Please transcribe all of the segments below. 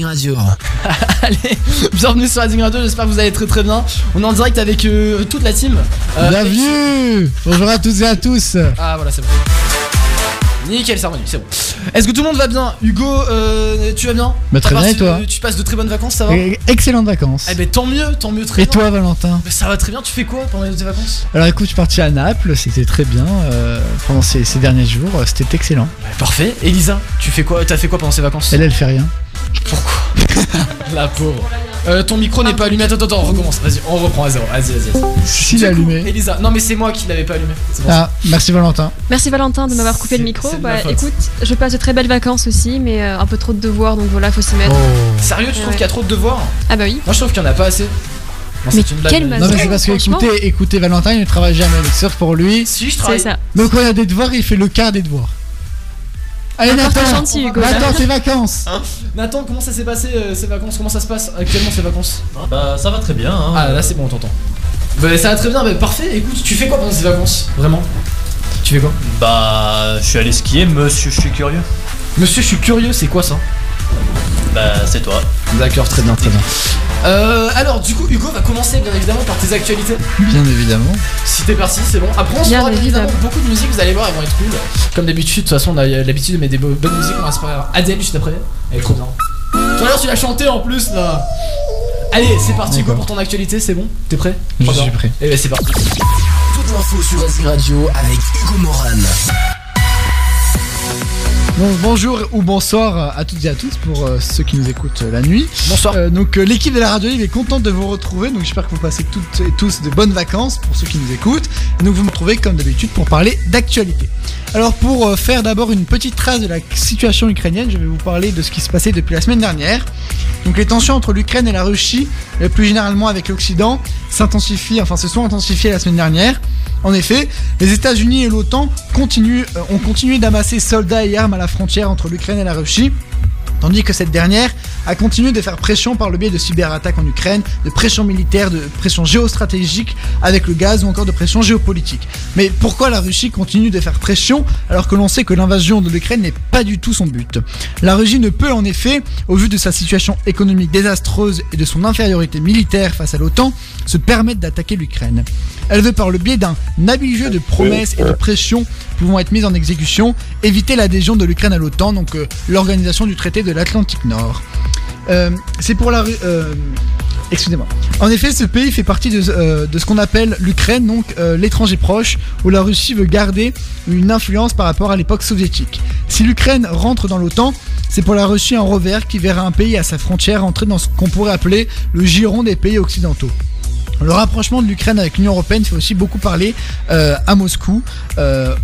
Radio. Allez, bienvenue sur Reading Radio, j'espère que vous allez très très bien. On est en direct avec euh, toute la team. Euh, Bienvenue Bonjour à toutes et à tous Ah voilà, c'est bon. Nickel, c'est c'est bon. Est-ce que tout le monde va bien? Hugo, euh, tu vas bien? Bah, Très bien, et toi? Tu passes de très bonnes vacances, ça va? Excellentes vacances. Eh ben tant mieux, tant mieux, très et bien. Et toi, Valentin? Bah, Ça va très bien, tu fais quoi pendant tes vacances? Alors écoute, je suis parti à Naples, c'était très bien euh, pendant ces, derniers jours, c'était excellent. parfait. Elisa, tu fais quoi T'as fait quoi pendant ces vacances? Elle, elle fait rien. Pourquoi La pauvre. Euh, ton micro n'est pas allumé. Attends, attends, on recommence. Vas-y, on reprend à zéro. Vas-y, vas-y. Si, est allumé. Elisa, non, mais c'est moi qui l'avais pas allumé. Ah, merci Valentin. Merci Valentin de m'avoir coupé le micro. Bah écoute, je passe de très belles vacances aussi, mais euh, un peu trop de devoirs, donc voilà, faut s'y mettre. Oh. Sérieux, tu trouves qu'il y a trop de devoirs Ah bah oui. Moi, je trouve qu'il y en a pas assez. mais quel Non, mais c'est parce que écoutez, écoutez, Valentin, il ne travaille jamais. Donc, sauf pour lui. Si, je travaille. C'est ça. Donc, quand il y a des devoirs, il fait le quart des devoirs. Allez Nathan, gentil, Hugo, Nathan, tes vacances hein Nathan, comment ça s'est passé euh, ces vacances? Comment ça se passe actuellement ces vacances? Bah ça va très bien. Hein. Ah là c'est bon, on t'entend. Bah ça va très bien, bah parfait. Écoute, tu fais quoi pendant ces vacances Vraiment? Tu fais quoi? Bah je suis allé skier, monsieur, je suis curieux. Monsieur, je suis curieux, c'est quoi ça? Bah c'est toi. D'accord, très bien, très bien. Euh, alors, du coup, Hugo va commencer bien évidemment par tes actualités. Bien évidemment. Si t'es parti, c'est bon. Après, on se bien évidemment beaucoup de musique, vous allez voir, elles vont être cool. Comme d'habitude, de toute façon, on a l'habitude de mettre des bonnes musiques. On va se faire Adèle juste après. Elle est trop bien. Tout à l'heure, tu l'as chanté en plus là. Allez, c'est parti, Hugo, pour ton actualité, c'est bon? T'es prêt? Je suis prêt. Et eh ben, c'est parti. Toute l'info sur Asie Radio avec Hugo Moran bonjour ou bonsoir à toutes et à tous pour euh, ceux qui nous écoutent la nuit. Bonsoir. Euh, donc euh, l'équipe de la radio est contente de vous retrouver. Donc j'espère que vous passez toutes et tous de bonnes vacances pour ceux qui nous écoutent. Et donc vous me trouvez comme d'habitude pour parler d'actualité. Alors pour faire d'abord une petite trace de la situation ukrainienne, je vais vous parler de ce qui se passait depuis la semaine dernière. Donc les tensions entre l'Ukraine et la Russie, et plus généralement avec l'Occident, s'intensifient, enfin se sont intensifiées la semaine dernière. En effet, les États-Unis et l'OTAN euh, ont continué d'amasser soldats et armes à la frontière entre l'Ukraine et la Russie tandis que cette dernière a continué de faire pression par le biais de cyberattaques en Ukraine, de pression militaire, de pression géostratégique avec le gaz ou encore de pression géopolitique. Mais pourquoi la Russie continue de faire pression alors que l'on sait que l'invasion de l'Ukraine n'est pas du tout son but? La Russie ne peut en effet, au vu de sa situation économique désastreuse et de son infériorité militaire face à l'OTAN, se permettre d'attaquer l'Ukraine. Elle veut par le biais d'un habile jeu de promesses et de pressions pouvant être mises en exécution éviter l'adhésion de l'Ukraine à l'OTAN, donc euh, l'organisation du traité de l'Atlantique Nord. Euh, c'est pour la... Euh, excusez-moi. En effet, ce pays fait partie de, euh, ce qu'on appelle l'Ukraine, donc l'étranger proche, où la Russie veut garder une influence par rapport à l'époque soviétique. Si l'Ukraine rentre dans l'OTAN, c'est pour la Russie un revers qui verra un pays à sa frontière entrer dans ce qu'on pourrait appeler le giron des pays occidentaux. Le rapprochement de l'Ukraine avec l'Union Européenne fait aussi beaucoup parler à Moscou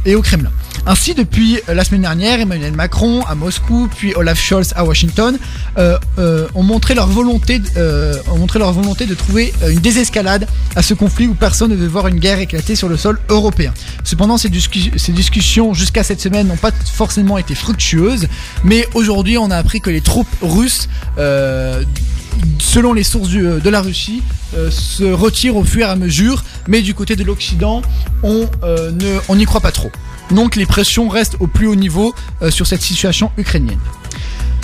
et au Kremlin. Ainsi, depuis la semaine dernière, Emmanuel Macron à Moscou, puis Olaf Scholz à Washington, euh, euh, ont, montré leur volonté, euh, ont montré leur volonté de trouver une désescalade à ce conflit où personne ne veut voir une guerre éclater sur le sol européen. Cependant, ces discussions jusqu'à cette semaine n'ont pas forcément été fructueuses, mais aujourd'hui, on a appris que les troupes russes selon les sources de la Russie, se retirent au fur et à mesure, mais du côté de l'Occident, on n'y croit pas trop. Donc les pressions restent au plus haut niveau euh, sur cette situation ukrainienne.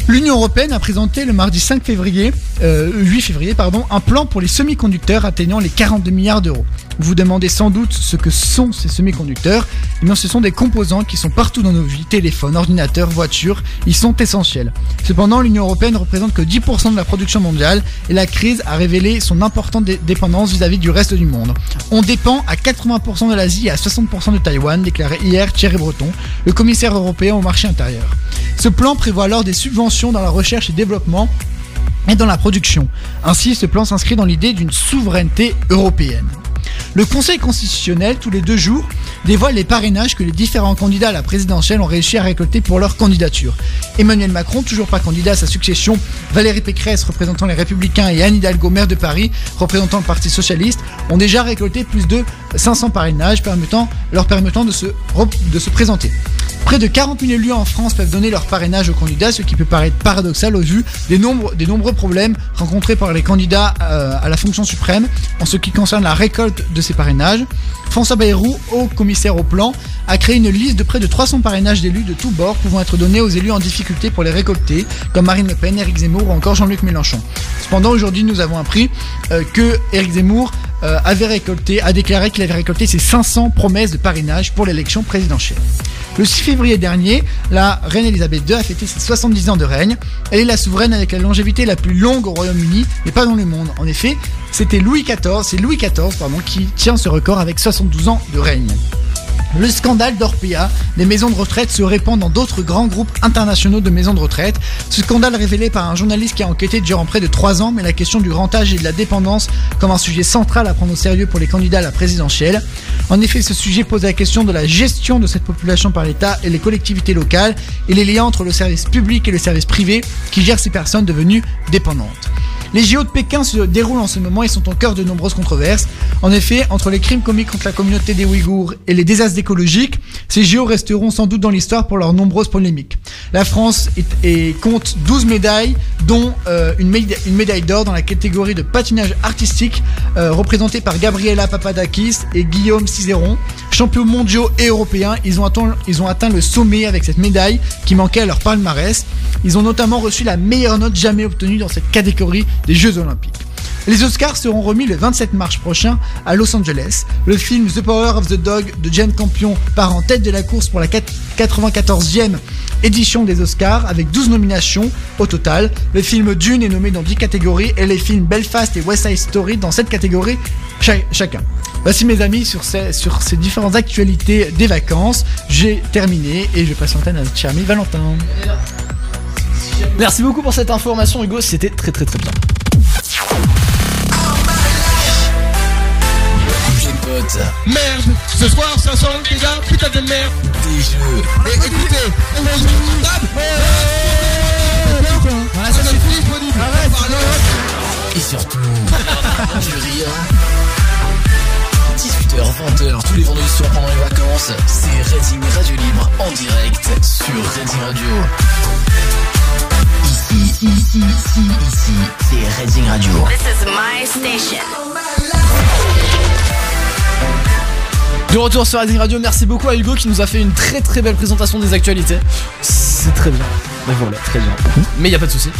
L'Union européenne a présenté le mardi 5 février, 8 euh, février un plan pour les semi-conducteurs atteignant les 42 milliards d'euros. Vous vous demandez sans doute ce que sont ces semi-conducteurs. Eh bien, ce sont des composants qui sont partout dans nos vies, téléphones, ordinateurs, voitures. Ils sont essentiels. Cependant, l'Union européenne représente que 10% de la production mondiale et la crise a révélé son importante dépendance vis-à-vis du reste du monde. On dépend à 80% de l'Asie et à 60% de Taïwan, déclarait hier Thierry Breton, le commissaire européen au marché intérieur. Ce plan prévoit alors des subventions dans la recherche et développement et dans la production. Ainsi, ce plan s'inscrit dans l'idée d'une souveraineté européenne. Le Conseil constitutionnel, tous les deux jours, dévoile les parrainages que les différents candidats à la présidentielle ont réussi à récolter pour leur candidature. Emmanuel Macron, toujours pas candidat à sa succession, Valérie Pécresse, représentant les Républicains, et Anne Hidalgo, maire de Paris, représentant le Parti Socialiste, ont déjà récolté plus de 500 parrainages permettant, leur permettant de se, de se présenter. Près de 40 000 élus en France peuvent donner leur parrainage aux candidats, ce qui peut paraître paradoxal au vu des, nombreux problèmes rencontrés par les candidats euh, à la fonction suprême en ce qui concerne la récolte de ces parrainages. François Bayrou, haut commissaire au plan, a créé une liste de près de 300 parrainages d'élus de tous bords pouvant être donnés aux élus en difficulté pour les récolter, comme Marine Le Pen, Éric Zemmour ou encore Jean-Luc Mélenchon. Cependant, aujourd'hui, nous avons appris euh, que Éric Zemmour euh, avait récolté, a déclaré qu'il avait récolté ses 500 promesses de parrainage pour l'élection présidentielle. Le 6 février dernier, la reine Elisabeth II a fêté ses 70 ans de règne. Elle est la souveraine avec la longévité la plus longue au Royaume-Uni, mais pas dans le monde. En effet, c'était Louis XIV, c'est Louis XIV pardon, qui tient ce record avec 72 ans de règne. Le scandale d'Orpea, des maisons de retraite se répand dans d'autres grands groupes internationaux de maisons de retraite. Ce scandale révélé par un journaliste qui a enquêté durant près de 3 ans, mais la question du grand âge et de la dépendance comme un sujet central à prendre au sérieux pour les candidats à la présidentielle. En effet, ce sujet pose la question de la gestion de cette population par l'État et les collectivités locales et les liens entre le service public et le service privé qui gèrent ces personnes devenues dépendantes. Les JO de Pékin se déroulent en ce moment et sont au cœur de nombreuses controverses. En effet, entre les crimes commis contre la communauté des Ouïghours et les désastres ces JO resteront sans doute dans l'histoire pour leurs nombreuses polémiques. La France compte 12 médailles, dont euh, une, médaille, d'or dans la catégorie de patinage artistique, euh, représentée par Gabriela Papadakis et Guillaume Cizeron. Champions mondiaux et européens, ils ont atteint le sommet avec cette médaille qui manquait à leur palmarès. Ils ont notamment reçu la meilleure note jamais obtenue dans cette catégorie des Jeux Olympiques. Les Oscars seront remis le 27 mars prochain à Los Angeles. Le film The Power of the Dog de Jane Campion part en tête de la course pour la 94e édition des Oscars avec 12 nominations au total. Le film Dune est nommé dans 10 catégories et les films Belfast et West Side Story dans 7 catégories chacun. Voici mes amis sur ces, sur ces différentes actualités des vacances. J'ai terminé et je passe l'antenne à notre cher ami Valentin. Merci beaucoup pour cette information Hugo, c'était très très très bien. Merde, ce soir ça sent gars, putain de merde. Des jeux. Et écoutez, on va ça disponible. Arrête, Et surtout, du rire. 18h, 20h, tous les vendredis soirs pendant les vacances, c'est Redding Radio Libre en direct sur Redding Radio. C'est Redding Radio. This is my station. De retour sur Redding Radio, merci beaucoup à Hugo qui nous a fait une très très belle présentation des actualités. C'est très bien. Mais voilà, très bien. Mais y a pas de souci.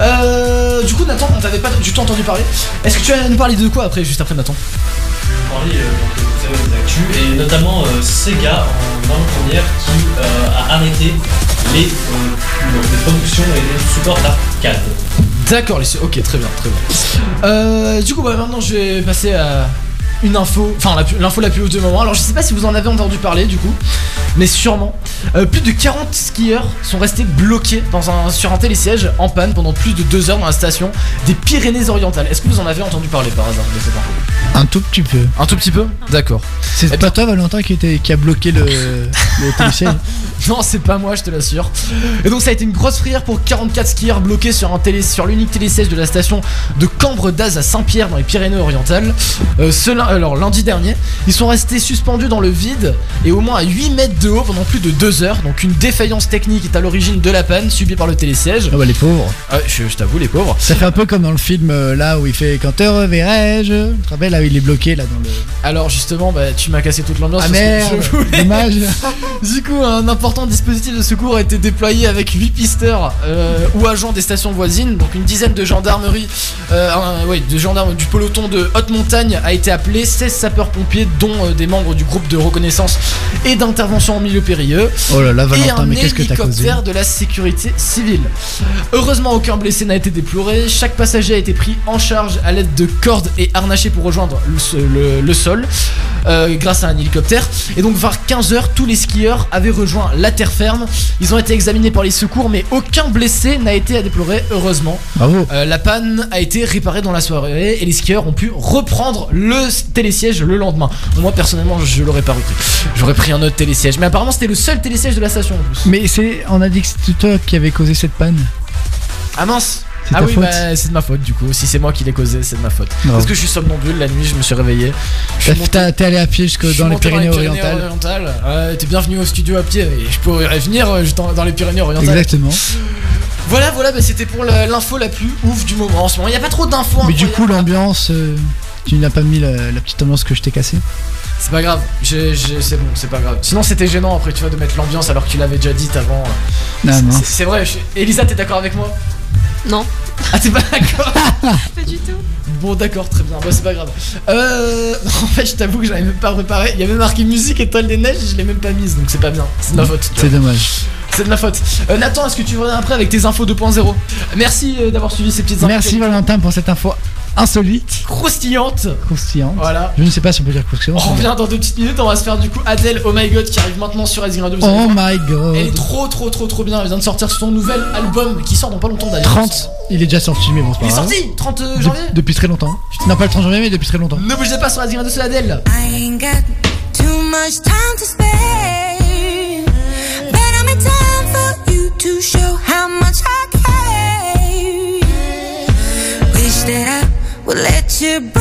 Euh, du coup, Nathan, on t'avait pas du tout entendu parler. Est-ce que tu vas nous parler de quoi après, juste après Nathan? Je vais parler euh, des actus et notamment euh, Sega en avant-première qui euh, a arrêté les, les productions et les supports d'arcade. D'accord, les... ok, très bien, très bien. du coup, bah, maintenant je vais passer à une info, enfin l'info la, plus haute de moment. Alors je sais pas si vous en avez entendu parler du coup, mais sûrement. Euh, plus de 40 skieurs sont restés bloqués dans un, sur un télésiège en panne pendant plus de 2 heures dans la station des Pyrénées-Orientales. Est-ce que vous en avez entendu parler par hasard de cette info? Un tout petit peu. Un tout petit peu? D'accord. C'est pas toi Valentin qui, était, qui a bloqué le, le télésiège? Non, c'est pas moi, je te l'assure. Et donc ça a été une grosse frayeur pour 44 skieurs bloqués sur, un télé, sur l'unique télésiège de la station de Cambre d'Az à Saint-Pierre dans les Pyrénées-Orientales. Euh, alors lundi dernier, ils sont restés suspendus dans le vide et au moins à 8 mètres de haut pendant plus de 2 heures. Donc une défaillance technique est à l'origine de la panne subie par le télésiège. Ah bah les pauvres. je, t'avoue les pauvres. Ça fait un peu comme dans le film euh, là où il fait quand te reverrai-je? Tu te rappelles là où il est bloqué là dans le. Alors justement, bah, tu m'as cassé toute l'ambiance. Ah merde, dommage. du coup, un important dispositif de secours a été déployé avec 8 pisteurs euh, ou agents des stations voisines. Donc une dizaine de gendarmerie, euh, de gendarmes du peloton de haute montagne a été appelé 16 sapeurs-pompiers, dont euh, des membres du groupe de reconnaissance et d'intervention en milieu périlleux. Oh là là, et un mais qu'est-ce que hélicoptère de la sécurité civile. Heureusement, aucun blessé n'a été déploré. Chaque passager a été pris en charge à l'aide de cordes et harnachés pour rejoindre le, sol euh, grâce à un hélicoptère. Et donc, vers 15h, tous les skieurs avaient rejoint la terre ferme. Ils ont été examinés par les secours, mais aucun blessé n'a été à déplorer, heureusement. Bravo. Euh, la panne a été réparée dans la soirée et les skieurs ont pu reprendre le télésiège le lendemain. Moi personnellement, je l'aurais pas repris. J'aurais pris un autre télésiège. Mais apparemment, c'était le seul télésiège de la station en plus. Mais c'est, on a dit que c'était toi qui avait causé cette panne. Ah mince Ah oui, bah, c'est de ma faute du coup. Si c'est moi qui l'ai causé, c'est de ma faute. Parce que je suis somnambule la nuit, je me suis réveillé. T'es allé à pied jusque dans les Pyrénées-Orientales. T'es bienvenu au studio à pied et je pourrais venir euh, dans les Pyrénées-Orientales. Exactement. Voilà, voilà, bah, c'était pour l'info la plus ouf du moment en ce moment. Il n'y a pas trop d'infos. Mais du coup, l'ambiance, euh, tu n'as pas mis la, petite ambiance que je t'ai cassée C'est pas grave, c'est bon, c'est pas grave. Sinon, c'était gênant après, tu vois, de mettre l'ambiance alors que tu l'avais déjà dit avant. Non, non. C'est vrai, Elisa, t'es d'accord avec moi Non. Ah, t'es pas d'accord Pas du tout. Bon, d'accord, très bien, bah, c'est pas grave. Euh. En fait, je t'avoue que j'avais même pas préparé. Il y avait marqué musique étoile des neiges, je l'ai même pas mise, donc c'est pas bien. C'est de ma faute. C'est dommage. C'est de ma faute. Euh, Nathan, est-ce que tu reviens après avec tes infos 2.0 Merci euh, d'avoir suivi ces petites infos. Merci Valentin pour cette info insolite. Croustillante. Croustillante. Voilà. Je ne sais pas si on peut dire croustillante. On revient dans deux petites minutes. On va se faire du coup Adele Oh My God qui arrive maintenant sur Rising Radio. Oh My God. Elle est trop, trop, trop, trop bien. Elle vient de sortir son nouvel album qui sort dans pas longtemps d'ailleurs. 30. Il est déjà sorti, mais bon, c'est pas Il est sorti 30 janvier Depuis très longtemps. Non, pas le 30 janvier, mais depuis très longtemps. Ne bougez pas sur Rising Radio, c'est Adele. I ain't got too much time to spare. But I'm in time for you to show how much I care. to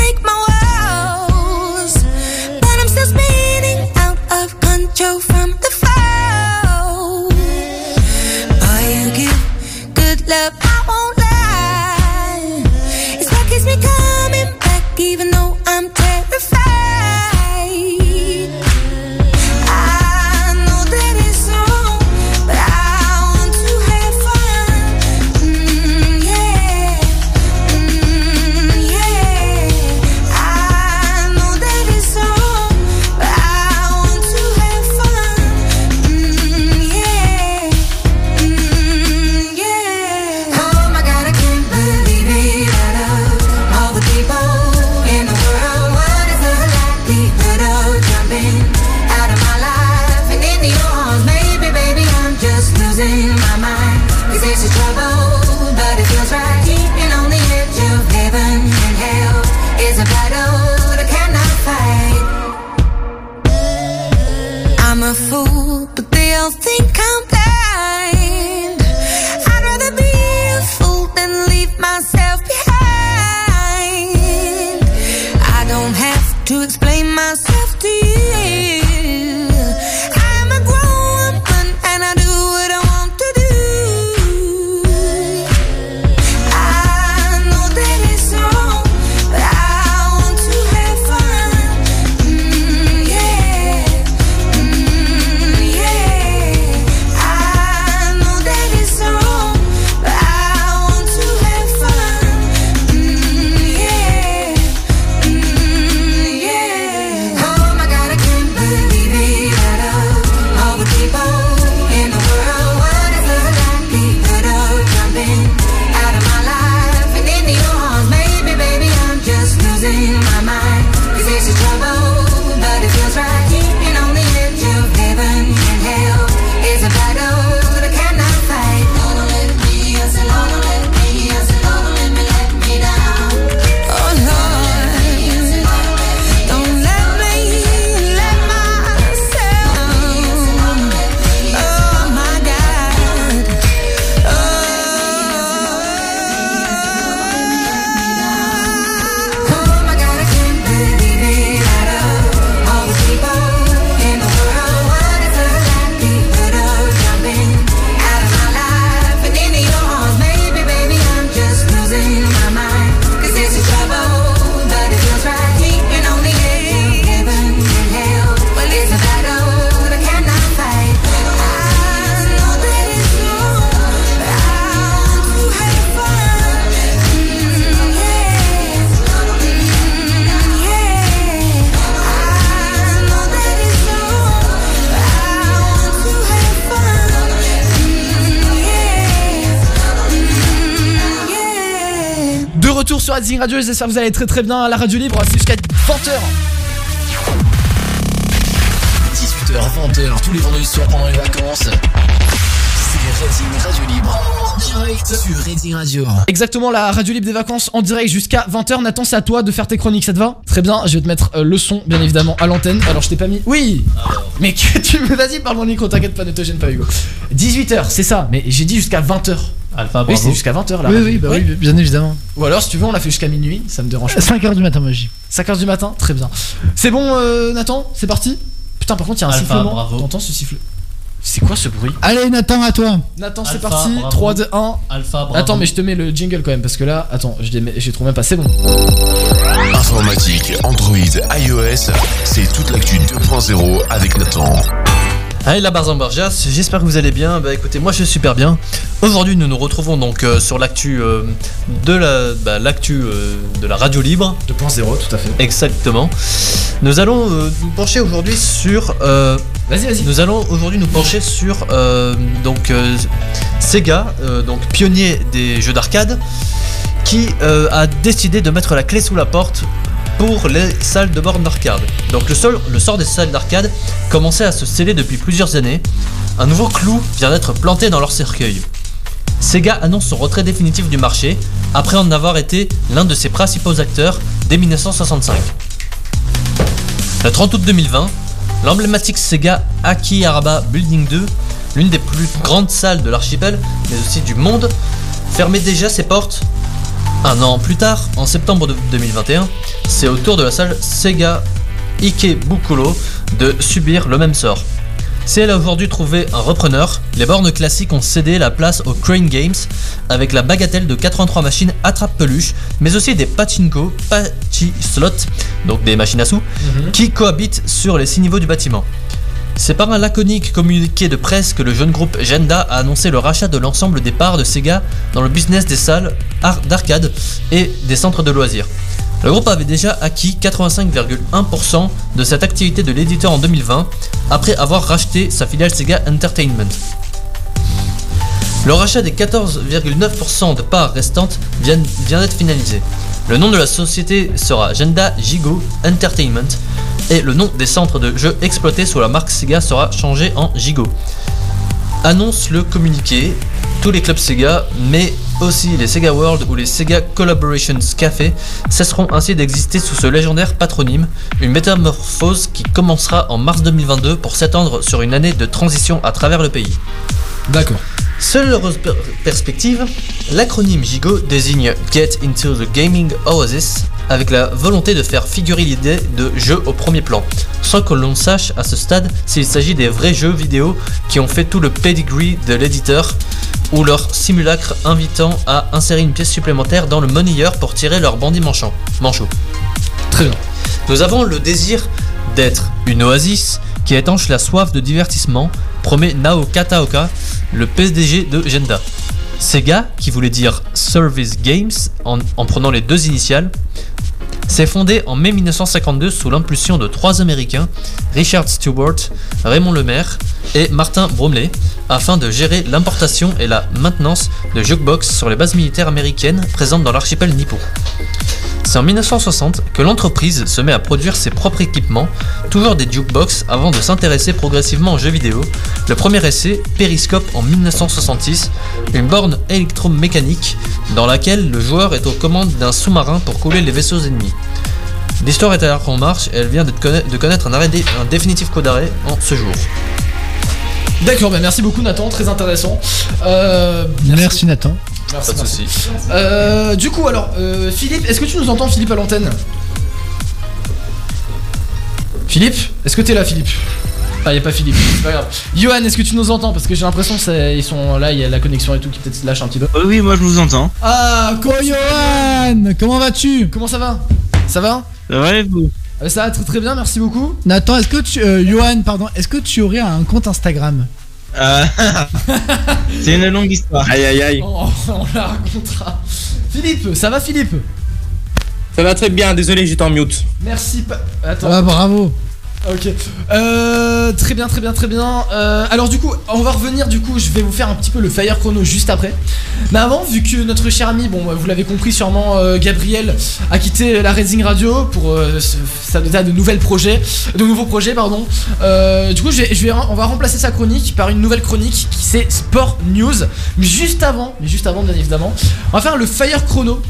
Radio, j'espère que vous allez très très bien à la radio libre, c'est jusqu'à 20h. 18h, 20h, tous les vendredis soirs pendant les vacances. C'est Radio Libre en direct sur Radio. Exactement, la radio libre des vacances en direct jusqu'à 20h. Nathan, c'est à toi de faire tes chroniques, ça te va? Très bien, je vais te mettre euh, le son, bien évidemment, à l'antenne. Alors, je t'ai pas mis. Oui Mais que tu me. Vas-y, parle mon micro, t'inquiète pas, ne te gêne pas, Hugo. 18h, c'est ça, mais j'ai dit jusqu'à 20h. Alpha, Oui, c'est jusqu'à 20h là. Oui, oui, bah oui, bien évidemment. Ou alors, si tu veux, on l'a fait jusqu'à minuit, ça me dérange pas. 5h du matin, j'y. 5h du matin, très bien. C'est bon, euh, Nathan C'est parti? Putain, par contre, il y a un Alpha, sifflement. bravo. T'entends ce siffle? C'est quoi ce bruit? Allez, Nathan, à toi. Nathan, c'est parti. bravo. 3, 2, 1. Alpha, bravo. Attends, mais je te mets le jingle quand même, parce que là, attends, je trouvé même pas. C'est bon. Informatique, Android, iOS, c'est toute l'actu 2.0 avec Nathan. Allez la Barzan Borgias, j'espère que vous allez bien. Bah écoutez, moi je suis super bien. Aujourd'hui nous nous retrouvons donc euh, sur l'actu euh, de la bah, l'actu euh, de la radio libre. 2.0, tout à fait. Exactement. Nous allons nous pencher aujourd'hui sur euh, Vas-y, vas-y. nous allons aujourd'hui nous pencher sur donc Sega, donc pionnier des jeux d'arcade, qui a décidé de mettre la clé sous la porte pour les salles de bornes d'arcade. Donc le sort des salles d'arcade commençait à se sceller depuis plusieurs années. Un nouveau clou vient d'être planté dans leur cercueil. Sega annonce son retrait définitif du marché après en avoir été l'un de ses principaux acteurs dès 1965. Le 30 août 2020, l'emblématique Sega Akihabara Building 2, l'une des plus grandes salles de l'archipel, mais aussi du monde, fermait déjà ses portes. Un an plus tard, en septembre de 2021, c'est au tour de la salle Sega Ikebukuro de subir le même sort. Si elle a aujourd'hui trouvé un repreneur, les bornes classiques ont cédé la place aux Crane Games avec la bagatelle de 83 machines attrape-peluche, mais aussi des pachinko, pachi slot, donc des machines à sous, qui cohabitent sur les six niveaux du bâtiment. C'est par un laconique communiqué de presse que le jeune groupe Genda a annoncé le rachat de l'ensemble des parts de Sega dans le business des salles ar- d'arcade et des centres de loisirs. Le groupe avait déjà acquis 85,1% de cette activité de l'éditeur en 2020 après avoir racheté sa filiale Sega Entertainment. Le rachat des 14,9% de parts restantes vient d'être finalisé. Le nom de la société sera Genda Gigo Entertainment et le nom des centres de jeux exploités sous la marque Sega sera changé en Gigo. Annonce le communiqué, tous les clubs Sega, mais aussi les Sega World ou les Sega Collaborations Café cesseront ainsi d'exister sous ce légendaire patronyme, une métamorphose qui commencera en mars 2022 pour s'étendre sur une année de transition à travers le pays. D'accord. Seule per- perspective, l'acronyme GIGO désigne Get into the Gaming Oasis avec la volonté de faire figurer l'idée de jeu au premier plan, sans que l'on sache à ce stade s'il s'agit des vrais jeux vidéo qui ont fait tout le pedigree de l'éditeur ou leur simulacre invitant à insérer une pièce supplémentaire dans le monnayeur pour tirer leur bandit manchant. manchot. Très bien. Nous avons le désir d'être une oasis qui étanche la soif de divertissement, promet Nao Kataoka, le PDG de Genda. Sega, qui voulait dire Service Games en prenant les deux initiales, s'est fondé en mai 1952 sous l'impulsion de trois Américains, Richard Stewart, Raymond Lemaire et Martin Bromley, afin de gérer l'importation et la maintenance de jukebox sur les bases militaires américaines présentes dans l'archipel nippon. C'est en 1960 que l'entreprise se met à produire ses propres équipements, toujours des jukebox, avant de s'intéresser progressivement aux jeux vidéo. Le premier essai, Periscope en 1966, une borne électromécanique dans laquelle le joueur est aux commandes d'un sous-marin pour couler les vaisseaux ennemis. L'histoire est alors en marche et elle vient de conna- de connaître un, arrêt dé- un définitif coup d'arrêt en ce jour. D'accord, bah merci beaucoup Nathan, très intéressant. Euh, Merci Nathan. merci, Pas de merci. soucis. Euh, du coup, alors, euh, Philippe, est-ce que tu nous entends, Philippe, à l'antenne? Philippe? Est-ce que t'es là, Philippe? Ah, y a pas Philippe, c'est pas grave. Johan, est-ce que tu nous entends? Parce que j'ai l'impression qu'ils sont là, il y a la connexion et tout qui peut-être se lâche un petit peu. Oui, moi je vous entends. Ah, quoi, Oh Johan? Comment vas-tu? Comment ça va? Ça va Ça va et vous Euh, Ça va très très bien, merci beaucoup. Nathan, est-ce que tu. euh, Johan, pardon, est-ce que tu aurais un compte Instagram? Euh, C'est une longue histoire. Aïe aïe aïe. Oh, on la racontera. Philippe, ça va, Philippe? Ça va très bien, désolé, j'étais en mute. Merci. pa- Attends. Ah, bravo Ok. Euh, très bien, très bien, très bien. Euh, alors du coup, on va revenir. Du coup, je vais vous faire un petit peu le fire chrono juste après. Mais avant, vu que notre cher ami, bon, vous l'avez compris sûrement, euh, Gabriel a quitté la Racing Radio pour à de projets, de nouveaux projets, pardon. Du coup, je vais, on va remplacer sa chronique par une nouvelle chronique qui c'est Sport News. Mais juste avant, mais juste avant, bien évidemment, on va faire le fire chrono.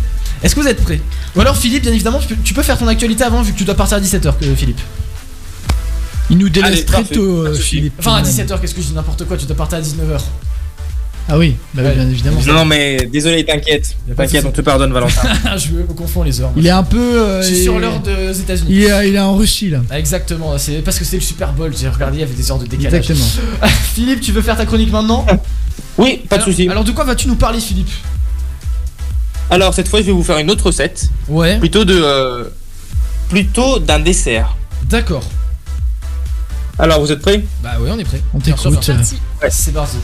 Est-ce que vous êtes prêts? Ou alors Philippe, bien évidemment, tu peux, tu peux faire ton actualité avant vu que tu dois partir à 17h, que Philippe. Il nous délaisse Allez, très parfait, tôt, euh. Philippe. Enfin à 17h, qu'est-ce que je dis n'importe quoi, tu dois partir à 19h. Ah oui, bah oui, bien évidemment. Non, non, mais désolé, t'inquiète. T'inquiète, on te pardonne, Valentin. je me confonds les heures. Il est un peu. euh, Je suis il- sur l'heure des États-Unis. Il est, il est en Russie là. Ah, Exactement, c'est parce que c'est le Super Bowl. J'ai regardé, il y avait des heures de décalage. Exactement. Philippe, tu veux faire ta chronique maintenant? Oui, pas de soucis. Alors de quoi vas-tu nous parler, Philippe? Alors, cette fois, je vais vous faire une autre recette. Ouais. Plutôt de. euh, plutôt d'un dessert. D'accord. Alors, vous êtes prêts? Bah oui, on est prêt. On t'écoute. euh. Ouais, c'est parti.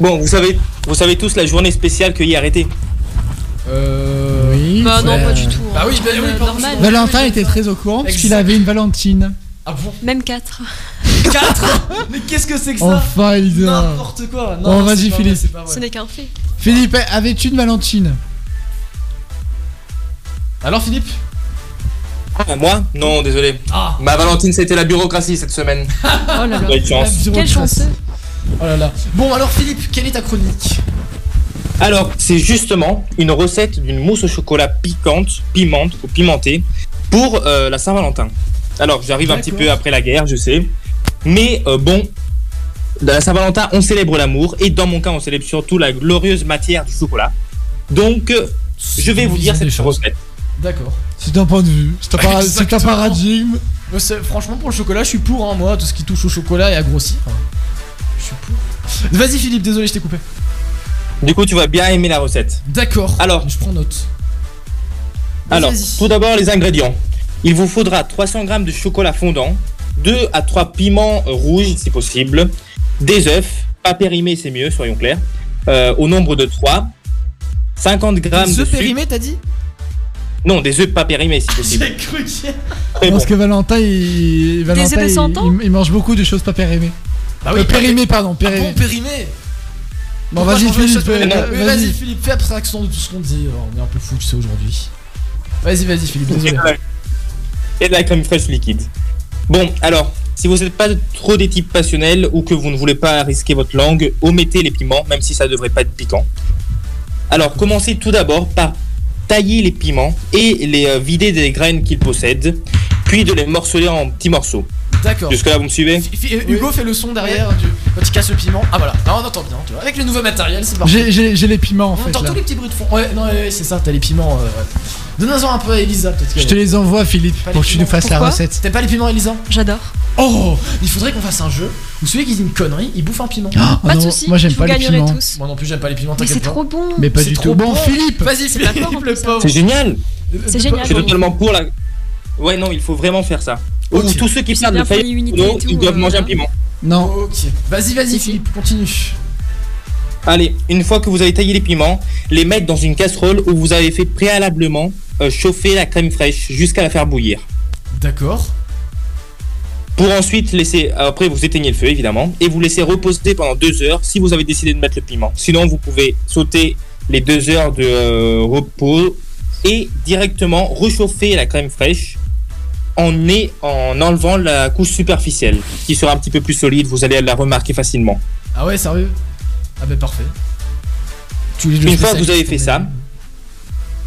Bon, vous savez, vous savez tous la journée spéciale que hier était. Euh. Oui. Bah non, ouais. pas du tout. Bah oui, bah oui, Euh, pardon, normal. Valentin était très au courant parce qu'il avait une Valentine. Ah bon? Même 4. 4 Mais qu'est-ce que c'est que ça? Enfin. N'importe quoi. Bon, Non, vas-y, c'est pas Philippe. vrai, c'est pas vrai. Ce n'est qu'un fait. Philippe, avais-tu une Valentine? Alors Philippe? Ah, moi Non, désolé. Ah Ma Valentine, c'était la bureaucratie cette semaine. Oh là là. Bonne chance. Quel chanceux. Oh là là. Bon alors Philippe, quelle est ta chronique? Alors, c'est justement une recette d'une mousse au chocolat piquante, pimente ou pimentée pour euh, la Saint-Valentin. Alors, j'arrive un petit peu après la guerre, je sais. Mais euh, bon, dans la Saint-Valentin, on célèbre l'amour et dans mon cas, on célèbre surtout la glorieuse matière du chocolat. Donc, euh, je vais vous dire cette choses. recette. D'accord. C'est un point de vue. C'est un, para- c'est un Exactement. paradigme. C'est- Franchement pour le chocolat, je suis pour hein, moi, tout ce qui touche au chocolat et à grossir. Je suis pour. Vas-y Philippe, désolé, je t'ai coupé. Du coup, tu vas bien aimer la recette. D'accord. Alors, Je prends note. Vas-y, Alors, vas-y. tout d'abord, les ingrédients. Il vous faudra 300 g de chocolat fondant, 2 à 3 piments rouges si possible, des œufs, pas périmés c'est mieux, soyons clairs, euh, au nombre de 3, 50 g de sucre. périmés, t'as dit? Non, des œufs pas périmés si possible. J'ai cru qu'il y a- Très bon. Parce que Valentin, il, Valentin, œufs de il, 100 ans il- il mange beaucoup de choses pas périmées. Bah Euh, périmées, pardon, Ah bon, périmées. périmé Bon, vas-y, Philippe. périmées euh, Oui, Vas-y Philippe, fais abstraction de tout ce qu'on dit. Oh, On est un peu fou, tu sais, aujourd'hui. Vas-y, vas-y Philippe, Et désolé. de la- Et de la crème fraîche liquide. Bon, alors, si vous n'êtes pas trop des types passionnels ou que vous ne voulez pas risquer votre langue, omettez les piments, même si ça devrait pas être piquant. Alors, commencez tout d'abord par tailler les piments et les euh, vider des graines qu'ils possèdent, puis de les morceler en petits morceaux. D'accord. Jusque-là, vous me suivez Hugo fait le son derrière du... quand il casse le piment. Ah voilà, là on entend bien. Tu vois. Avec le nouveau matériel, c'est parfait. J'ai- les piments en On fait. entend là. tous les petits bruits de fond. Ouais, non, ouais, ouais, c'est ça, t'as les piments. euh, ouais. Donne-en un peu à Elisa, peut-être. Je te les envoie, Philippe, pour que tu nous fasses la recette. T'aimes pas les piments, Elisa? J'adore. Oh Il faudrait qu'on fasse un jeu où celui qui dit une connerie, il bouffe un piment. Oh Pas de non, soucis. moi j'aime je pas les piments. tous. Moi non plus, j'aime pas les piments, Mais t'inquiète c'est trop bon. Mais pas C'est du trop tout. Bon, bon. Philippe Vas-y, Philippe, le pauvre. C'est génial C'est Je génial. suis totalement pour la... Ouais, non, il faut vraiment faire ça. Ou tous ceux qui non, et tout, ils doivent euh, manger un piment. Non. Ok. Vas-y, vas-y. Philippe, continue. Allez, une fois que vous avez taillé les piments, les mettre dans une casserole où vous avez fait préalablement euh, chauffer la crème fraîche jusqu'à la faire bouillir. D'accord. Pour ensuite laisser, après vous éteignez le feu évidemment, et vous laissez reposer pendant deux heures si vous avez décidé de mettre le piment. Sinon vous pouvez sauter les deux heures de euh, repos et directement réchauffer la crème fraîche en, nez- en enlevant la couche superficielle qui sera un petit peu plus solide, vous allez la remarquer facilement. Ah ouais, sérieux? Ah bah parfait. Tu Une fois que vous avez fait est- ça,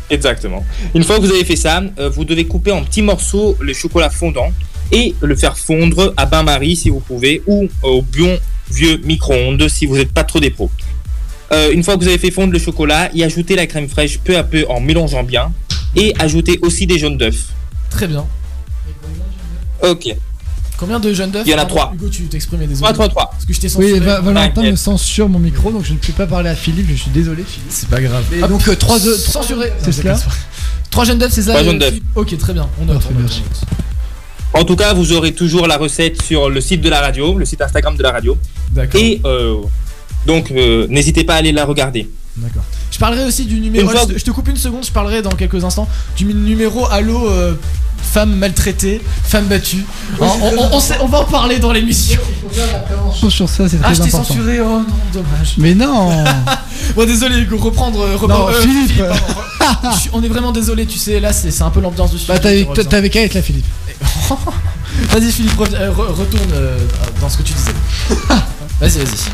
Exactement. Une fois que vous avez fait ça, euh, vous devez couper en petits morceaux le chocolat fondant et le faire fondre à bain-marie si vous pouvez ou au bon vieux micro-ondes si vous n'êtes pas trop des pros. Euh, une fois que vous avez fait fondre le chocolat, y ajouter la crème fraîche peu à peu en mélangeant bien et ajouter aussi des jaunes d'œufs. Très bien. Ok. Combien de jeunes d'œufs Il y en a Pardon, trois. Hugo, tu t'exprimes, désolé. 3, 3, 3. Parce que je t'ai Oui, censuré. Va- Valentin T'inquiète. me censure mon micro, donc je ne peux pas parler à Philippe. Je suis désolé, Philippe. C'est pas grave. Et Hop. donc, euh, trois œufs- Censuré. C'est cela. Trois jeunes d'œufs, c'est ça Trois euh, jaunes d'œufs. Ok, très bien. On note. Parfait, on note, merci. on note. En tout cas, vous aurez toujours la recette sur le site de la radio, le site Instagram de la radio. D'accord. Et euh, donc, euh, n'hésitez pas à aller la regarder. D'accord. Je parlerai aussi du numéro. Fois je, te- je te coupe une seconde, je parlerai dans quelques instants du numéro Allo euh, femme maltraitée, femme battue. Hein, on, on- on sait- on va en parler dans l'émission. Sur ça, c'est Ah, très je t'ai important. censuré, oh non, dommage. Mais non Bon, désolé, Hugo, reprendre. euh, reprendre Non, euh, Philippe. pardon. Je On est vraiment désolé, tu sais, là c'est c'est un peu l'ambiance du film. Bah, t'avais qu'à être là, Philippe. Vas-y, Philippe, euh, re- retourne euh, dans ce que tu disais. vas-y, vas-y.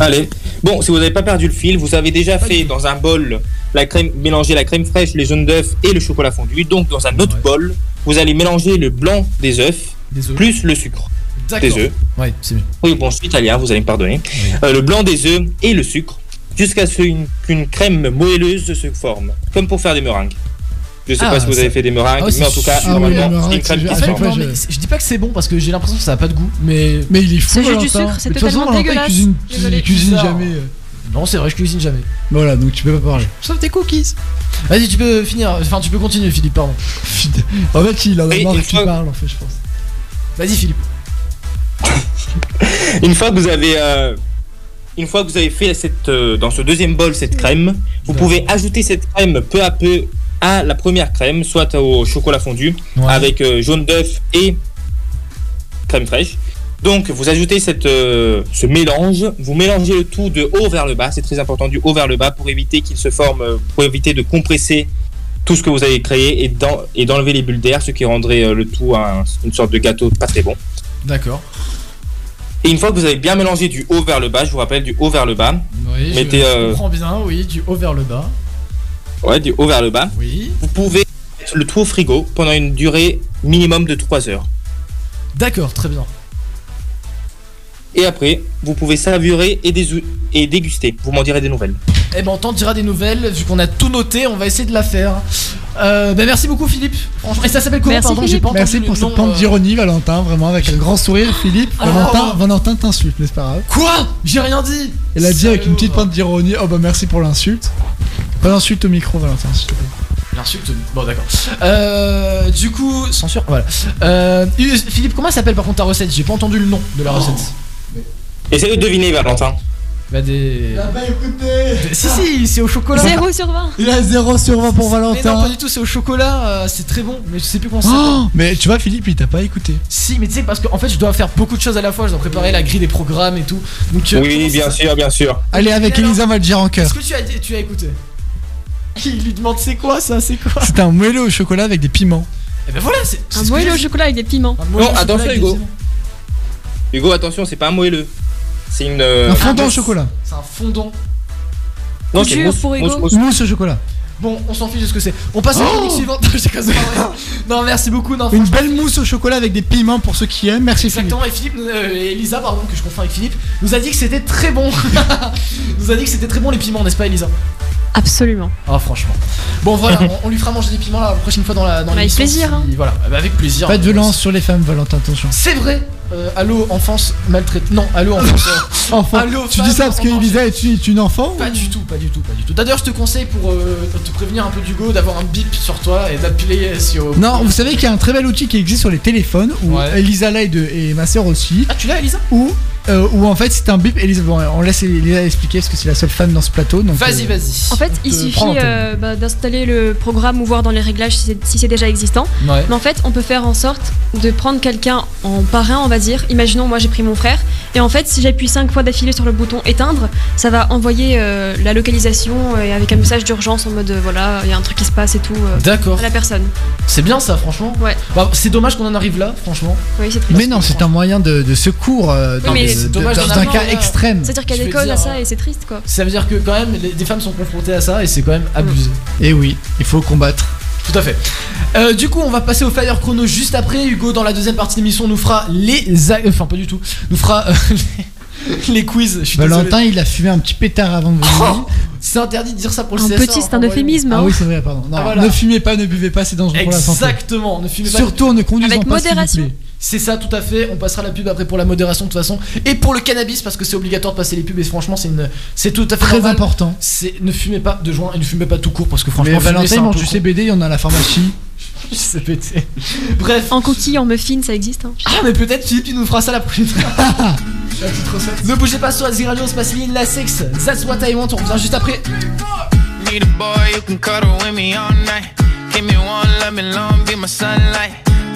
Allez. Bon, si vous n'avez pas perdu le fil, vous avez déjà fait dans un bol la crème, mélanger la crème fraîche, les jaunes d'œufs et le chocolat fondu. Donc, dans un autre Ouais. bol, vous allez mélanger le blanc des œufs plus le sucre. des œufs. Ouais, c'est. Oui, bon, je suis italien, vous allez me pardonner. Euh, le blanc des œufs et le sucre, jusqu'à ce qu'une crème moelleuse se forme, comme pour faire des meringues. Je sais Ah, pas si vous avez fait des meringues, Ah ouais, mais en tout cas, Ah oui, normalement, meringue, une crème qui se forme. je- mais je dis pas que c'est bon parce que j'ai l'impression que ça a pas de goût, mais. Mais il est fou. C'est juste du sucre, c'est façon, totalement dégueulasse. cuisine, Désolé. jamais. euh. Non, c'est vrai, je cuisine jamais. Voilà, donc tu peux pas parler. Sauf tes cookies. Vas-y, tu peux finir. Enfin, tu peux continuer, Philippe, pardon. En fait, il en a marre que tu fois- parles, en fait, je pense. Vas-y, Philippe. Une fois que vous avez, euh, une fois que vous avez fait cette, euh, dans ce deuxième bol cette crème, vous pouvez ajouter cette crème peu à peu à la première crème, soit au chocolat fondu Ouais. avec euh, jaune d'œuf et crème fraîche. Donc vous ajoutez cette, euh, ce mélange, vous mélangez le tout de haut vers le bas, c'est très important du haut vers le bas pour éviter qu'il se forme, euh, pour éviter de compresser tout ce que vous avez créé et d'en- et d'enlever les bulles d'air, ce qui rendrait le tout un- une sorte de gâteau pas très bon. D'accord. Et une fois que vous avez bien mélangé du haut vers le bas, je vous rappelle du haut vers le bas, Oui, je Mettez, euh, comprends bien, oui, du haut vers le bas. Ouais, du haut vers le bas, Oui. vous pouvez mettre le tout au frigo pendant une durée minimum de 3 heures. D'accord, très bien. Et après, vous pouvez savourer et, et déguster. Vous m'en direz des nouvelles. Eh ben, on t'en dira des nouvelles. Vu qu'on a tout noté, on va essayer de la faire. Euh, ben, merci beaucoup, Philippe. Franchement, et ça s'appelle comment Merci, Pardon, j'ai Philippe. pas entendu Merci pour cette pente euh, d'ironie, Valentin, vraiment, avec un grand sourire, Philippe. Oh. Valentin, Valentin t'insulte, mais c'est pas grave. Quoi? J'ai rien dit. Elle a dit avec une petite pente d'ironie, oh bah merci pour l'insulte. Pas d'insulte au micro, Valentin, s'il te plaît. L'insulte. Bon, d'accord. Euh, du coup, censure. Voilà. Euh, Philippe, comment elle s'appelle par contre ta recette? J'ai pas entendu le nom de la recette. Essayez de deviner, Valentin. Bah des. pas écouté Si si, c'est au chocolat. 0 sur 20. Il a 0 sur 20 pour Mais non, pas Valentin. du tout, c'est au chocolat, euh, c'est très bon, mais je sais plus comment ça. Oh, mais tu vois, Philippe, il t'a pas écouté. Si, mais tu sais, parce qu'en fait, je dois faire beaucoup de choses à la fois, je dois préparer la grille des programmes et tout. Donc, euh, Oui, bien sûr, bien sûr. Allez, avec Elisa, on va le dire en cœur. Est-ce que tu as, tu as écouté? Il lui demande c'est quoi ça, c'est quoi C'est un moelleux au chocolat avec des piments. Et ben voilà, c'est. c'est Un ce que moelleux j'ai au dit. chocolat avec des piments. Un moelleux Non, au chocolat attention, des Hugo. piments. Hugo, attention, c'est pas un moelleux. C'est une. euh, Un fondant ah, au chocolat. C'est un fondant. Non, Couture c'est mousse, pour Hugo. mousse, mousse. Mousse au chocolat. Bon, on s'en fiche de ce que c'est. On passe à la Oh chronique suivante. Je pas, pas vrai. non, merci beaucoup. Non, Une franchement, belle mousse au chocolat avec des piments pour ceux qui aiment. Merci Philippe. Exactement, et Philippe, euh, et Elisa, pardon, que je confonds avec Philippe, nous a dit que c'était très bon. nous a dit que c'était très bon les piments, n'est-ce pas, Elisa? Absolument. Ah, franchement. Bon, voilà, on, on lui fera manger des piments la prochaine fois dans la dans Avec plaisir, si- hein. Voilà, bah, avec plaisir. Pas de violence sur les femmes, Valentin, attention. C'est vrai. Euh, allô, enfance maltraitée. Non, allô, enfance. euh, Enfin, Allô, tu dis ça parce que Elisa est une, est une enfant Pas du tout, pas du tout, pas du tout. D'ailleurs, je te conseille pour euh, te prévenir un peu d'Hugo d'avoir un bip sur toi et d'appeler sur. Non, vous savez qu'il y a un très bel outil qui existe sur les téléphones où Ouais. Elisa là et, de- et ma soeur aussi, Ah, tu l'as, Elisa? Où, euh, où en fait c'est un bip. Elisa, bon, on laisse Elisa expliquer parce que c'est la seule femme dans ce plateau. donc, Vas-y, euh, vas-y. En fait, il te suffit euh, bah, d'installer le programme ou voir dans les réglages si c'est si c'est déjà existant. Ouais. Mais en fait, on peut faire en sorte de prendre quelqu'un en parrain, on va dire. Imaginons, moi j'ai pris mon frère. Et en fait, si j'appuie 5 fois d'affilée sur le bouton éteindre, ça va envoyer euh, la localisation et avec un message d'urgence en mode euh, voilà, il y a un truc qui se passe et tout euh, D'accord. à la personne. C'est bien ça, franchement. Ouais. Bah, c'est dommage qu'on en arrive là, franchement. Oui, c'est. Mais non, c'est un moyen de, de secours euh, dans mais c'est dommage dans un cas extrême. C'est-à-dire qu'il y Je a des vais codes à ça et c'est triste quoi. Ça veut dire que quand même, des femmes sont confrontées à ça et c'est quand même abusé. Et oui, il faut combattre. Tout à fait. Euh, du coup, on va passer au Fire Chrono juste après. Hugo, dans la deuxième partie de l'émission, nous fera les. a- Enfin, pas du tout. Nous fera euh, les... les quiz. Je suis Valentin, désolé. il a fumé un petit pétard avant de venir. Oh, c'est interdit de dire ça pour le Un CSA. petit, c'est un voyons. euphémisme. Ah hein. oui, c'est vrai, pardon. Non, Ah, voilà. ne fumez pas, ne buvez pas, c'est dangereux pour la santé. Exactement. Ne fumez pas. Surtout, ne conduisez Avec pas, vous modération. plaît. C'est ça, tout à fait. On passera la pub après pour la modération de toute façon. Et pour le cannabis, parce que c'est obligatoire de passer les pubs. Et franchement, c'est une, c'est tout à fait Très normal. important. C'est ne fumez pas de joint et ne fumez pas tout court parce que Mais franchement, fumer, Valentin, mange du. CBD, il y en a à la pharmacie. Je sais péter. Bref. En coquille, en muffin, ça existe. hein. Ah, mais peut-être Philippe, tu nous feras ça la prochaine fois. La petite recette. Ne bougez pas sur Azir Radio, c'est Passeline, la sexe. That's what I want. On revient juste après. Need a boy who can cuddle with me all night. Give me one, let me long, be my sunlight.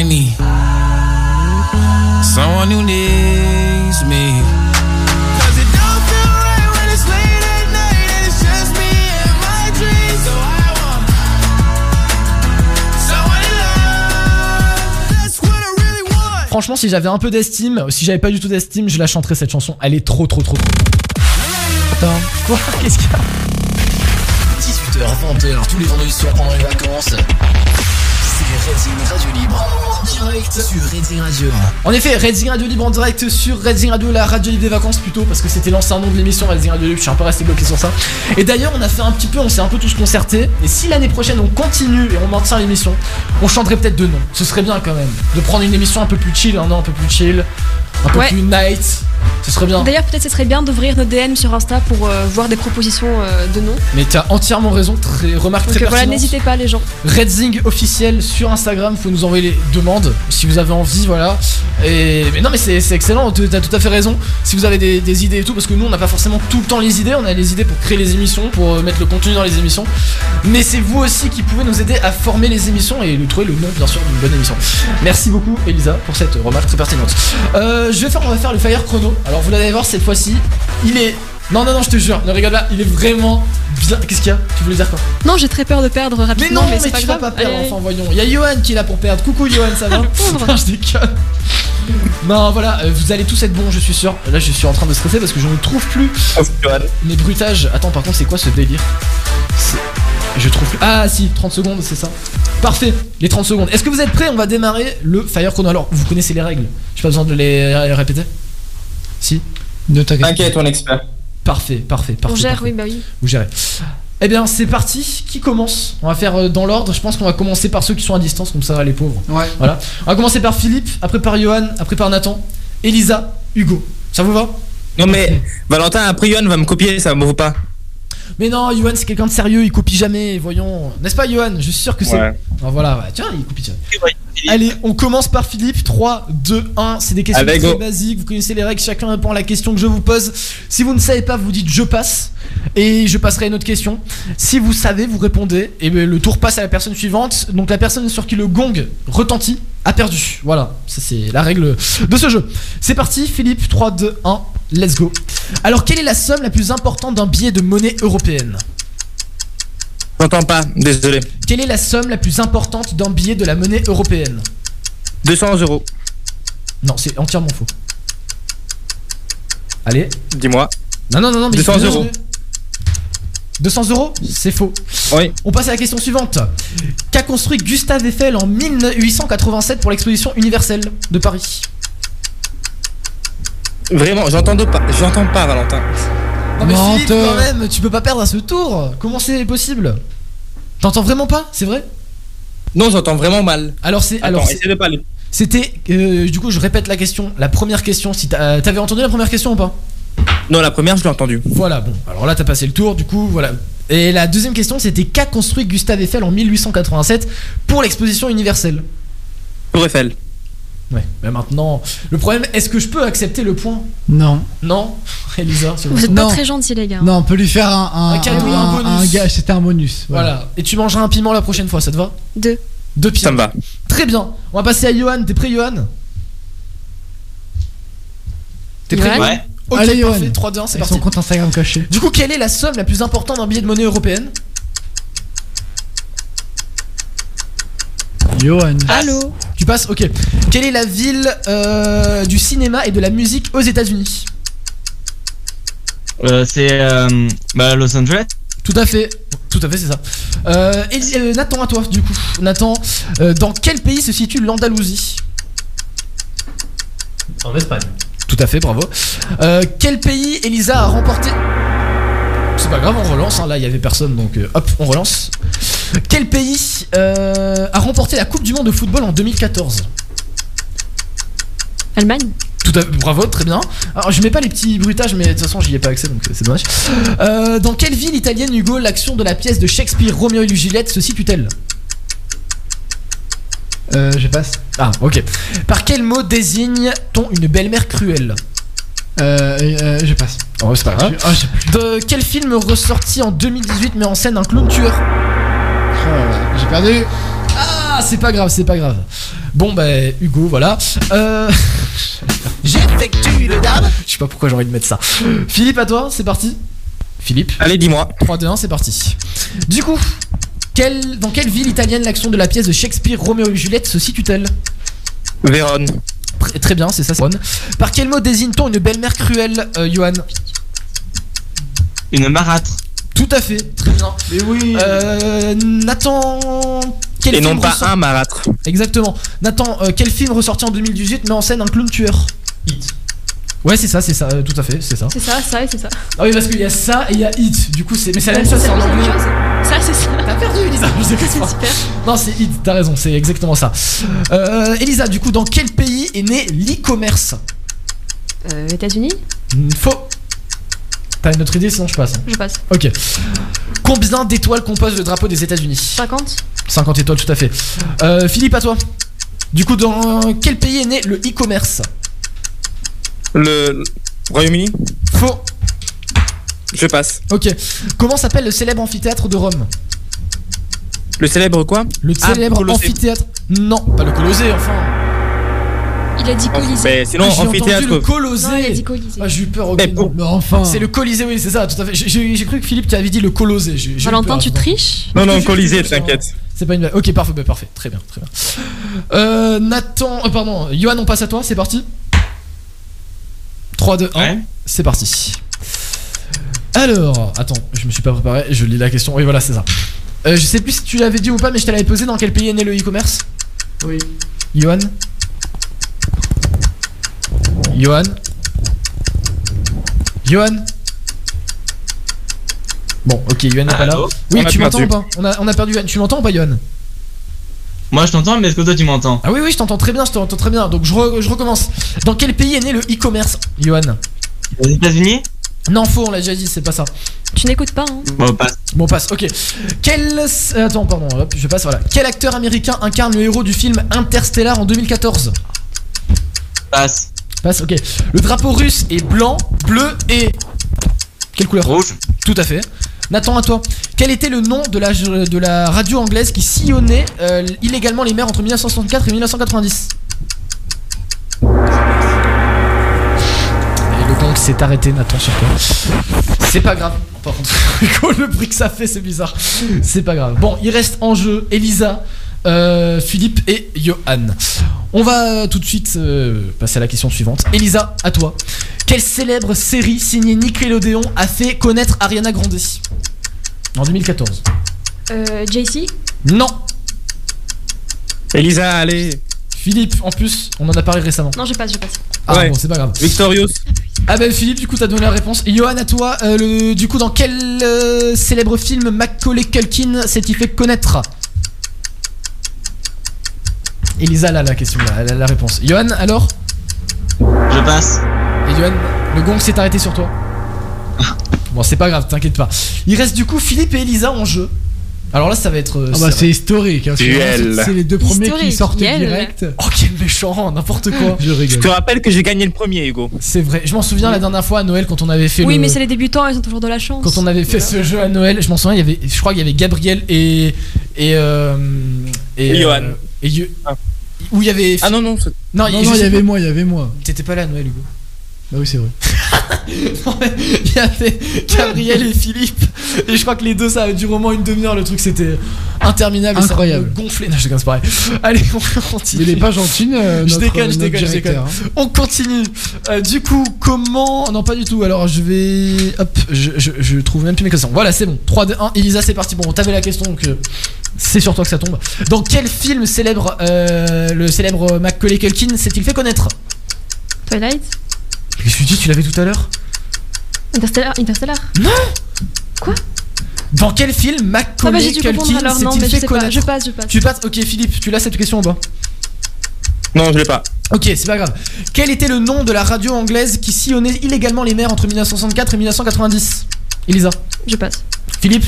I need someone who needs me. Cause it don't feel right when it's late at night and it's just me and my dreams? So I want someone to love. That's what I really want. Franchement, si j'avais un peu d'estime, si j'avais pas du tout d'estime, je la chanterais cette chanson. Elle est trop, trop, trop, trop. Attends, quoi? Qu'est-ce qu'il y a? 18h, 20h, tous les vendredis soirs pendant les vacances. En effet, Redding Radio Libre en direct sur Redding Radio, la radio libre des vacances plutôt, parce que c'était l'ancien nom de l'émission Redding Radio Libre, je suis un peu resté bloqué sur ça. Et d'ailleurs, on a fait un petit peu, on s'est un peu tous concertés, et si l'année prochaine on continue et on maintient l'émission, on chanterait peut-être de nom. Ce serait bien quand même, de prendre une émission un peu plus chill, un nom un peu plus chill, un peu Ouais. plus night, ce serait bien. D'ailleurs, peut-être ce serait bien d'ouvrir nos DM sur Insta pour euh, voir des propositions euh, de noms. Mais t'as entièrement raison, très, remarque Donc très euh, voilà, n'hésitez pas les gens. Redzing officiel sur Instagram, faut nous envoyer les demandes si vous avez envie, voilà. Et mais non, mais c'est excellent, tu- t'as tout à fait raison. Si vous avez des, des idées et tout, parce que nous on n'a pas forcément tout le temps les idées, on a les idées pour créer les émissions, pour mettre le contenu dans les émissions. Mais c'est vous aussi qui pouvez nous aider à former les émissions et nous trouver le nom, bien sûr, d'une bonne émission. Merci beaucoup, Elisa, pour cette remarque très pertinente. Euh, je vais faire, on va faire le fire chrono. Alors vous allez voir cette fois-ci, il est. Non, non, non, je te jure, ne rigole pas, il est vraiment bien. Qu'est-ce qu'il y a? Tu voulais dire quoi? Non, j'ai très peur de perdre mais rapidement, non, mais, mais, pas tu grave. vas pas perdre, Allez, enfin voyons. Il y a Johan qui est là pour perdre. Coucou Johan, ça va? Non, je déconne. Non, voilà, euh, vous allez tous être bons, je suis sûr. Là, je suis en train de stresser parce que je ne trouve plus mes bruitages. Attends, par contre, c'est quoi ce délire? C'est- Je trouve. Ah, si, 30 secondes, c'est ça. Parfait, les 30 secondes. Est-ce que vous êtes prêts On va démarrer le Fire Chrono. Alors, vous connaissez les règles J'ai pas besoin de les ré- répéter Si Ne t'inquiète T'inquiète, on est expert. Parfait, parfait, parfait. On gère, parfait. oui, bah oui. Vous gérez. Eh bien, c'est parti. Qui commence? On va faire euh, dans l'ordre. Je pense qu'on va commencer par ceux qui sont à distance, comme ça, les pauvres. Ouais. Voilà. On va commencer par Philippe, après par Johan, après par Nathan, Elisa, Hugo. Ça vous va? Non mais Valentin, après Yohan va me copier, ça me vaut pas. Mais non, Johan, c'est quelqu'un de sérieux, il copie jamais, voyons. N'est-ce pas, Johan? Je suis sûr que c'est. Ouais. Ah, voilà, ouais. tiens, il copie jamais. Allez, on commence par Philippe. 3, 2, 1. C'est des questions Allez, très go. basiques. Vous connaissez les règles. Chacun répond à la question que je vous pose. Si vous ne savez pas, vous dites je passe. Et je passerai à une autre question. Si vous savez, vous répondez. Et ben, le tour passe à la personne suivante. Donc la personne sur qui le gong retentit a perdu. Voilà, ça c'est la règle de ce jeu. C'est parti, Philippe. 3, 2, 1. Let's go. Alors, quelle est la somme la plus importante d'un billet de monnaie européenne? J'entends pas, désolé. Quelle est la somme la plus importante d'un billet de la monnaie européenne? 200 euros. Non, c'est entièrement faux. Allez. Dis-moi. Non, non, non, non, mais 200 bien euros. joué. 200 euros C'est faux. Oui. On passe à la question suivante. Qu'a construit Gustave Eiffel en 1887 pour l'exposition universelle de Paris? Vraiment, j'entends pas, j'entends pas Valentin. Non mais Philippe, quand même, tu peux pas perdre à ce tour. Comment c'est possible? T'entends vraiment pas? C'est vrai? Non, j'entends vraiment mal. Alors c'est alors c'était euh, du coup je répète la question. La première question, si t'as- euh, t'avais entendu la première question ou pas? Non, la première, je l'ai entendue. Voilà, bon. Alors là, t'as passé le tour, du coup, voilà. Et la deuxième question, c'était qu'a construit Gustave Eiffel en 1887 pour l'exposition universelle? Tour Eiffel. Ouais, mais maintenant, le problème, est-ce que je peux accepter le point? Non. Non? Elisa, vous Vous êtes pas Non. très gentils, les gars. Non, on peut lui faire un, un, Un cadeau, un bonus. gage, c'était un bonus. Voilà. Et tu mangeras un piment la prochaine fois, ça te va? Deux. Deux piments. Ça me va. Très bien. On va passer à Johan. T'es prêt, Johan? T'es prêt? Ouais. Johan? Ouais. Ok, Allez, parfait. Johan. 3, 2, 1, c'est parti. son compte Instagram caché. Du coup, quelle est la somme la plus importante d'un billet de monnaie européenne? Johan. Allô? Tu passes Ok. Quelle est la ville euh, du cinéma et de la musique aux États-Unis? Euh, c'est euh, bah, Los Angeles. Tout à fait. Tout à fait, c'est ça. Euh, et, euh, Nathan, à toi, du coup. Nathan, euh, dans quel pays se situe l'Andalousie? En Espagne. Tout à fait, bravo. Euh, quel pays Elisa a remporté C'est pas grave, on relance. hein, Là, il y avait personne, donc euh, hop, on relance. Quel pays euh, a remporté la Coupe du Monde de football en 2014 Allemagne Tout à bravo, très bien. Alors, je mets pas les petits bruitages, mais de toute façon, j'y ai pas accès, donc euh, c'est dommage. Euh, dans quelle ville italienne, Hugo, l'action de la pièce de Shakespeare Roméo et Juliette se situe-t-elle? Euh, je passe. Ah, ok. Par quel mot désigne-t-on une belle-mère cruelle? Euh, euh, je passe. Oh, c'est pas grave. Plus. De quel film ressorti en 2018 met en scène un clown tueur Oh, j'ai perdu. Ah, c'est pas grave, c'est pas grave. Bon, bah, Hugo, voilà. Euh. J'effectue le dab. Je sais pas pourquoi j'ai envie de mettre ça. Philippe, à toi, c'est parti. Philippe. Allez, dis-moi. 3, 2, 1, c'est parti. Du coup, dans quelle ville italienne l'action de la pièce de Shakespeare Roméo et Juliette se situe-t-elle? Vérone. Très, très bien, c'est ça, c'est bonne. Par quel mot désigne-t-on une belle-mère cruelle, euh, Johan? Une marâtre. Tout à fait, très bien. Mais oui. Euh, Nathan. Quel Et non film pas ressort- un marâtre. Exactement. Nathan, euh, quel film ressorti en 2018 met en scène un clown tueur? Hit. Ouais, c'est ça, c'est ça, euh, tout à fait, c'est ça. C'est ça, ça et c'est ça. Ah oui, parce qu'il y a ça et il y a Hit. Du coup, c'est. Mais c'est la même chose, c'est en anglais. Ça, c'est ça. T'as perdu, Elisa. Je sais que C'est c'est super. Non, c'est Hit, t'as raison, c'est exactement ça. Euh, Elisa, du coup, dans quel pays est né l'e-commerce Euh, États-Unis Hmm, Faux. T'as une autre idée, sinon je passe. hein. Je passe. Ok. Combien d'étoiles compose le drapeau des États-Unis? 50 50 étoiles, tout à fait. Euh, Philippe, à toi. Du coup, dans quel pays est né le e-commerce? Le Royaume-Uni? Faux. Je passe. Ok. Comment s'appelle le célèbre amphithéâtre de Rome? Le célèbre quoi? Le Ah, célèbre amphithéâtre. Non, pas le Colisée, enfin. Il a dit Colisée. Mais sinon, Ah, j'ai entendu amphithéâtre. le Colisée. Non, il a dit Colisée. Ah, j'ai eu peur. ok, Mais enfin. C'est le Colisée, oui, c'est ça, tout à fait. J'ai- cru que Philippe, tu avais dit le Colisée. Valentin, peur, tu triches Non, non, Colisée, t'inquiète. C'est pas une blague. Ok, parfait, bah, parfait. Très bien, très bien. Euh, Nathan, euh, pardon, Johan, on passe à toi, c'est parti. 3, 2, 1, Ouais. c'est parti. Alors, attends, je me suis pas préparé, je lis la question. Oui, voilà, c'est ça. Euh, je sais plus si tu l'avais dit ou pas, mais je te l'avais posé. Dans quel pays est né le e-commerce? Oui. Johan? Johan? Johan? Bon, ok, Johan n'est pas là. Oui, tu m'entends ou pas? On a, on a perdu Johan. Tu m'entends ou pas, Johan? Moi je t'entends, mais est-ce que toi tu m'entends? Ah oui, oui, je t'entends très bien, je t'entends très bien. Donc je, re- je recommence. Dans quel pays est né le e-commerce, Johan? Aux États-Unis? Non, faux, on l'a déjà dit, c'est pas ça. Tu n'écoutes pas, hein Bon, passe. Bon, on passe, ok. Quel. euh, Attends, pardon, hop, je passe, voilà. Quel acteur américain incarne le héros du film Interstellar en 2014 Passe. Passe, ok. Le drapeau russe est blanc, bleu et. Quelle couleur Rouge. Tout à fait. Nathan, à toi. Quel était le nom de la, de la radio anglaise qui sillonnait euh, illégalement les mers entre 1964 et 1990 Et le s'est arrêté, Nathan, sur toi. C'est pas grave. Par contre, le bruit que ça fait, c'est bizarre. C'est pas grave. Bon, il reste en jeu Elisa, euh, Philippe et Johan. On va tout de suite euh, passer à la question suivante. Elisa, à toi. Quelle célèbre série signée Nickelodeon a fait connaître Ariana Grande? En 2014. Euh, JC Non Elisa, allez. Philippe, en plus, on en a parlé récemment. Non, je passe, je passe. Ah Ouais. bon, c'est pas grave. Victorious. Ah ben Philippe, du coup, t'as donné la réponse. Et Johan, à toi, euh, le, du coup, dans quel euh, célèbre film Macaulay Culkin s'est-il fait connaître? Elisa, là, la question, là, la, la réponse. Johan, alors Je passe. Et Johan, le gong s'est arrêté sur toi. Bon, c'est pas grave, t'inquiète pas. Il reste du coup Philippe et Elisa en jeu. Alors là, ça va être. euh, Ah bah c'est historique. Hein, c'est- les deux premiers qui sortent Yel. direct. Oh, quel méchant, n'importe quoi. Je te rappelle que j'ai gagné le premier, Hugo. C'est vrai. Je m'en souviens la dernière fois à Noël quand on avait fait Oui, le. mais c'est les débutants, ils ont toujours de la chance. Quand on avait fait Voilà. ce jeu à Noël, je m'en souviens, il y avait, je crois qu'il y avait Gabriel et et euh, et, Et Johan. euh, et Ah. Où il y avait Ah non, non. non, Non, je non, il y avait moi, il y avait moi. t'étais pas là Noël Hugo Bah oui, c'est vrai. Il y avait Gabriel et Philippe Et je crois que les deux, ça a duré au moins une demi-heure. Le truc, c'était interminable. et ça Incroyable. me gonflait. Non, je déconne, c'est pareil. Allez, on continue. Il est pas gentil, euh, je déconne, je déconne, je déconne. directeur, hein. On continue. Euh, du coup, comment. Non, pas du tout. Alors, je vais. Hop, je, je, je trouve même plus mes questions. Voilà, c'est bon. 3, 2, 1. Elisa, c'est parti. Bon, t'avais la question, donc euh, c'est sur toi que ça tombe. Dans quel film célèbre euh, le célèbre Macaulay Culkin s'est-il fait connaître? Twilight? Que tu dis Tu l'avais tout à l'heure. Interstellar Interstellar. Non! Quoi? Dans quel film Ah bah Macaulay dû confondre Culkin alors, non s'est-il mais je fait sais pas, connaître? je passe, je passe. Tu passes? Ok, Philippe, tu l'as cette question ou pas? Non, je l'ai pas. Ok, c'est pas grave. Quel était le nom de la radio anglaise qui sillonnait illégalement les mers entre 1964 et 1990 Elisa. Je passe. Philippe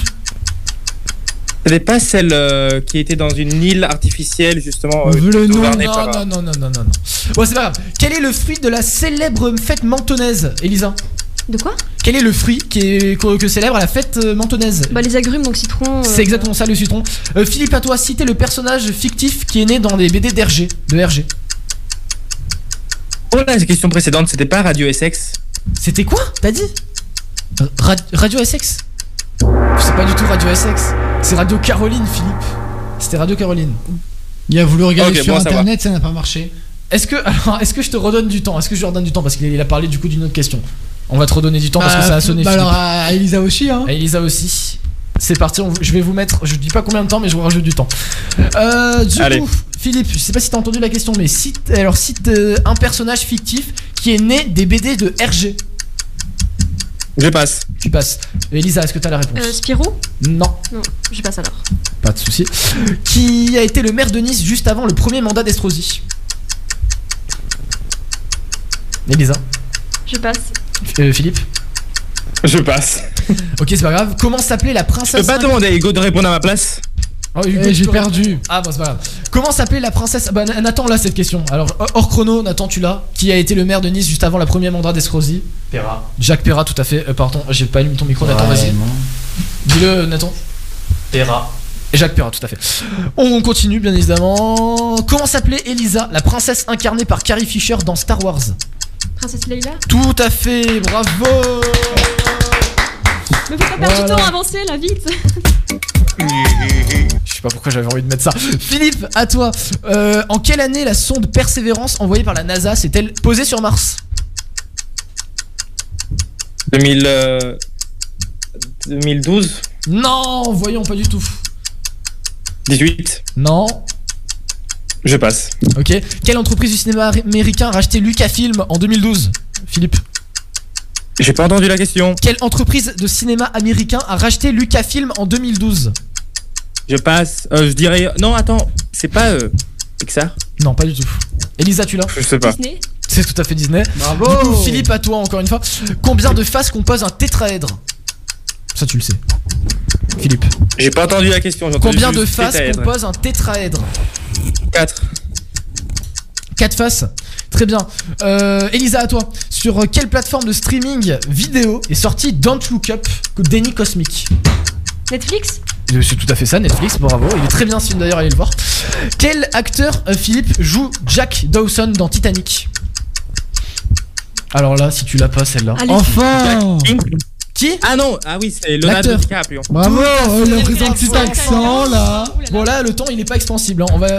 C'était pas celle euh, qui était dans une île artificielle, justement. euh, Le nom. Non, par- non, non, non, non, non, non. Bon, c'est pas grave. Quel est le fruit de la célèbre fête mentonnaise, Elisa? De quoi? Quel est le fruit qui est, que, que célèbre la fête euh, mentonnaise Bah les agrumes donc citron. euh, C'est exactement ça le citron. Euh, Philippe, à toi, citer le personnage fictif qui est né dans les BD d'Hergé, de Hergé. Oh la question précédente, c'était pas Radio SX C'était quoi? T'as dit? Ra- Radio SX C'est pas du tout Radio SX. C'est Radio Caroline, Philippe. C'était Radio Caroline. Il a voulu regarder sur bon internet, ça n'a pas marché. Est-ce que, alors, est-ce que je te redonne du temps? Est-ce que je lui redonne du temps? Parce qu'il a parlé du coup d'une autre question. On va te redonner du temps parce que ça a sonné. Bah Philippe. alors à Elisa aussi, hein. À Elisa aussi. C'est parti, on- je vais vous mettre, je dis pas combien de temps, mais je vous rajoute du temps. Euh, du Allez. coup, Philippe, je sais pas si t'as entendu la question, mais cite, alors cite euh, un personnage fictif qui est né des BD de RG. Je passe. Tu passes. Elisa, est-ce que t'as la réponse Euh, Spirou Non, Non, je passe alors. pas de souci. Qui a été le maire de Nice juste avant le premier mandat d'Estrosi? Elisa, Je passe. Euh, Philippe. Je passe. Ok, c'est pas grave. Comment s'appelait la Je princesse peux pas demander à Hugo de répondre à ma place? Oh, Hugo, j'ai perdu. Ah bon c'est pas grave. Comment s'appelait la princesse? Bah Na- Nathan là cette question. Alors hors chrono, Nathan tu l'as. Qui a été le maire de Nice juste avant la première mandat d'Escrozy? Perra. Jacques Perra tout à fait. Euh, pardon, j'ai pas allumé ton micro Nathan, vas-y. Dis-le Nathan. Perra. Et Jacques Perra tout à fait. On continue bien évidemment. Comment s'appelait Elisa, la princesse incarnée par Carrie Fisher dans Star Wars? Princesse Leila? Tout à fait, bravo Me fais pas perdre du temps, avancez là, vite Je sais pas pourquoi j'avais envie de mettre ça. Philippe, à toi. Euh, en quelle année la sonde Persévérance envoyée par la NASA s'est-elle posée sur Mars 2000, euh, 2012 Non, voyons pas du tout. 18 Non. Je passe. Ok. Quelle entreprise du cinéma américain a racheté Lucasfilm en 2012 Philippe. J'ai pas entendu la question. Quelle entreprise de cinéma américain a racheté Lucasfilm en 2012 Je passe. Euh, je dirais. Non, attends. C'est pas euh, Pixar? Non, pas du tout. Elisa, tu l'as? Je sais pas. Disney C'est tout à fait Disney. Bravo. Du coup, Philippe, à toi encore une fois. Combien de faces compose un tétraèdre? Ça, tu le sais. Philippe. J'ai pas entendu la question. j'ai entendu Combien de faces tétraèdre. compose un tétraèdre? 4. 4 faces? Très bien. Euh, Elisa, à toi. Sur quelle plateforme de streaming vidéo est sorti Don't Look Up Denny Cosmic Netflix? Euh, C'est tout à fait ça, Netflix, bravo. Il est très bien ce film d'ailleurs, allez le voir. Quel acteur, euh, Philippe, joue Jack Dawson dans Titanic? Alors là, si tu l'as pas celle-là. Allez. Enfin Qui Ah non Ah oui, c'est Leonardo L'acteur. DiCaprio. Bravo, oh, fait. le présent petit accent là. Là. Bon là, le temps il est pas expansible. hein. On va.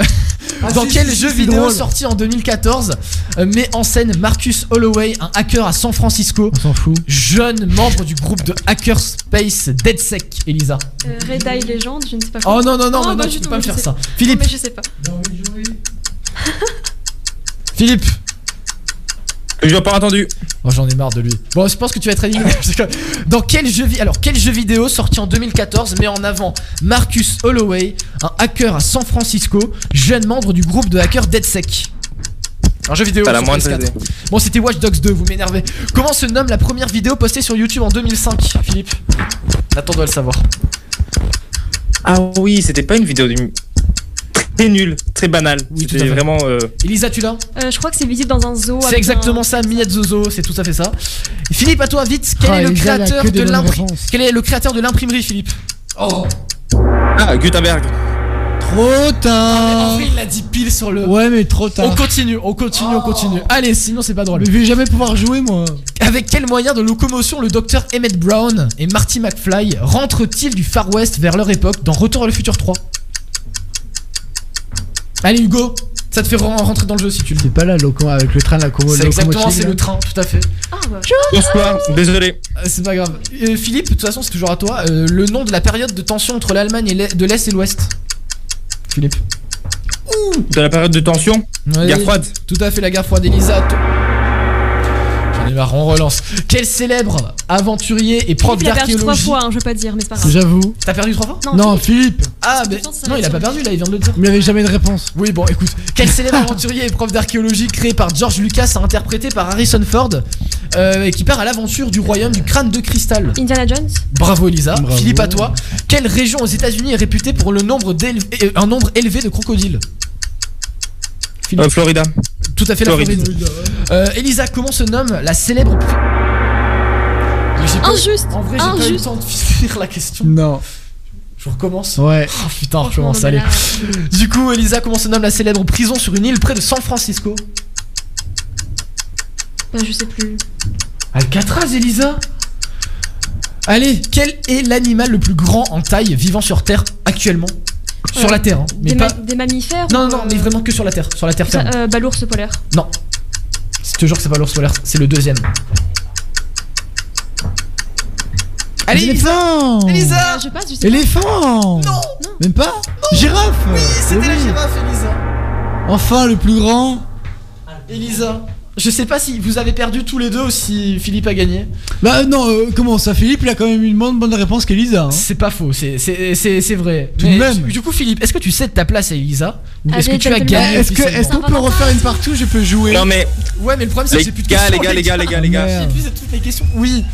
Ah, Dans quel jeu vidéo drôle. sorti en 2014 euh, met en scène Marcus Holloway, un hacker à San Francisco, On s'en fout. jeune membre du groupe de Hackerspace DeadSec, Elisa Euh, Red Eye Legend, je ne sais pas Oh non, non, non, Oh, mais bah, non, du tu peux pas me je faire sais ça. Non, Philippe, mais je sais pas. Philippe. Je n'ai pas entendu. Oh, j'en ai marre de lui. Bon, je pense que tu vas être éliminé. Dans quel jeu, alors quel jeu vidéo sorti en 2014 met en avant Marcus Holloway, un hacker à San Francisco, jeune membre du groupe de hackers DeadSec? Un jeu vidéo Pas la sur moindre PS4. idée. Bon, c'était Watch Dogs 2, vous m'énervez. Comment se nomme la première vidéo postée sur YouTube en 2005, Philippe? Nathan doit le savoir. Ah oui, c'était pas une vidéo du. Très nulle, très banale. Oui, tout à C'était fait. vraiment. euh, Elisa, tu l'as? Euh, je crois que c'est visite dans un zoo. C'est exactement un- ça, Miette Zozo, c'est tout à fait ça. Philippe, à toi, vite, quel Ah, est le Elisa, créateur de l'imprimerie réponses. Quel est le créateur de l'imprimerie, Philippe? Ah, Gutenberg. Trop tard. Vrai, il l'a dit pile sur le. Ouais, mais trop tard. On continue, on continue, on continue. Allez, sinon c'est pas drôle. Mais je vais jamais pouvoir jouer, moi. Avec quel moyen de locomotion le docteur Emmett Brown et Marty McFly rentrent-ils du Far West vers leur époque dans Retour à le futur 3 Allez Hugo, ça te fait ren- rentrer dans le jeu si tu le dis. C'est pas la loco avec le train, la commo C'est exactement, c'est le train, tout à fait. Ah. Bonsoir, désolé. Euh, C'est pas grave. Euh, Philippe, de toute façon, c'est toujours à toi. Euh, le nom de la période de tension entre l'Allemagne et l'Est- de l'Est et l'Ouest. Philippe. De la période de tension? Ouais, Guerre froide Tout à fait, la guerre froide. Elisa. t- On relance. Quel célèbre aventurier et prof Il a perdu trois d'archéologie fois, hein, je veux pas dire, mais c'est pas grave. J'avoue. T'as perdu trois fois Non, Philippe. Ah, mais ça non, il a pas perdu là, il vient de le dire. Mais il avait jamais de réponse. Oui, bon, écoute. Quel célèbre aventurier et prof d'archéologie créé par George Lucas, interprété par Harrison Ford, euh, et qui part à l'aventure du royaume du crâne de cristal? Indiana Jones Bravo Elisa. Bravo. Philippe, à toi. Quelle région aux États-Unis est réputée pour le nombre euh, un nombre élevé de crocodiles? Euh, Florida. Tout à fait la Floride. Euh, Elisa, comment se nomme la célèbre. Pas- Injuste En vrai, j'ai pas eu le temps de finir la question. Non. Je recommence. Ouais. Oh putain, on Franchement, recommence, allez. Du coup, Elisa, comment se nomme la célèbre prison sur une île près de San Francisco? Bah, je sais plus. Alcatraz, Elisa? Allez, quel est l'animal le plus grand en taille vivant sur Terre actuellement? Sur la Terre, hein, mais Des, pas. ma- des mammifères Non, ou, non, non, euh, mais vraiment que sur la Terre, sur la Terre ça, ferme. euh, bah, l'ours polaire. Non. Je te jure que c'est pas l'ours polaire, c'est le deuxième. Allez, Elisa Éléphant. Elisa Ah, je passe, je sais pas. Éléphant. Non Même pas Girafe. Oui, c'était la girafe, Elisa Enfin, le plus grand. Elisa Je sais pas si vous avez perdu tous les deux ou si Philippe a gagné. Bah non, euh, comment ça Philippe, il a quand même une bonne, bonne réponse qu'Elisa. Hein. C'est pas faux, c'est- c'est c'est- c'est vrai. Tout de Mais même. Du coup, Philippe, est-ce que tu sais de ta place à Elisa Ou est-ce que tu as gagné Est-ce que- est-ce officiellement qu'on peut refaire une partout Je peux jouer? Non mais, Ouais, mais le problème c'est que les j'ai plus de gars, questions. les gars, les gars, les gars, les gars. J'ai plus de toutes les questions. Oui.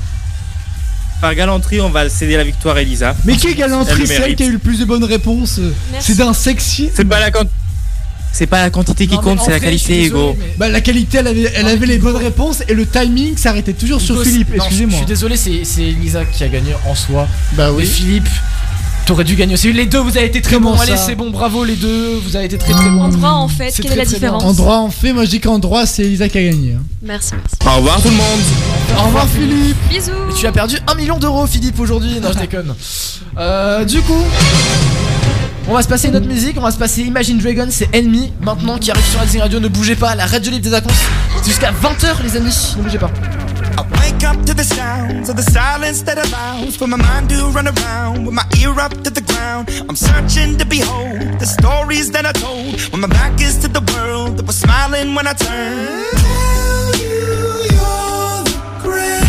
Par galanterie, on va céder la victoire à Elisa. Mais qui est Elle galanterie le celle mérite. qui a eu le plus de bonnes réponses Merci. C'est d'un sexy. C'est pas la quantité. C'est pas la quantité qui Non, compte, c'est la qualité, désolé, Hugo. mais- Bah la qualité, elle avait, elle Non, avait les bonnes réponses et le timing s'arrêtait toujours sur Philippe. non, Je Excusez-moi. suis désolé, c'est c'est Elisa qui a gagné en soi. Bah Mais Philippe, t'aurais dû gagner aussi. Les deux, vous avez été très Comment bons. Allez, ça c'est bon, bravo les deux. Vous avez été très très bons. En droit, en fait, quelle est la différence En droit, en fait, moi je dis qu'en droit, c'est Elisa qui a gagné. hein. Merci, merci. Au revoir tout le monde. Au revoir Philippe. Bisous Et tu as perdu un million d'euros, Philippe, aujourd'hui. Non, je déconne. Euh, du coup, on va se passer une autre musique. On va se passer Imagine Dragons, c'est Enemy. Maintenant, qui arrive sur Radio. Ne bougez pas. La radio libre des vacances. C'est jusqu'à 20h, les amis. Ne bougez pas. I wake up to the sounds of the silence that allows for my mind to run around with my ear up to the ground. I'm searching to behold the stories that I told when my back is to the world that was smiling when I turned. Tell you you're the greatest,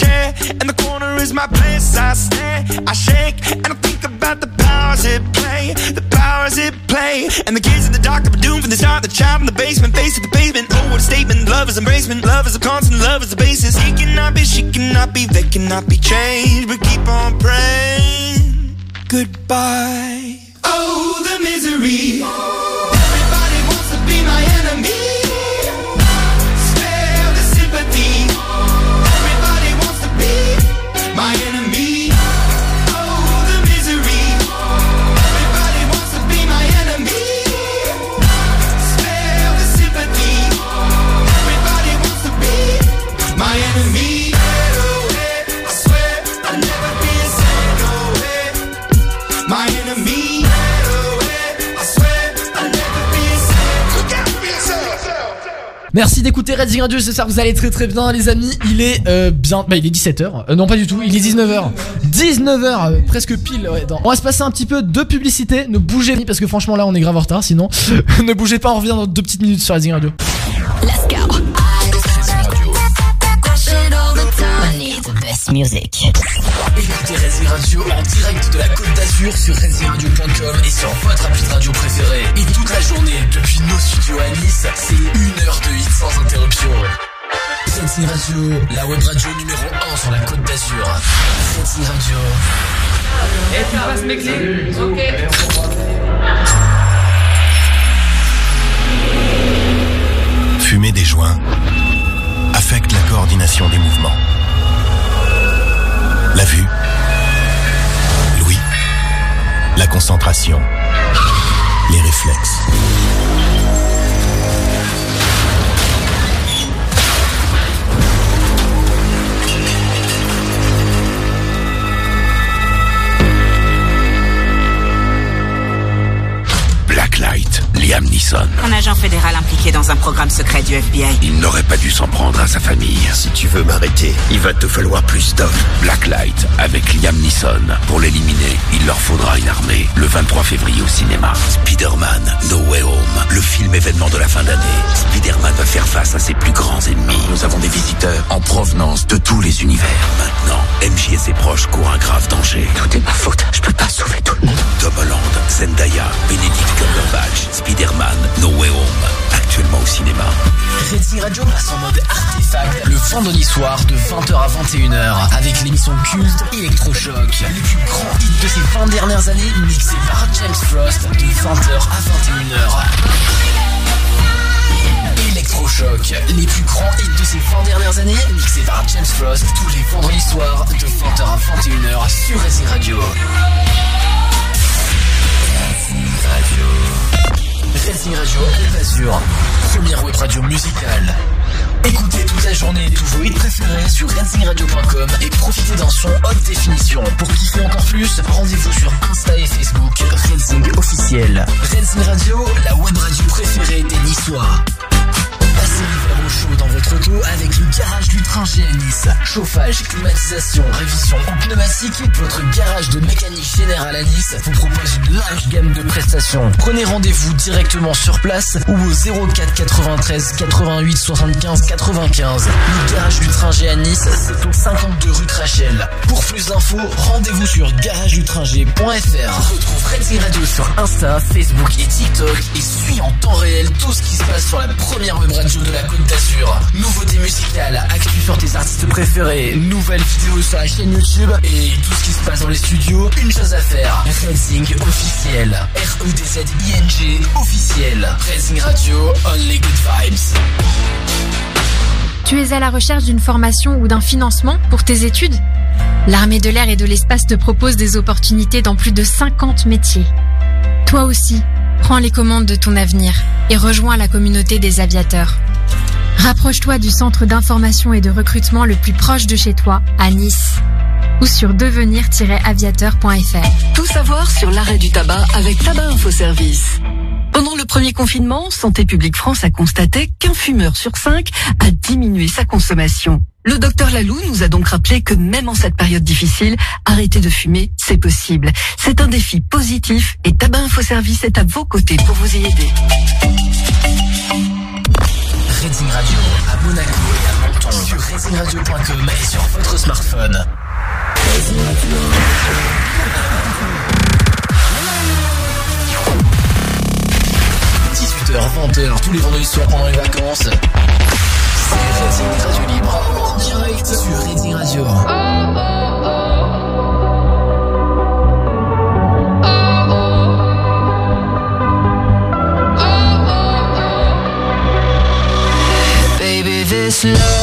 Chair in the corner is my place. I stare, I shake, and I think about the powers it play. The powers it play. And the kids in the dark are doomed from the start. The child in the basement, face to the pavement. Oh, what a statement. Love is embracement. Love is a constant. Love is the basis. He cannot be, she cannot be, they cannot be changed. But keep on praying. Goodbye. Oh, the misery. Everybody wants to be my enemy. Merci d'écouter Redding Radio, j'espère que vous allez très très bien les amis. Il est euh, bien, bah il est 17h. Euh, non pas du tout, il est 19h. 19h, euh, presque pile. Ouais, dans- On va se passer un petit peu de publicité. Ne bougez pas parce que franchement là on est grave en retard. Sinon, ne bougez pas, on revient dans deux petites minutes sur Redding Radio. Let's go. I need the best music. Écoutez Resi Radio en direct de la Côte d'Azur sur ResiRadio.com et sur votre appli de radio préférée. Et toute la journée, depuis nos studios à Nice, c'est une heure de hit sans interruption. Resi Radio, la web radio numéro 1 sur la Côte d'Azur. Resi Radio. Et tu passes mes clés Ok. Fumer des joints affecte la coordination des mouvements. La vue, la concentration, les réflexes. Blacklight, Liam Neeson. Un agent fédéral impliqué dans un programme secret du FBI. Il n'aurait pas dû s'en prendre à sa famille. Si tu veux m'arrêter, il va te falloir plus d'hommes. Blacklight avec Liam Neeson. Pour l'éliminer, il leur faudra une armée. Le 23 février au cinéma. Spider-Man, No Way Home. Le film événement de la fin d'année. Spider-Man va faire face à ses plus grands ennemis. Nous avons des visiteurs en provenance de tous les univers. Maintenant, MJ et ses proches courent un grave danger. Tout est ma faute. Je peux pas sauver tout le monde. Tom Holland, Zendaya, Benedict Cumberbatch, Spider-Man, No Way Home. Actuellement au cinéma. Resi Radio passe en mode artefact le vendredi soir de 20h à 21h avec l'émission culte Electrochoc. Les plus grands hits de ces 20 dernières années mixés par James Frost de 20h à 21h. Electrochoc, les plus grands hits de ces 20 dernières années mixés par James Frost tous les vendredis soirs de 20h à 21h sur Resi Radio. Racing Radio Alpes Azur, première web radio musicale. Écoutez toute la journée tous vos hits préférés sur racingradio.com et profitez d'un son haute définition. Pour kiffer encore plus, rendez-vous sur Insta et Facebook Racing officiel. Racing Radio, la web radio préférée des Niçois. Passez l'hiver au chaud dans votre auto avec le garage du train à Nice. Chauffage, climatisation, révision ou pneumatique, votre garage de mécanique générale à Nice vous propose une large gamme de prestations. Prenez rendez-vous directement sur place ou au 04 93 88 75 95. Le garage du train à Nice, c'est au 52 rue Trachel. Pour plus d'infos, rendez-vous sur garagedutranger.fr. Retrouve Racing Radio sur Insta, Facebook et TikTok et suis en temps réel tout ce qui se passe sur la première web radio de la Côte d'Azur. Nouveautés musicales, actu sur tes artistes préférés, nouvelles vidéos sur la chaîne YouTube et tout ce qui se passe dans les studios. Une chose à faire, Racing officiel. R-E-D-Z-I-N-G officiel. Racing Radio, only good vibes. Tu es à la recherche d'une formation ou d'un financement pour tes études? L'armée de l'air et de l'espace te propose des opportunités dans plus de 50 métiers. Toi aussi, prends les commandes de ton avenir et rejoins la communauté des aviateurs. Rapproche-toi du centre d'information et de recrutement le plus proche de chez toi, à Nice, ou sur devenir-aviateur.fr. Tout savoir sur l'arrêt du tabac avec Tabac Info Service. Pendant le premier confinement, Santé publique France a constaté qu'un fumeur sur cinq a diminué sa consommation. Le docteur Lalou nous a donc rappelé que même en cette période difficile, arrêter de fumer, c'est possible. C'est un défi positif et Tabac Info Service est à vos côtés pour vous y aider. Reading Radio à Monaco et à Menton sur racingradio.com et sur votre smartphone. 18h, 20h, tous les vendredis soirs pendant les vacances. Radio Libre, en direct sur Radio. Baby, this love,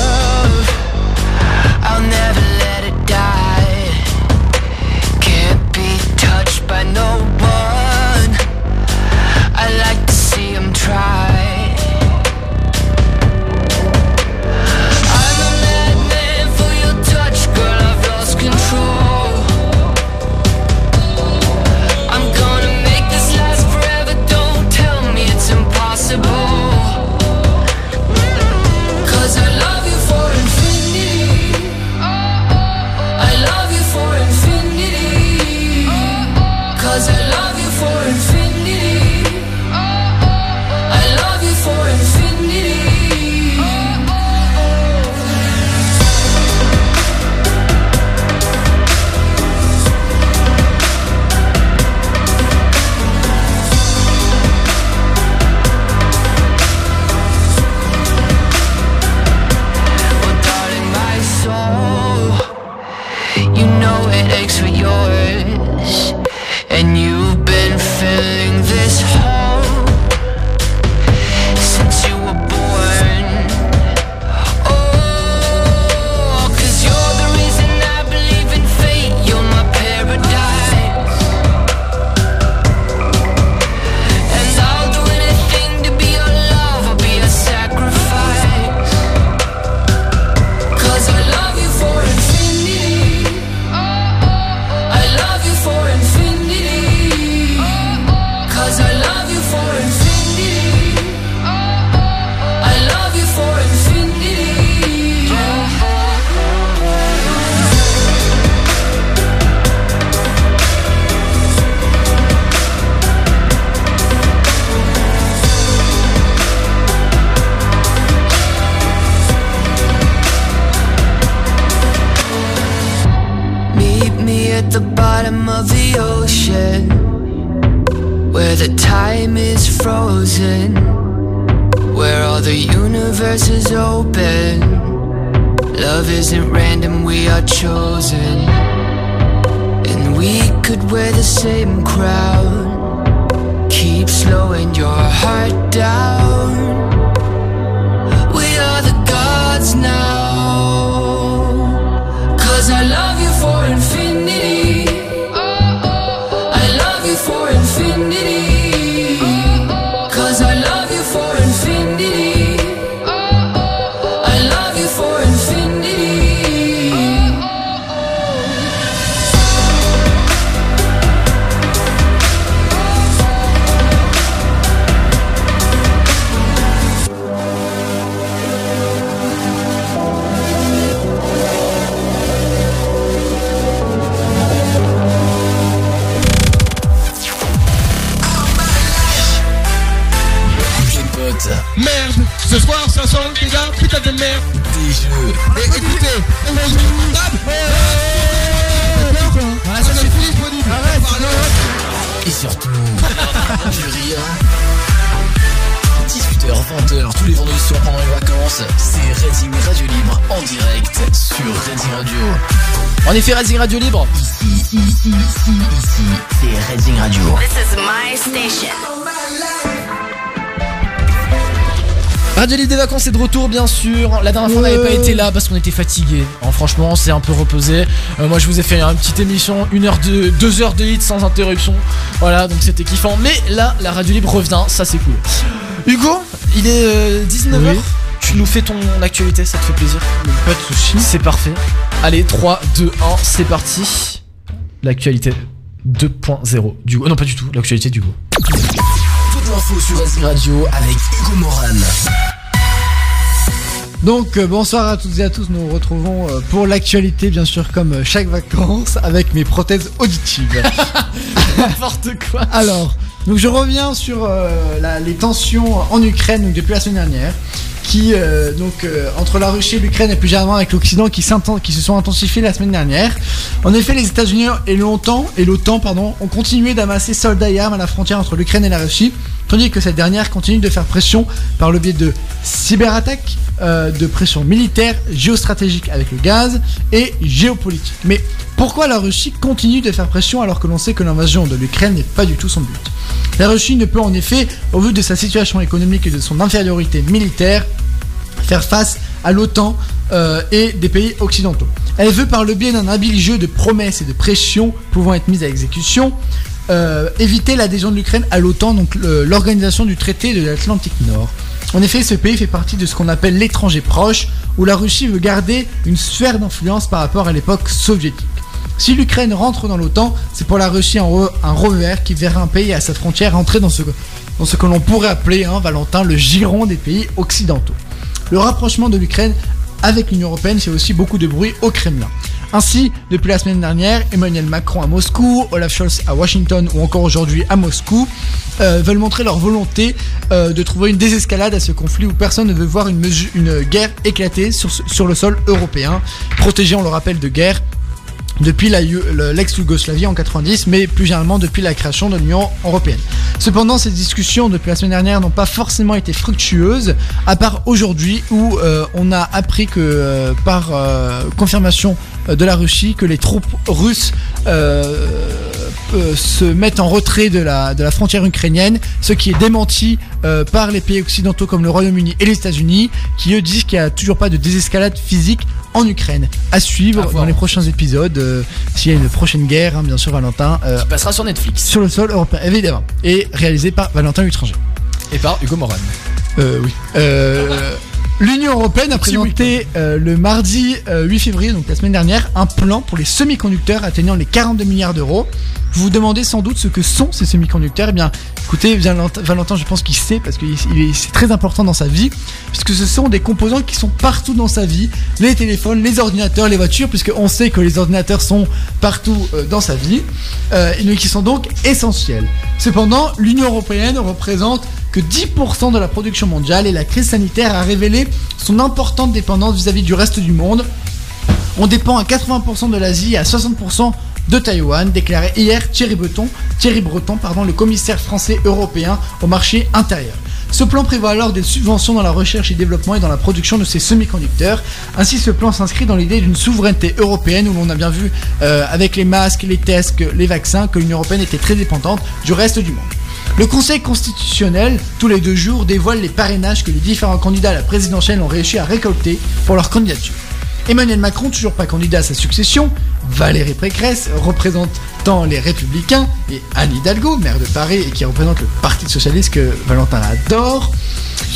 retour, bien sûr. La dernière fois, on n'avait pas été là parce qu'on était fatigué. franchement, c'est un peu reposé. Euh, moi, je vous ai fait une petite émission, une heure de, deux heures de hit sans interruption. Voilà, donc c'était kiffant. Mais là, la Radio Libre revient, ça c'est cool. Hugo, il est 19h. Oui. Tu nous fais ton actualité, ça te fait plaisir Pas de soucis. C'est parfait. Allez, 3, 2, 1, c'est parti. L'actualité 2.0 du Oh non, pas du tout, l'actualité du Toute l'info sur Radio avec Hugo Moran. Donc euh, bonsoir à toutes et à tous, nous nous retrouvons euh, pour l'actualité bien sûr comme euh, chaque vacances avec mes prothèses auditives. N'importe quoi. Alors, donc je reviens sur euh, la- les tensions en Ukraine donc, depuis la semaine dernière, qui euh, donc euh, entre la Russie et l'Ukraine et plus généralement avec l'Occident qui, se sont intensifiées la semaine dernière. En effet, les États-Unis et l'OTAN et l'OTAN pardon ont continué d'amasser soldats et armes à la frontière entre l'Ukraine et la Russie, tandis que cette dernière continue de faire pression par le biais de cyberattaques, euh, de pression militaire, géostratégique avec le gaz et géopolitique. Mais pourquoi la Russie continue de faire pression alors que l'on sait que l'invasion de l'Ukraine n'est pas du tout son but? La Russie ne peut en effet, au vu de sa situation économique et de son infériorité militaire, faire face à l'OTAN euh, et des pays occidentaux. Elle veut par le biais d'un habile jeu de promesses et de pressions pouvant être mises à exécution, euh, éviter l'adhésion de l'Ukraine à l'OTAN, donc l'organisation du traité de l'Atlantique Nord. En effet, ce pays fait partie de ce qu'on appelle l'étranger proche, où la Russie veut garder une sphère d'influence par rapport à l'époque soviétique. Si l'Ukraine rentre dans l'OTAN, c'est pour la Russie un, re- un revers qui verra un pays à sa frontière entrer dans ce, dans ce que l'on pourrait appeler, hein, Valentin, le giron des pays occidentaux. Le rapprochement de l'Ukraine avec l'Union Européenne fait aussi beaucoup de bruit au Kremlin. Ainsi, depuis la semaine dernière, Emmanuel Macron à Moscou, Olaf Scholz à Washington ou encore aujourd'hui à Moscou euh, veulent montrer leur volonté euh, de trouver une désescalade à ce conflit où personne ne veut voir une, guerre éclater sur, le sol européen, protégé, on le rappelle, de guerre depuis l'ex-Yougoslavie en 90, mais plus généralement depuis la création de l'Union Européenne. Cependant, ces discussions depuis la semaine dernière n'ont pas forcément été fructueuses, à part aujourd'hui où euh, on a appris que par confirmation de la Russie que les troupes russes euh, euh, se mettent en retrait de la, de la frontière ukrainienne, ce qui est démenti euh, par les pays occidentaux comme le Royaume-Uni et les États-Unis, qui eux disent qu'il n'y a toujours pas de désescalade physique en Ukraine. À suivre À voir. dans les prochains épisodes, euh, s'il y a une prochaine guerre, hein, bien sûr, Valentin. euh, Qui passera sur Netflix. sur le sol européen, évidemment. Et réalisé par Valentin Utranger. Et par Hugo Moran. Euh, oui. Euh, L'Union Européenne a présenté euh, le mardi euh, 8 février, donc la semaine dernière, un plan pour les semi-conducteurs atteignant les 42 milliards d'euros. Vous vous demandez sans doute ce que sont ces semi-conducteurs. Eh bien, écoutez, Valentin, je pense qu'il sait parce que c'est très important dans sa vie, puisque ce sont des composants qui sont partout dans sa vie, les téléphones, les ordinateurs, les voitures, puisque on sait que les ordinateurs sont partout euh, dans sa vie, euh, et qui sont donc essentiels. Cependant, l'Union européenne représente que 10% de la production mondiale et la crise sanitaire a révélé son importante dépendance vis-à-vis du reste du monde. On dépend à 80% de l'Asie et à 60% de Taïwan, déclarait hier Thierry Breton, Thierry Breton pardon, le commissaire français européen au marché intérieur. Ce plan prévoit alors des subventions dans la recherche et développement et dans la production de ces semi-conducteurs. Ainsi, ce plan s'inscrit dans l'idée d'une souveraineté européenne où l'on a bien vu euh, avec les masques, les tests, les vaccins, que l'Union européenne était très dépendante du reste du monde. Le Conseil constitutionnel, tous les deux jours, dévoile les parrainages que les différents candidats à la présidentielle ont réussi à récolter pour leur candidature. Emmanuel Macron, toujours pas candidat à sa succession, Valérie Pécresse, représentant les Républicains, et Anne Hidalgo, maire de Paris et qui représente le Parti Socialiste que Valentin adore,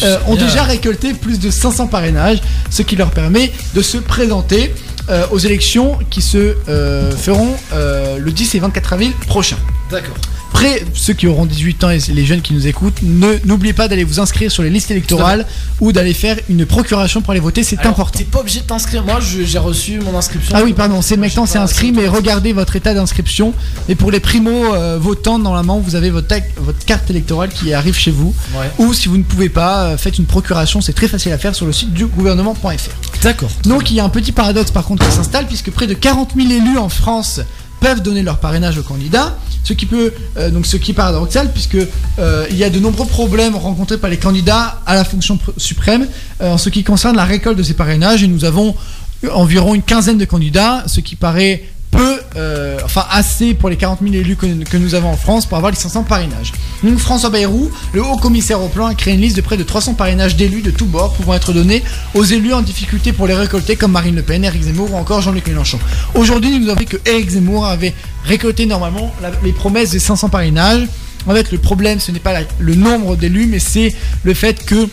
euh, ont déjà récolté plus de 500 parrainages, ce qui leur permet de se présenter euh, aux élections qui se euh, feront euh, le 10 et 24 avril prochain. D'accord. Après, ceux qui auront 18 ans et les jeunes qui nous écoutent, ne n'oubliez pas d'aller vous inscrire sur les listes électorales ou d'aller faire une procuration pour aller voter, c'est Alors, important. T'es pas obligé de t'inscrire. Moi, je- j'ai reçu mon inscription. Ah oui, pardon, c'est maintenant c'est inscrit, mais regardez votre état d'inscription. Et pour les primo euh, votants, normalement, vous avez votre, tac- votre carte électorale qui arrive chez vous. Ouais. Ou si vous ne pouvez pas, euh, faites une procuration, c'est très facile à faire sur le site du gouvernement.fr. D'accord. Donc il y a un petit paradoxe par qui s'installe, puisque près de 40 000 élus en France peuvent donner leur parrainage au candidat, ce qui peut euh, donc ce est paradoxal puisque euh, il y a de nombreux problèmes rencontrés par les candidats à la fonction pr- suprême euh, en ce qui concerne la récolte de ces parrainages et nous avons environ une quinzaine de candidats, ce qui paraît peu, euh, enfin assez pour les 40 000 élus que, nous avons en France pour avoir les 500 parrainages. Donc François Bayrou, le haut commissaire au plan, a créé une liste de près de 300 parrainages d'élus de tous bords pouvant être donnés aux élus en difficulté pour les récolter comme Marine Le Pen, Éric Zemmour ou encore Jean-Luc Mélenchon. Aujourd'hui, nous avons vu que Éric Zemmour avait récolté normalement les promesses des 500 parrainages. En fait, le problème, ce n'est pas le nombre d'élus, mais c'est le fait que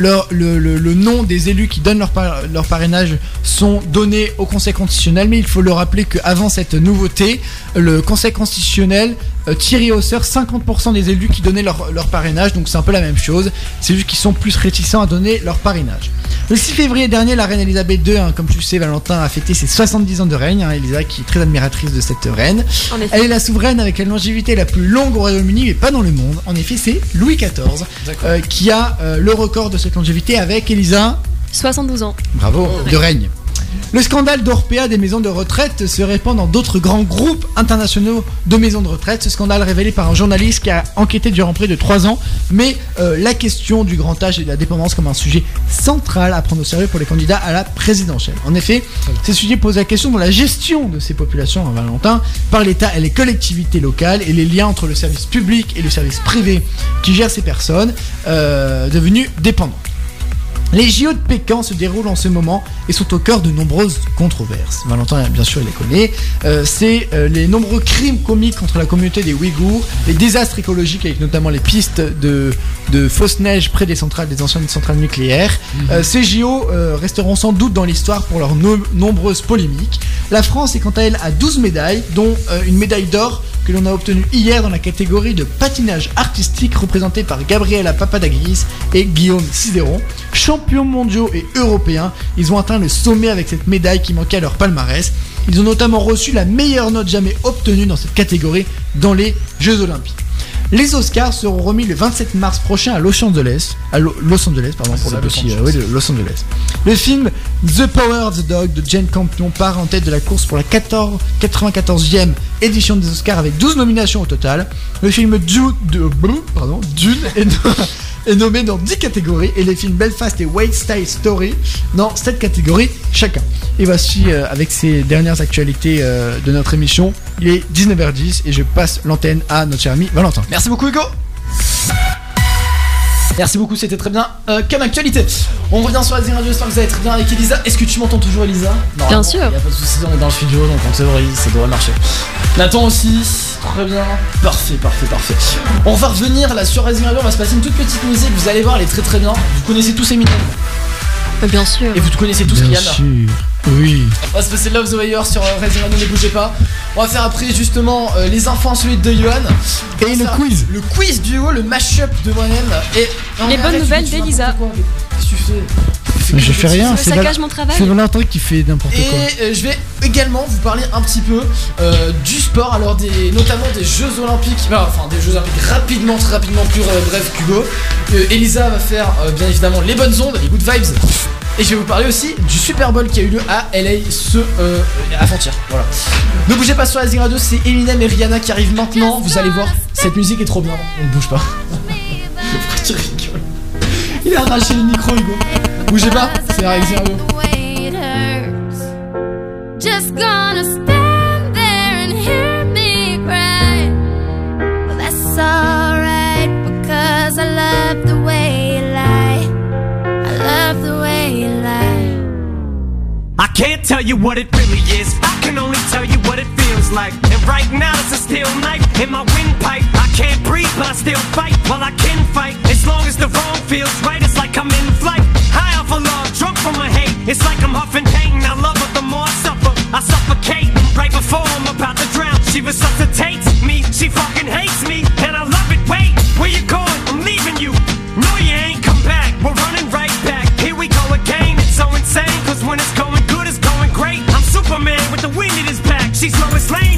le, nom des élus qui donnent leur, leur parrainage sont donnés au Conseil constitutionnel, mais il faut le rappeler qu'avant cette nouveauté, le Conseil constitutionnel euh, au sort 50% des élus qui donnaient leur, leur parrainage, donc c'est un peu la même chose, c'est juste qu'ils sont plus réticents à donner leur parrainage. Le 6 février dernier, la reine Elisabeth II, hein, comme tu le sais, Valentin a fêté ses 70 ans de règne, hein, Elisabeth qui est très admiratrice de cette reine. Elle est la souveraine avec la longévité la plus longue au Royaume-Uni, mais pas dans le monde. En effet, c'est Louis XIV euh, qui a euh, le record de cette longévité avec Elisa. 72 ans. Bravo, de règne. Le scandale d'Orpea des maisons de retraite se répand dans d'autres grands groupes internationaux de maisons de retraite. Ce scandale révélé par un journaliste qui a enquêté durant près de 3 ans. Mais euh, la question du grand âge et de la dépendance comme un sujet central à prendre au sérieux pour les candidats à la présidentielle. En effet, ces sujets posent la question de la gestion de ces populations en Valentin par l'État et les collectivités locales et les liens entre le service public et le service privé qui gère ces personnes euh, devenues dépendantes. Les JO de Pékin se déroulent en ce moment et sont au cœur de nombreuses controverses. Valentin, bien sûr, il les connaît. Euh, c'est euh, les nombreux crimes commis contre la communauté des Ouïghours, les désastres écologiques avec notamment les pistes de, de fausse neige près des centrales, des anciennes centrales nucléaires. Euh, ces JO resteront sans doute dans l'histoire pour leurs no- nombreuses polémiques. La France est quant à elle à 12 médailles, dont une médaille d'or que l'on a obtenue hier dans la catégorie de patinage artistique représentée par Gabriela Papadakis et Guillaume Cizeron. Champions mondiaux et européens, ils ont atteint le sommet avec cette médaille qui manquait à leur palmarès. Ils ont notamment reçu la meilleure note jamais obtenue dans cette catégorie dans les Jeux Olympiques. Les Oscars seront remis le 27 mars prochain à Los Angeles, à Lo- Los Angeles pardon pour C'est le Los petit, Angeles. euh, oui, de Los Angeles. Le film The Power of the Dog de Jane Campion part en tête de la course pour la 14, 94e édition des Oscars avec 12 nominations au total. Le film Dune, de, pardon, Dune est, est nommé dans 10 catégories et les films Belfast et Wait Style Story dans 7 catégories chacun. Et voici euh, avec ces dernières actualités euh, de notre émission, il est 19h10 et je passe l'antenne à notre cher ami Valentin. Merci beaucoup Hugo Merci beaucoup, c'était très bien. Euh, comme actualité, on revient sur la Radio, j'espère que vous allez très bien avec Elisa. Est-ce que tu m'entends toujours, Elisa? Bien sûr. Il a pas de soucis, on est dans le studio, donc en théorie, ça devrait marcher. Nathan aussi, très bien. Parfait, parfait, parfait. On va revenir là sur Radio, on va se passer une toute petite musique, vous allez voir, elle est très très bien. Vous connaissez tous Eminem? Bien sûr. et vous connaissez tous Bien Rihanna. sûr. Oui. On va se passer Love the Wire sur euh, Radio, ne bougez pas. On va faire après justement euh, les infos insolites de Johan. Et le quiz. Le quiz du haut, le mashup de moi-même. Et Les bonnes nouvelles d'Elisa. Qu'est-ce que tu fais? Je fais rien, c'est mon travail. C'est Valentin qui fait n'importe quoi. Et euh, je vais également vous parler un petit peu euh, du sport, alors des, notamment des Jeux Olympiques, enfin, des Jeux Olympiques rapidement, très rapidement, plus euh, bref. Euh, Elisa va faire bien évidemment les bonnes ondes, les good vibes. Et je vais vous parler aussi du Super Bowl qui a eu lieu à LA ce euh, avant-hier. Voilà. Ne bougez pas sur la Zing Radio, c'est Eminem et Rihanna qui arrivent maintenant. Vous allez voir, cette musique est trop bien. On ne bouge pas. Pourquoi tu rigoles? Il a arraché le micro, Hugo. Bougez pas, c'est la Zing Radio. It hurts. Just gonna stand there and hear me cry. Well, that's alright because I love the way you lie. I love the way you lie. I can't tell you what it really is. I can only tell you what it feels like. And right now it's a steel knife in my windpipe. Can't breathe, but I still fight. Well, I can fight as long as the wrong feels right. It's like I'm in flight, high off of love, drunk from my hate. It's like I'm huffing pain. I love her the more I suffer. I suffocate right before I'm about to drown. She resuscitates me. She fucking hates me, and I love it. Wait, where you going? I'm leaving you. No, you ain't come back. We're running right back. Here we go again. It's so insane, cause when it's going good, it's going great. I'm Superman with the wind in his back. She's Lois Lane,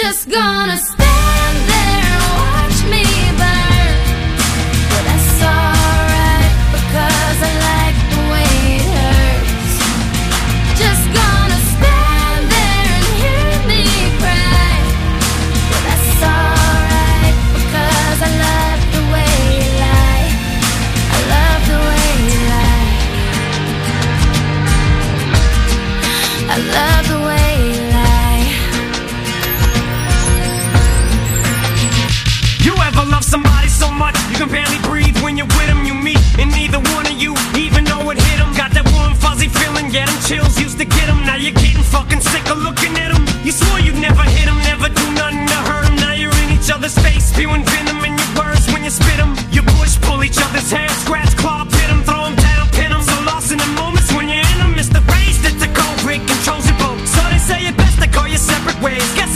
Just gonna get them. Now you're getting fucking sick of looking at them. You swore you'd never hit them, never do nothing to hurt them. Now you're in each other's face, spewing venom in your words when you spit them. You push, pull each other's hair, scratch, claw, pit them, throw them down, pin them. So lost in the moments when you're in them, it's the rage that the break controls your boat. So they say it best to go your separate ways. Guess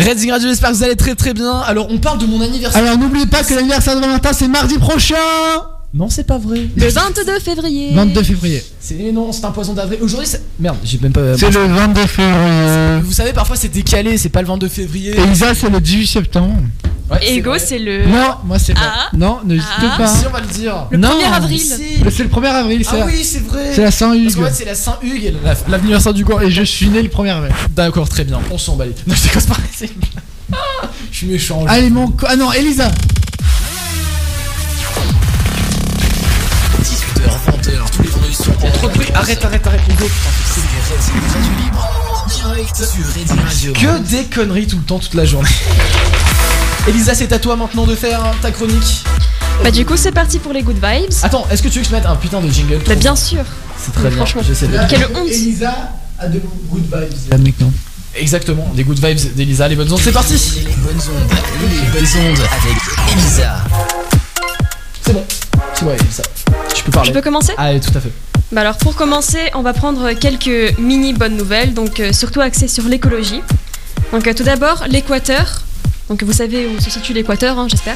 Redzing Radio, j'espère que vous allez très très bien. Alors, on parle de mon anniversaire. Alors n'oubliez pas que l'anniversaire de Valentin c'est mardi prochain Non, c'est pas vrai. Le 22 février. 22 février. C'est mais non, c'est un poison d'avril. Aujourd'hui, c'est. Merde, j'ai même pas. C'est le 22 février. Vous savez, parfois c'est décalé, c'est pas le 22 février. Elisa c'est le 18 septembre. Ouais, Et Ego, c'est le. Non, moi c'est Ah. pas. Non, n'hésitez Ah. pas. Si, on va le dire. Le Non, 1er avril. Si. C'est le 1er avril, c'est Ah la- oui, c'est vrai. c'est la Saint-Hugues. Parce fait, c'est la Saint-Hugues et la- l'anniversaire du coin. Et je suis né le 1er avril. D'accord, très bien, on s'en bat les. Non, je déconne pas. c'est- Je suis méchant. Allez, mon. co- Ah non, Elisa 18h, 20h, tous les vendredis soirs. Bruit. Arrête, arrête, arrête, Hugo. C'est les Redzing Radio Libre. En direct sur Radio. Que des conneries tout le temps, toute la journée. Elisa, c'est à toi maintenant de faire ta chronique. Bah, du coup, c'est parti pour les good vibes. Attends, est-ce que tu veux que je mette un putain de jingle Bah, bien sûr. C'est très bien. Franchement. J'essaie de. Quelle honte. Elisa a de good vibes. La mec, non. Exactement, des good vibes d'Elisa, les bonnes ondes, c'est parti Les bonnes ondes, les bonnes ondes avec Elisa. C'est bon, c'est bon Elisa. Tu peux parler. Je peux commencer? Allez, tout à fait. Bah alors pour commencer, on va prendre quelques mini bonnes nouvelles, donc euh, surtout axées sur l'écologie. Donc euh, tout d'abord, l'équateur. Donc vous savez où se situe l'équateur, hein, j'espère.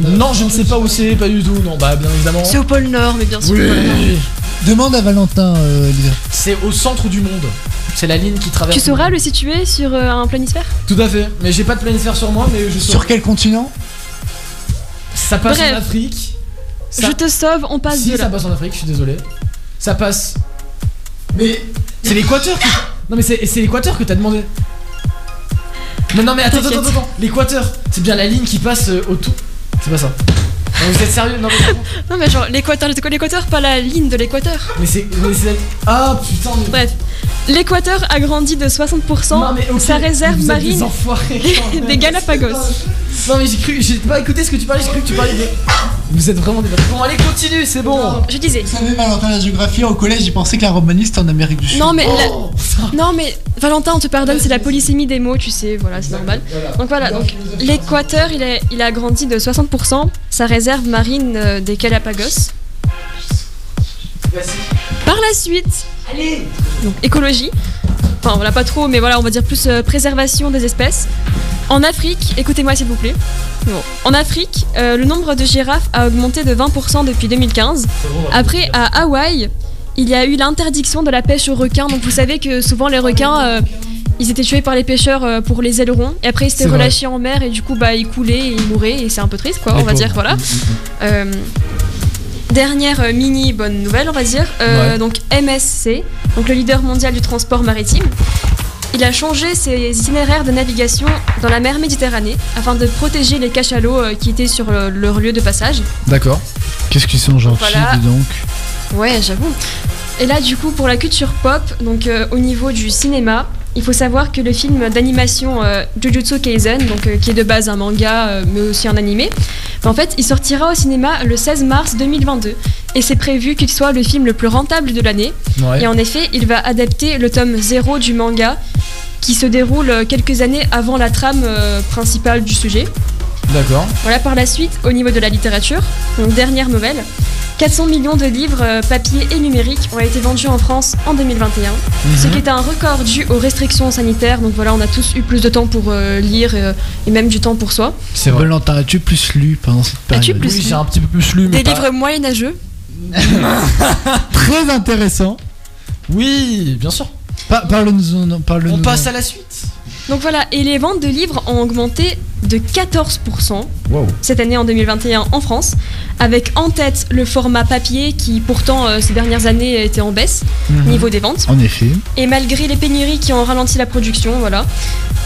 Non, je ne sais pas où c'est, pas du tout, non, bah bien évidemment. C'est au pôle Nord, mais bien sûr. Oui. Demande à Valentin, euh, c'est au centre du monde. C'est la ligne qui traverse. Tu sauras le situer sur euh, un planisphère? Tout à fait, mais j'ai pas de planisphère sur moi, mais je saurai. Sur quel continent? Ça passe Bref. en Afrique. Ça- Je te sauve, on passe si, de ça là. passe en Afrique, je suis désolé. Ça passe. Mais c'est l'équateur qui. Non mais c'est c'est l'équateur que t'as demandé. Non non mais attends attends attends, attends. l'équateur, c'est bien la ligne qui passe euh, autour. C'est pas ça. Vous êtes sérieux? Non mais Non mais genre l'équateur, c'est quoi l'équateur Pas la ligne de l'équateur. mais c'est ah putain mais Bref, l'équateur a grandi de 60%. Non, mais sa réserve vous êtes des marine enfoirés, même. des Galapagos. Non mais j'ai cru j'ai pas écouté ce que tu parlais, j'ai cru que tu parlais de Vous êtes vraiment des Bon allez continue, c'est bon. Je disais. Vous savez, Valentin, la géographie au collège, il pensait que la romaniste en Amérique du Sud. Non mais la- Oh, non mais Valentin, on te pardonne, c'est la polysémie des mots, tu sais, voilà, c'est normal. Donc voilà, donc l'équateur, il, est- il a grandi de 60%, sa réserve marine euh, des Galapagos. Par la suite, donc écologie. Enfin, voilà pas trop, mais voilà, on va dire plus euh, préservation des espèces. En Afrique, écoutez-moi s'il vous plaît. En Afrique, euh, le nombre de girafes a augmenté de 20% depuis 2015. Après, à Hawaï, il y a eu l'interdiction de la pêche aux requins. Donc vous savez que souvent les requins, ils étaient tués par les pêcheurs euh, pour les ailerons. Et après, ils C'est étaient vrai. relâchés en mer et du coup, bah, ils coulaient et ils mouraient. Et c'est un peu triste, quoi, on va dire. Voilà. Euh, Dernière euh, mini bonne nouvelle, on va dire. Euh, Ouais. Donc MSC, donc le leader mondial du transport maritime, il a changé ses itinéraires de navigation dans la mer Méditerranée afin de protéger les cachalots qui étaient sur leur lieu de passage. D'accord. Qu'est-ce qu'ils sont gentils, Voilà. dis donc. Ouais, j'avoue. Et là, du coup, pour la culture pop, donc euh, au niveau du cinéma, il faut savoir que le film d'animation euh, Jujutsu Kaisen, donc euh, qui est de base un manga euh, mais aussi un animé, en fait, il sortira au cinéma le 16 mars 2022 et c'est prévu qu'il soit le film le plus rentable de l'année. Ouais. Et en effet, il va adapter le tome 0 du manga qui se déroule quelques années avant la trame principale du sujet. D'accord. Voilà, par la suite, au niveau de la littérature, donc dernière nouvelle, 400 millions de livres euh, papier et numériques ont été vendus en France en 2021, ce Mhm. qui est un record dû aux restrictions sanitaires. Donc voilà, on a tous eu plus de temps pour euh, lire euh, et même du temps pour soi. C'est vrai. Valentin, as-tu plus lu pendant cette période As-tu plus Oui, j'ai un petit peu plus lu mais Des pas- livres moyenâgeux. Très intéressant. Oui, bien sûr. Pa- Parle-nous. Parle On passe à la suite. Donc voilà, et les ventes de livres ont augmenté de 14% Wow. cette année en 2021 en France, avec en tête le format papier qui pourtant euh, ces dernières années était en baisse Mhm. niveau des ventes. En effet. Et malgré les pénuries qui ont ralenti la production, voilà.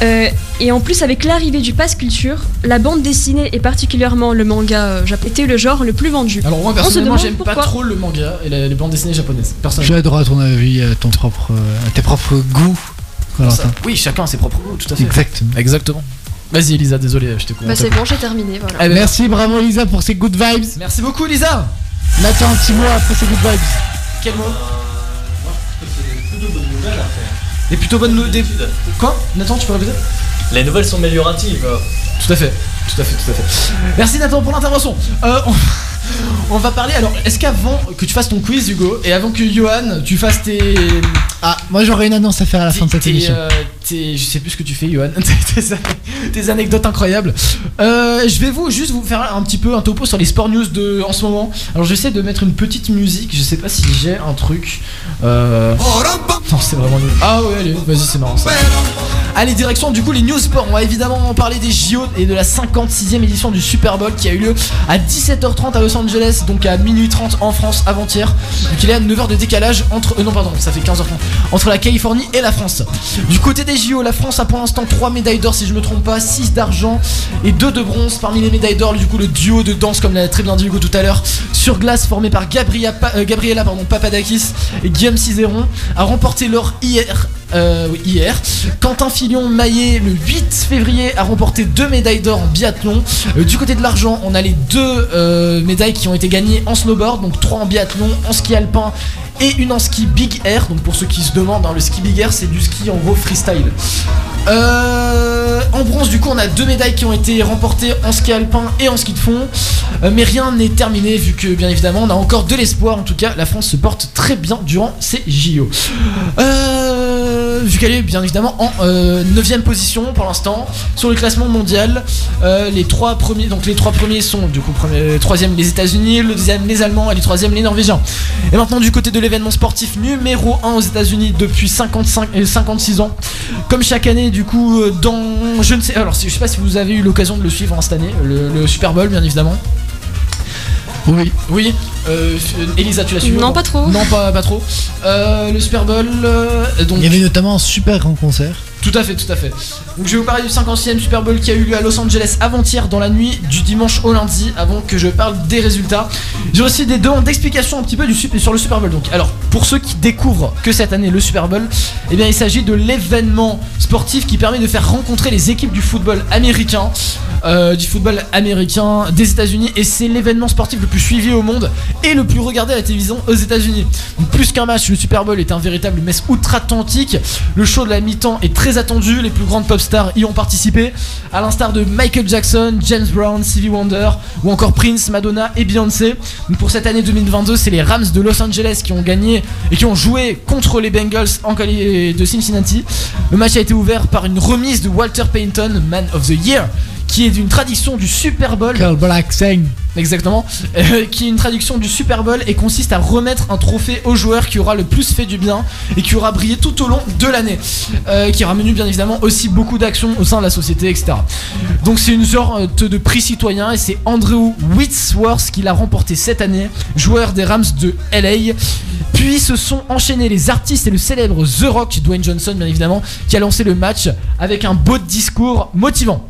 Euh, et en plus, avec l'arrivée du pass culture, la bande dessinée et particulièrement le manga euh, japonais était le genre le plus vendu. Alors moi personnellement j'aime pas trop le manga et les bandes dessinées japonaises. Personnellement. J'ai droit à ton avis, à ton propre, à tes propres goûts, Valentin. Oui, chacun a ses propres goûts, tout à fait. Exactement. Exactement. Vas-y Elisa, désolé, je te coupe. Bah c'est bon, j'ai terminé, voilà. Merci, bravo Elisa pour ces good vibes. Merci beaucoup Lisa. Nathan, un petit mot après ces good vibes. Quel mot? Des plutôt bonnes nouvelles. Quoi? Nathan, tu peux répéter? Les nouvelles sont amélioratives. Tout à fait, tout à fait, tout à fait. Merci Nathan pour l'intervention. Euh, on... on va parler. Alors, est-ce qu'avant que tu fasses ton quiz, Hugo, et avant que Johan, tu fasses tes. Ah, moi j'aurais une annonce à faire à la fin de cette émission. euh, t'es- je sais plus ce que tu fais, Johan. tes anecdotes incroyables. Euh, je vais vous juste vous faire un petit peu un topo sur les sport news de en ce moment. Alors j'essaie de mettre une petite musique. Je sais pas si j'ai un truc. Euh... Non, c'est vraiment nul. Ah ouais, allez, vas-y, c'est marrant ça. Allez, direction du coup les news sport. On va évidemment parler des JO et de la 56e édition du Super Bowl qui a eu lieu à 17h30 à Los Donc à minuit 30 en France avant-hier. Donc il est à 9h de décalage entre. euh, non, pardon, ça fait 15h30. Entre la Californie et la France. Du côté des JO, la France a pour l'instant 3 médailles d'or si je me trompe pas, 6 d'argent et 2 de bronze. Parmi les médailles d'or, du coup, le duo de danse, comme l'a très bien dit Hugo tout à l'heure, sur glace formé par Gabriela, Pa- euh, pardon, Papadakis et Guillaume Cizeron, a remporté l'or hier. Euh, hier. Quentin Filion Maillet, le 8 février, a remporté deux médailles d'or en biathlon. Euh, du côté de l'argent, on a les deux euh, médailles qui ont été gagnées en snowboard, donc trois en biathlon, en ski alpin et une en ski big air. Donc pour ceux qui se demandent, hein, le ski big air, c'est du ski en gros freestyle. Euh, en bronze, du coup, on a deux médailles qui ont été remportées en ski alpin et en ski de fond. Euh, mais rien n'est terminé, vu que bien évidemment, on a encore de l'espoir. En tout cas, la France se porte très bien durant ces JO. Euh, vu qu'elle est bien évidemment en 9ème position pour l'instant sur le classement mondial. Euh, les trois premiers, donc les trois premiers sont du coup premier, troisième les États-Unis, le deuxième les Allemands et les troisième les Norvégiens. Et maintenant du côté de l'événement sportif numéro 1 aux États-Unis depuis 55 et 56 ans. Comme chaque année, du coup, euh, dans je ne sais, alors je sais pas si vous avez eu l'occasion de le suivre hein, cette année, le, le Super Bowl bien évidemment. Oui. Oui. Euh, Elisa, tu l'as suivi Non, pas trop. Non, pas, pas trop. Euh, le Super Bowl. euh, donc, Il y avait notamment un super grand concert. Tout à fait, tout à fait. Donc je vais vous parler du 50e Super Bowl qui a eu lieu à Los Angeles avant-hier dans la nuit du dimanche au lundi avant que je parle des résultats. J'ai aussi des demandes d'explication un petit peu du, sur le Super Bowl. Donc alors pour ceux qui découvrent que cette année le Super Bowl, eh bien il s'agit de l'événement sportif qui permet de faire rencontrer les équipes du football américain. euh, du football américain des États-Unis et c'est l'événement sportif le plus suivi au monde et le plus regardé à la télévision aux États-Unis. Plus qu'un match, le Super Bowl est un véritable messe outre-Atlantique. Le show de la mi-temps est très attendu, les plus grandes pop stars y ont participé, à l'instar de Michael Jackson, James Brown, Stevie Wonder ou encore Prince, Madonna et Beyoncé. Pour cette année 2022, c'est les Rams de Los Angeles qui ont gagné et qui ont joué contre les Bengals en de Cincinnati. Le match a été ouvert par une remise de Walter Payton, Man of the Year, qui est d'une tradition du Super Bowl. Black Sang. Exactement, Euh, qui est une traduction du Super Bowl et consiste à remettre un trophée au joueur qui aura le plus fait du bien et qui aura brillé tout au long de l'année, Euh, qui aura mené bien évidemment aussi beaucoup d'actions au sein de la société, etc. Donc c'est une sorte de prix citoyen et c'est Andrew Whitworth qui l'a remporté cette année, joueur des Rams de LA. Puis se sont enchaînés les artistes et le célèbre The Rock, Dwayne Johnson bien évidemment, qui a lancé le match avec un beau discours motivant.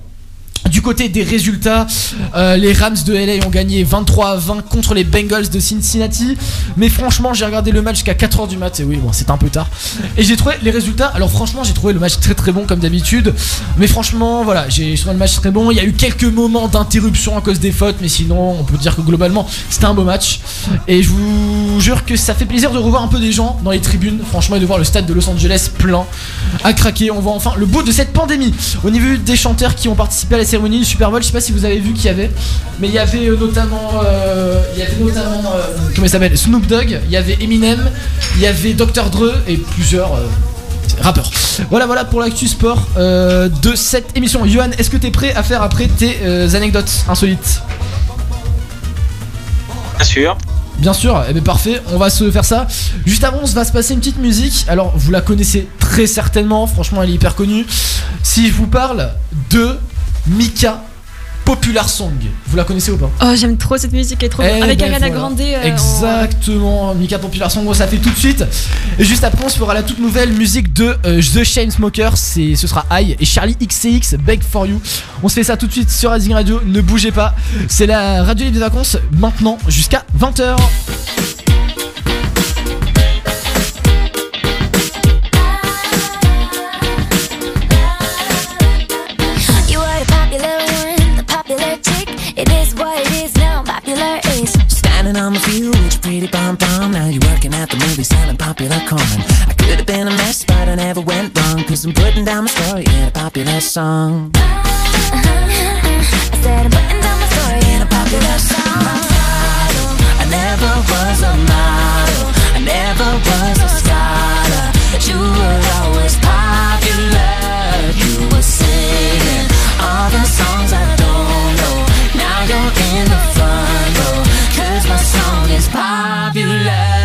Du côté des résultats, euh, les Rams de LA ont gagné 23 à 20 contre les Bengals de Cincinnati. Mais franchement, j'ai regardé le match jusqu'à 4h du mat. Et oui, bon, c'est un peu tard. Et j'ai trouvé les résultats. Alors, franchement, j'ai trouvé le match très très bon comme d'habitude. Mais franchement, voilà, j'ai trouvé le match très bon. Il y a eu quelques moments d'interruption à cause des fautes. Mais sinon, on peut dire que globalement, c'était un beau match. Et je vous jure que ça fait plaisir de revoir un peu des gens dans les tribunes. Franchement, et de voir le stade de Los Angeles plein à craquer. On voit enfin le bout de cette pandémie. Au niveau des chanteurs qui ont participé à la cérémonie du Super Bowl, je sais pas si vous avez vu qu'il y avait, mais il y avait euh, notamment, euh, il y avait notamment, euh, comment il s'appelle, Snoop Dogg, il y avait Eminem, il y avait Dr Dre et plusieurs rappeurs. Voilà, voilà pour l'actu sport de cette émission. Johan, est-ce que t'es prêt à faire après tes anecdotes insolites? Bien sûr. Bien sûr, eh bien parfait, on va se faire ça. Juste avant, on se va se passer une petite musique. Alors, vous la connaissez très certainement, franchement, elle est hyper connue. Si je vous parle de Mika Popular Song, vous la connaissez ou pas Oh, j'aime trop cette musique, elle est trop Eh bien. Avec ben Ariana voilà. Grande. euh, en- Exactement, Mika Popular Song, ça fait tout de suite. Et juste après, on se fera la toute nouvelle musique de euh, The Chainsmokers. Ce sera I et Charlie XCX, Beg for You. On se fait ça tout de suite sur Rising Radio. Ne bougez pas. C'est la radio libre des vacances maintenant jusqu'à 20h. pretty bomb bomb. Now you're working at the movies, selling popular corn. I could have been a mess, but I never went wrong. Cause I'm putting down my story in a popular song. Uh, uh, uh, I said I'm putting down my story in a popular song. Model, I never was a model. I never was a scholar. But you were always popular. You were singing all the songs I don't know. Now you're in the popular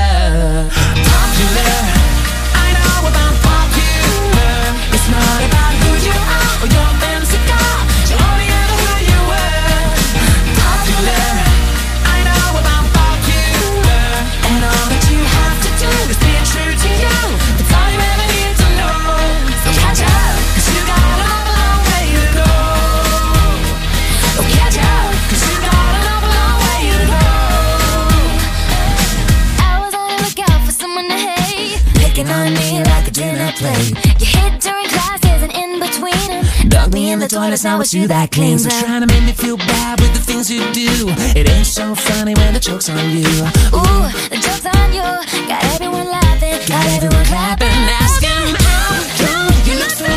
plate. You hit during classes and in between. Dug me in the toilets, now it's you that cleans So up. trying to make me feel bad with the things you do. It ain't so funny when the joke's on you. Ooh, the joke's on you. Got everyone laughing, got everyone clapping, asking how come you look so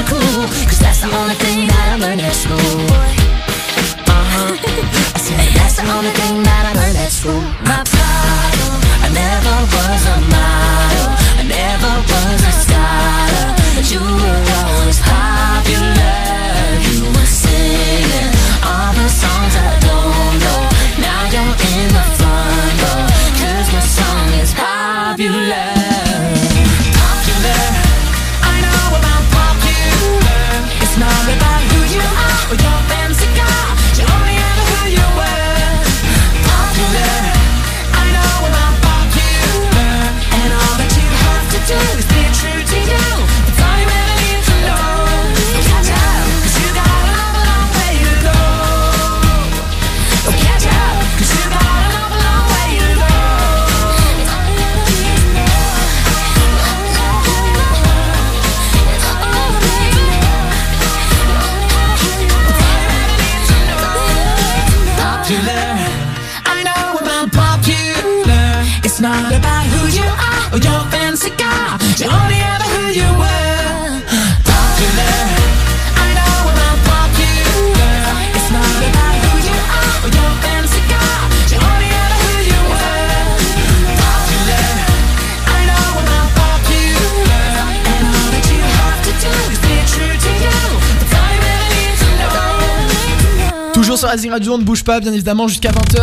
Rising Radio, on ne bouge pas, bien évidemment, jusqu'à 20h.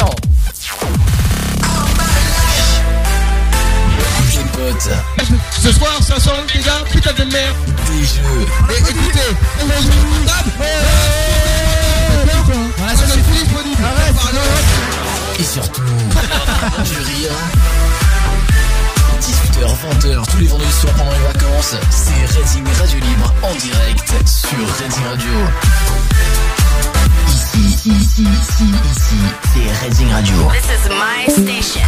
J'ai pote. Ce soir, ça sent les gars, putain de merde. Des jeux. Et écoutez. Voilà, ça c'est plus disponible. Arrête, Et surtout, du rire. 18h, 20h, tous les vendredis soirs pendant les vacances, c'est Racing Radio Libre en direct sur Racing Radio. Ici, ici, ici, ici, c'est Racing Radio. This is my station.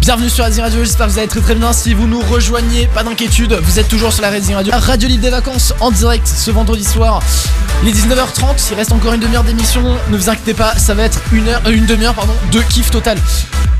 Bienvenue sur Racing Radio, j'espère que vous allez très très bien. Si vous nous rejoignez, pas d'inquiétude, vous êtes toujours sur la Racing Radio. Radio Libre des vacances en direct ce vendredi soir. Il est 19h30, il reste encore une demi-heure d'émission. Ne vous inquiétez pas, ça va être une heure, euh, une demi-heure pardon, de kiff total.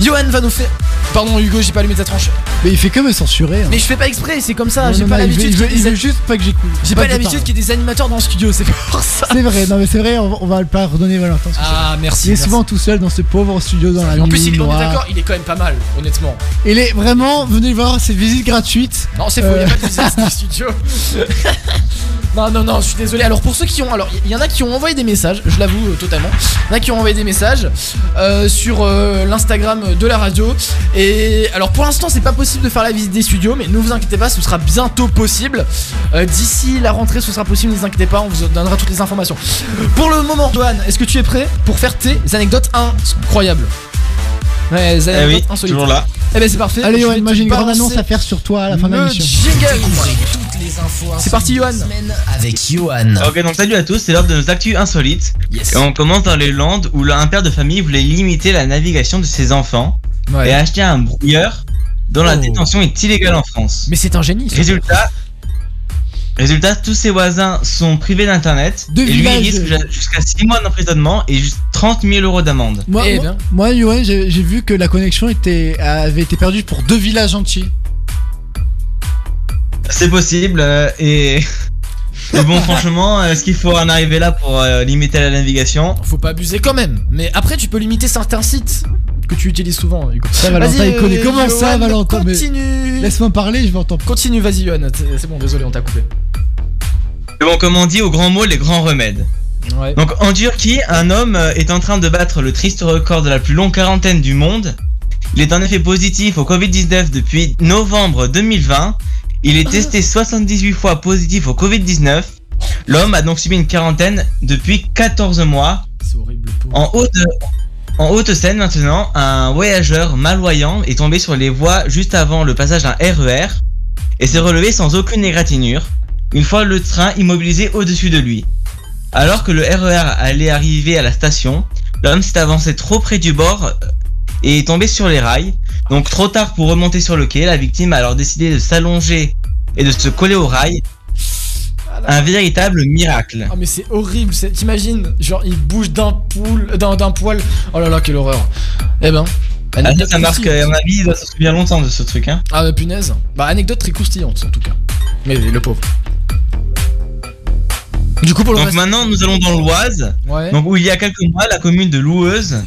Johan va nous faire. Pardon Hugo, j'ai pas allumé ta tranche. Mais il fait que me censurer. hein. Mais je fais pas exprès, c'est comme ça. Non, J'ai non, pas non, il veut- l'habitude. il veut- qu'il y ait il des- veut juste pas que j'écoute. J'ai pas l'habitude qu'il y ait des animateurs dans le studio, c'est pour ça. C'est vrai, non mais c'est vrai, on va, on va pas redonner Valentin. Ah, merci, Il est merci. souvent tout seul dans ce pauvre studio dans la En plus, nuit il, on est noire. d'accord, il est quand même pas mal, honnêtement. Il est vraiment, venez le voir, c'est visite gratuite. Non, c'est faux, il Euh, y a pas de visite du studio. non, non, non, je suis désolé. Alors, pour ceux qui ont. Alors, il y en a qui ont envoyé des messages, je l'avoue euh, totalement. Il y en a qui ont envoyé des messages euh, sur euh, l'Instagram de la radio. Et alors, pour l'instant, c'est pas possible de faire la visite des studios, mais ne vous inquiétez pas, ce sera bientôt possible. Euh, D'ici la rentrée, ce sera possible, ne vous inquiétez pas, on vous donnera toutes les informations. Pour le moment, Dohan, est-ce que tu es prêt pour faire tes anecdotes incroyables? Ouais, les Eh oui, insolites. toujours là. Eh ben, c'est parfait. Allez, vais moi j'ai une grande annonce à faire sur toi à la fin de l'émission. jingle. C'est parti, Johan. avec Johan. Ok, donc salut à tous, c'est l'heure de nos actus insolites. Et on commence dans les Landes où un père de famille voulait limiter la navigation de ses enfants Ouais. et a acheté un brouilleur dont la détention est illégale en France. Oh. Mais c'est un génie. ça. Résultat, résultat, tous ses voisins sont privés d'internet et lui risque ju- jusqu'à 6 mois d'emprisonnement et juste 30 000 euros d'amende. Moi, Eh moi, ben. moi, Johan, j'ai j'ai vu que la connexion était, avait été perdue pour deux villages entiers. C'est possible euh, et. et bon, franchement, est-ce qu'il faut en arriver là pour euh, limiter la navigation? Faut pas abuser quand même. Mais après, tu peux limiter certains sites que tu utilises souvent. Hugo. Ça, Valentin, Vas-y, il connaît. euh, Comment ça, Johan, Valentin Mais Continue. Laisse-moi parler, je vais entendre. Continue, vas-y, Johan. C'est c'est bon, désolé, on t'a coupé. Et bon, comme on dit, au grand mot, les grands remèdes. Ouais. Donc en Turquie, un homme euh, est en train de battre le triste record de la plus longue quarantaine du monde. Il est en effet positif au Covid-19 depuis novembre 2020. Il est testé 78 fois positif au Covid-19. L'homme a donc subi une quarantaine depuis 14 mois. C'est horrible. En haute, en Haute-Seine maintenant, un voyageur malvoyant est tombé sur les voies juste avant le passage d'un RER et s'est relevé sans aucune égratignure, une fois le train immobilisé au-dessus de lui. Alors que le RER allait arriver à la station, l'homme s'est avancé trop près du bord et est tombé sur les rails. Donc trop tard pour remonter sur le quai, la victime a alors décidé de s'allonger et de se coller au rail. Un véritable miracle. Ah mais c'est horrible, c'est- t'imagines Genre il bouge d'un poil, d'un d'un poil. Oh là là, quelle horreur. Eh ben. Ah, ça, marque, à mon avis, il doit se souvenir longtemps de ce truc. Hein. Ah bah punaise. Bah anecdote très croustillante en tout cas. Mais le pauvre. Du coup pour le Donc reste- maintenant, nous allons dans l'Oise, Ouais. donc où il y a quelques mois, la commune de Loueuse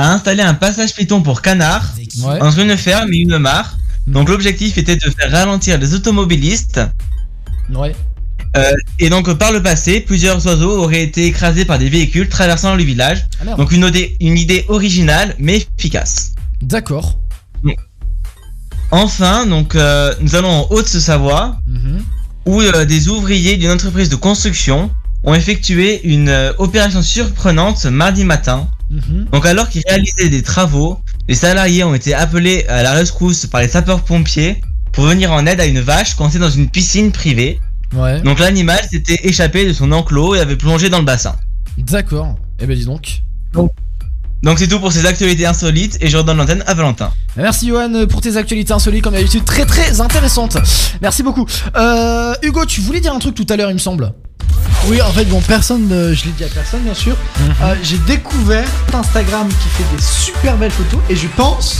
a installé un passage piéton pour canards Ouais. entre une ferme et une mare. Donc l'objectif était de faire ralentir les automobilistes. Ouais. Euh, et donc par le passé, plusieurs oiseaux auraient été écrasés par des véhicules traversant le village. Ah, donc une, idée- une idée originale mais efficace. D'accord. Enfin, donc euh, nous allons en Haute-Savoie, Mhm. où euh, des ouvriers d'une entreprise de construction ont effectué une euh, opération surprenante ce mardi matin. Mhm. Donc alors qu'ils réalisaient des travaux, les salariés ont été appelés à la rescousse par les sapeurs-pompiers pour venir en aide à une vache coincée dans une piscine privée. Ouais. Donc l'animal s'était échappé de son enclos et avait plongé dans le bassin. D'accord. Eh ben dis donc. Donc c'est tout pour ces actualités insolites et je redonne l'antenne à Valentin. Merci Johan pour tes actualités insolites comme d'habitude très très intéressantes. Merci beaucoup. Euh, Hugo, tu voulais dire un truc tout à l'heure il me semble. Oui, en fait, bon, personne, euh, je l'ai dit à personne, bien sûr. Euh, j'ai découvert Instagram qui fait des super belles photos et je pense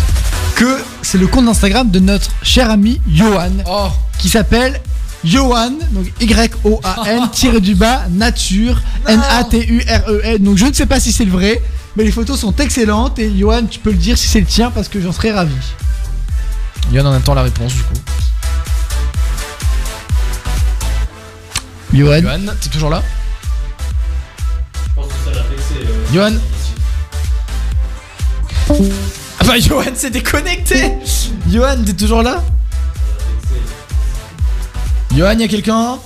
que c'est le compte Instagram de notre cher ami Johan Oh. qui s'appelle Johan, donc Y-O-A-N, tiré du bas, nature, N-A-T-U-R-E-N. E Donc je ne sais pas si c'est le vrai, mais les photos sont excellentes et Johan, tu peux le dire si c'est le tien parce que j'en serais ravi. Johan en temps la réponse du coup. Johan. Johan, t'es toujours là Je pense que ça l'a vexé. euh, Johan Ah bah Johan s'est déconnecté Johan, t'es toujours là Johan, y'a quelqu'un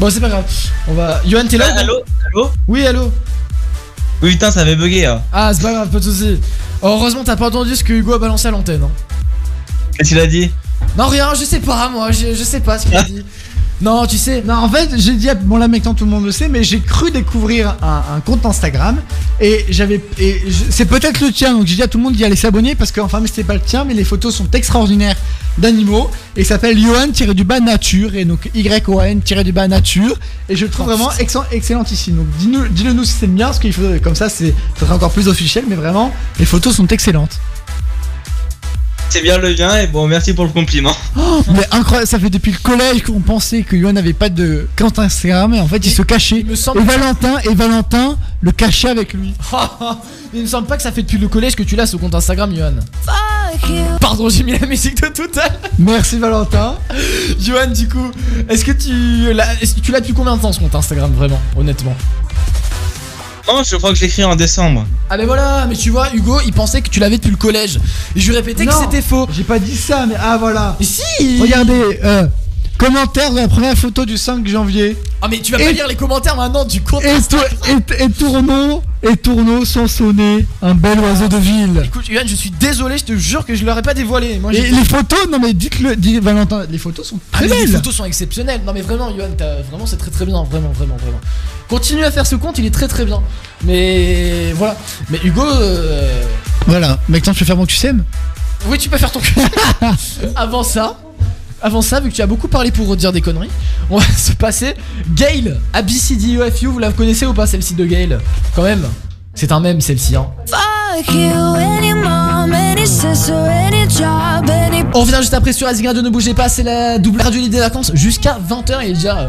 Bon, c'est pas grave. On va. Johan, t'es là Ah, allô Allô Oui, allô Oui putain ça avait bugué. hein. Ah, c'est pas grave, pas de soucis. Heureusement, t'as pas entendu ce que Hugo a balancé à l'antenne. hein. Qu'est-ce qu'il a dit? Non, rien, je sais pas, moi, je, je sais pas ce qu'il a dit. Non, tu sais. Non, en fait, j'ai dit, bon là maintenant tout le monde le sait, mais j'ai cru découvrir un, un compte Instagram et j'avais, c'est peut-être le tien, donc j'ai dit à tout le monde d'y aller s'abonner parce que enfin, mais c'était pas le tien, mais les photos sont extraordinaires d'animaux et s'appelle Johan tiré du bas nature et donc Y O N tiré du bas nature et je le trouve vraiment excellent, ici. Donc dis-le nous si c'est le mien, parce qu'il faut comme ça, c'est, ça sera encore plus officiel, mais vraiment les photos sont excellentes. C'est bien le bien et bon merci pour le compliment. Oh, mais incroyable, ça fait depuis le collège qu'on pensait que Yohan n'avait pas de compte Instagram et en fait il se cachait. me semble- Et Valentin, et Valentin le cachait avec lui. Il me semble pas que ça fait depuis le collège que tu l'as ce compte Instagram, Johan. Pardon, j'ai mis la musique de tout à l'heure. Merci Valentin. Johan, du coup, est-ce que tu l'as, est-ce que tu l'as depuis combien de temps ce compte Instagram, vraiment, honnêtement? Non je crois que je l'ai écrit en décembre. Ah, mais voilà, mais tu vois, Hugo, il pensait que tu l'avais depuis le collège. Et je lui répétais que Non, c'était faux. J'ai pas dit ça, mais ah voilà. Mais si Regardez, euh, commentaire de la première photo du 5 janvier. Ah, mais tu vas pas Et- lire les commentaires maintenant du compte Et, tou- et, et tourneaux, et tourneaux sont sonnés. Un bel oiseau de ville. Écoute, Johan, je suis désolé, je te jure que je l'aurais pas dévoilé. Moi, Et j'ai- les photos, non mais dites-le, dis Valentin, les photos sont Ah, très mais les belles. photos sont exceptionnelles. Non mais vraiment, Johan, t'as- vraiment c'est très très bien, vraiment vraiment vraiment. Continue à faire ce compte, il est très très bien. Mais voilà. Mais Hugo, euh, Voilà, maintenant je vais faire mon QCM. oui tu peux faire ton. avant ça, avant ça, vu que tu as beaucoup parlé pour redire des conneries, on va se passer Gail, ABCDEFU, vous la connaissez ou pas celle-ci de Gail? Quand même, c'est un mème celle-ci. Hein. Fuck you, any mom, any sister, any job, any On revient juste après sur Rising Radio, ne bougez pas, c'est la double radio des vacances jusqu'à 20h, il est déjà euh,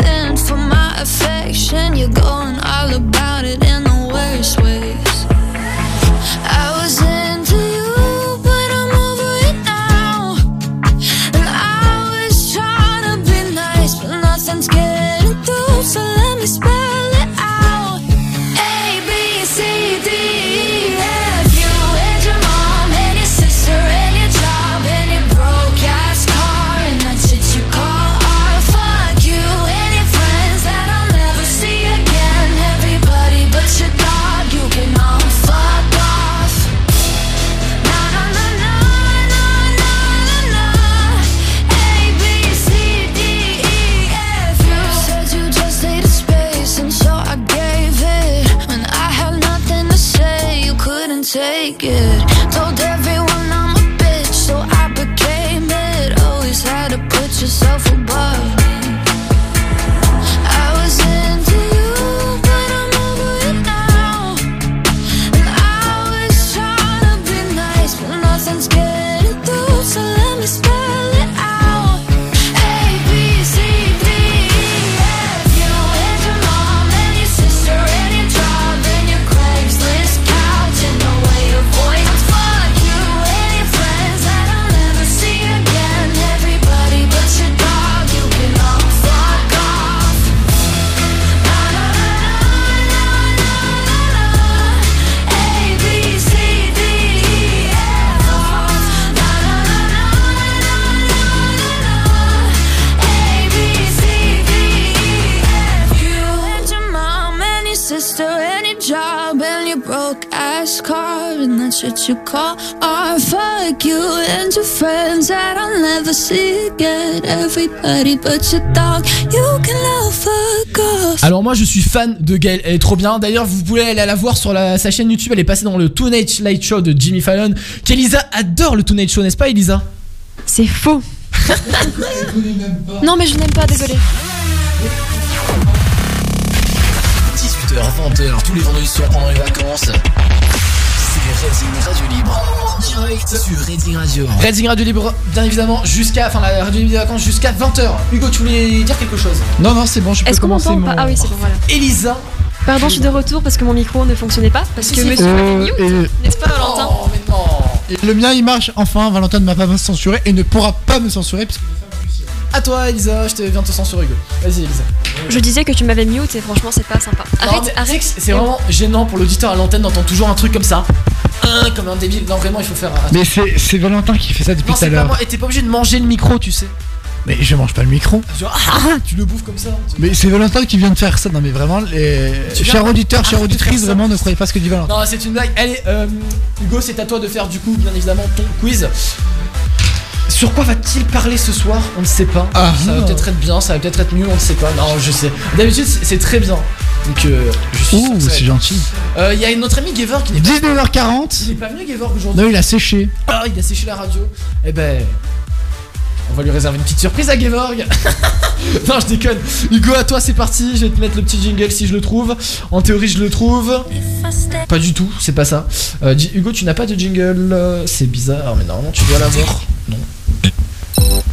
anything for my affection. You're going all about it in the worst ways. I was into you, but I'm over it now. And I was trying to be nice, but nothing's getting through. So let me spell and that's what you call art. Fuck you and your friends that I'll never see again. Everybody but your dog, you can love fuck off. Alors moi je suis fan de Gail, elle est trop bien. D'ailleurs vous pouvez aller la voir sur la- sa chaîne YouTube, elle est passée dans le Tonight Light Show de Jimmy Fallon. Qu'Elisa adore le Tonight Show, n'est-ce pas Elisa? C'est faux. non, mais je n'aime pas, désolé. 18h, 20h, tous les vendredis soirs pendant les vacances. C'est Radio Libre. En direct sur Redding Radio. Libre, bien évidemment, jusqu'à. Enfin la radio libre des vacances jusqu'à 20h. Hugo, tu voulais dire quelque chose? Non, non, c'est bon, je peux Est-ce qu'on commencer m'entend mon... pas? Ah oui, c'est bon, voilà. Elisa Pardon, je suis de retour parce que mon micro ne fonctionnait pas. Parce que Si, si. monsieur Euh, mute, et- n'est-ce pas, Valentin? Oh mais non et le mien il marche enfin, Valentin ne m'a pas censuré et ne pourra pas me censurer puisque À toi Elisa, je te viens te censurer Hugo. Vas-y Elisa. Je disais que tu m'avais mute et franchement, c'est pas sympa. Arrête, arrête. C'est vraiment gênant pour l'auditeur à l'antenne d'entendre toujours un truc comme ça. Hein, comme un débile. Non vraiment il faut faire. un- Mais c'est c'est Valentin qui fait ça depuis tout à l'heure. et t'es pas obligé de manger le micro tu sais. Mais je mange pas le micro. Genre, ah, tu le bouffes comme ça. Mais c'est Valentin qui vient de faire ça. Non mais vraiment, les... De faire auditrices, ça. vraiment ne croyez pas ce que dit Valentin. Non, c'est une blague. Allez, euh, Hugo, c'est à toi de faire du coup, bien évidemment, ton quiz. Sur quoi va-t-il parler ce soir On ne sait pas. Ah. ça va peut-être être bien, ça va peut-être être mieux, on ne sait pas. Non, je sais. D'habitude, c'est très bien. Donc, euh, je suis Ouh, c'est gentil. Euh, Il y a notre ami Gaver qui n'est pas. 19h40. Il est pas venu, Gaver, aujourd'hui. Non, il a séché. Ah, il a séché la radio. Eh ben. On va lui réserver une petite surprise à Gevorg. non, je déconne. Hugo, à toi, c'est parti. Je vais te mettre le petit jingle si je le trouve. En théorie, je le trouve. Pas du tout, c'est pas ça. Euh, Hugo, tu n'as pas de jingle. euh, C'est bizarre, mais normalement, tu dois l'avoir. Non.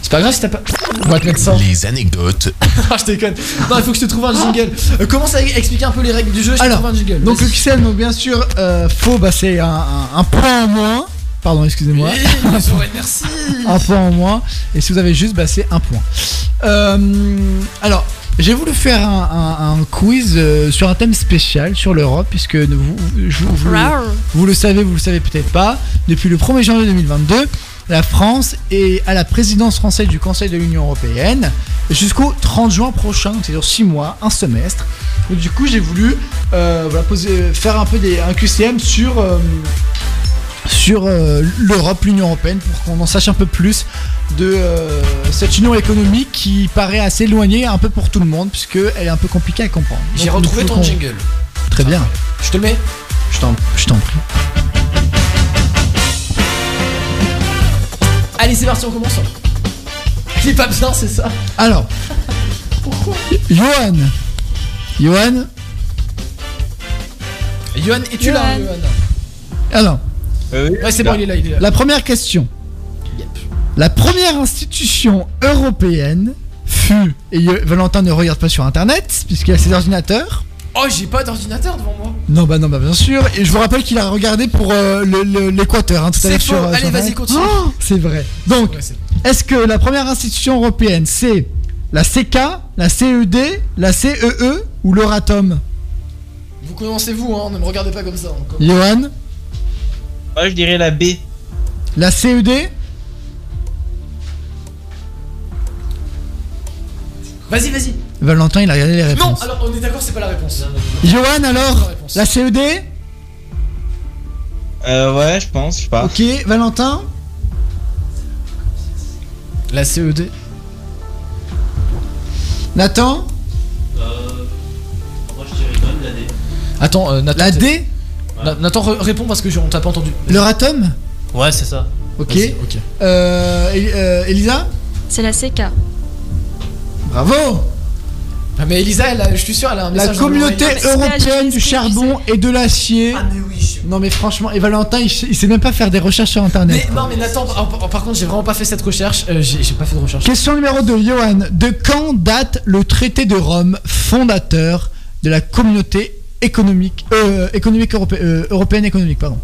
C'est pas grave si t'as pas. On va te mettre ça. Les anecdotes Ah, je déconne. Non, il faut que je te trouve un jingle. Euh, commence à expliquer un peu les règles du jeu. Je te Alors, trouve un jingle. donc le. XL, donc bien sûr, euh, faux, bah c'est un, un- un point en moins. Pardon, excusez-moi. Oui, bien sûr, ouais, merci. un point en moins. Et si vous avez juste, bah c'est un point. Euh, alors, j'ai voulu faire un, un- un quiz euh, sur un thème spécial sur l'Europe, puisque vous, vous, je- vous- Rar. vous le savez, vous le savez peut-être pas. Depuis le 1er janvier 2022, la France est à la présidence française du Conseil de l'Union Européenne jusqu'au 30 juin prochain, c'est-à-dire 6 mois, un semestre. Donc, du coup, j'ai voulu euh, voilà, poser, faire un peu des, un QCM sur, euh, sur euh, l'Europe, l'Union Européenne, pour qu'on en sache un peu plus de cette union économique qui paraît assez éloignée un peu pour tout le monde, puisqu'elle est un peu compliquée à comprendre. J'ai retrouvé ton jingle. Très bien. Je te le mets je t'en prie. Allez, c'est parti, on commence. Il est pas bien, c'est ça Alors, Johan. Johan. Johan, es-tu là, Johan. Alors, Ouais, c'est bon, il est là, il est là. la première question. La première institution européenne fut, et euh, Valentin ne regarde pas sur internet, puisqu'il a ses ordinateurs. Oh, j'ai pas d'ordinateur devant moi. Non, bah non, bah bien sûr. Et je vous rappelle qu'il a regardé pour euh, l'Équateur hein, tout à C'est l'heure sur. euh, Allez, vas-y, continue. Oh, c'est vrai. Donc, est-ce que la première institution européenne c'est la CK, la CED, la CEE ou l'Euratom? Vous commencez vous, hein, ne me regardez pas comme ça. encore. Johan? Moi, je dirais la B. La CED Vas-y, vas-y. Valentin, il a regardé les Non, réponses. alors on est d'accord, c'est pas la réponse. Johan, alors La CED Euh, ouais, je pense, je sais pas. Ok, Valentin? La CED Nathan? Euh, moi je dirais quand même la D. Attends, euh, Nathan. La D? Na- Nathan, réponds parce que je- on t'a pas entendu. Leur atome Ouais, c'est ça. Ok. Ok. Euh, euh, Elisa? C'est la CK. Bravo Ah, mais Elisa, elle a- je suis sûr, elle a un La message. dans communauté l'oreille. européenne du charbon et de l'acier. Ah, mais oui, je- Non mais franchement, et Valentin, il, sait- il sait même pas faire des recherches sur internet. Mais non, mais Nathan, par, par- par contre, j'ai vraiment pas fait cette recherche. euh, j'ai j'ai pas fait de recherche. Question numéro 2, Johan. De quand date le traité de Rome, fondateur de la communauté économique, euh, économique europé- euh, européenne économique, pardon?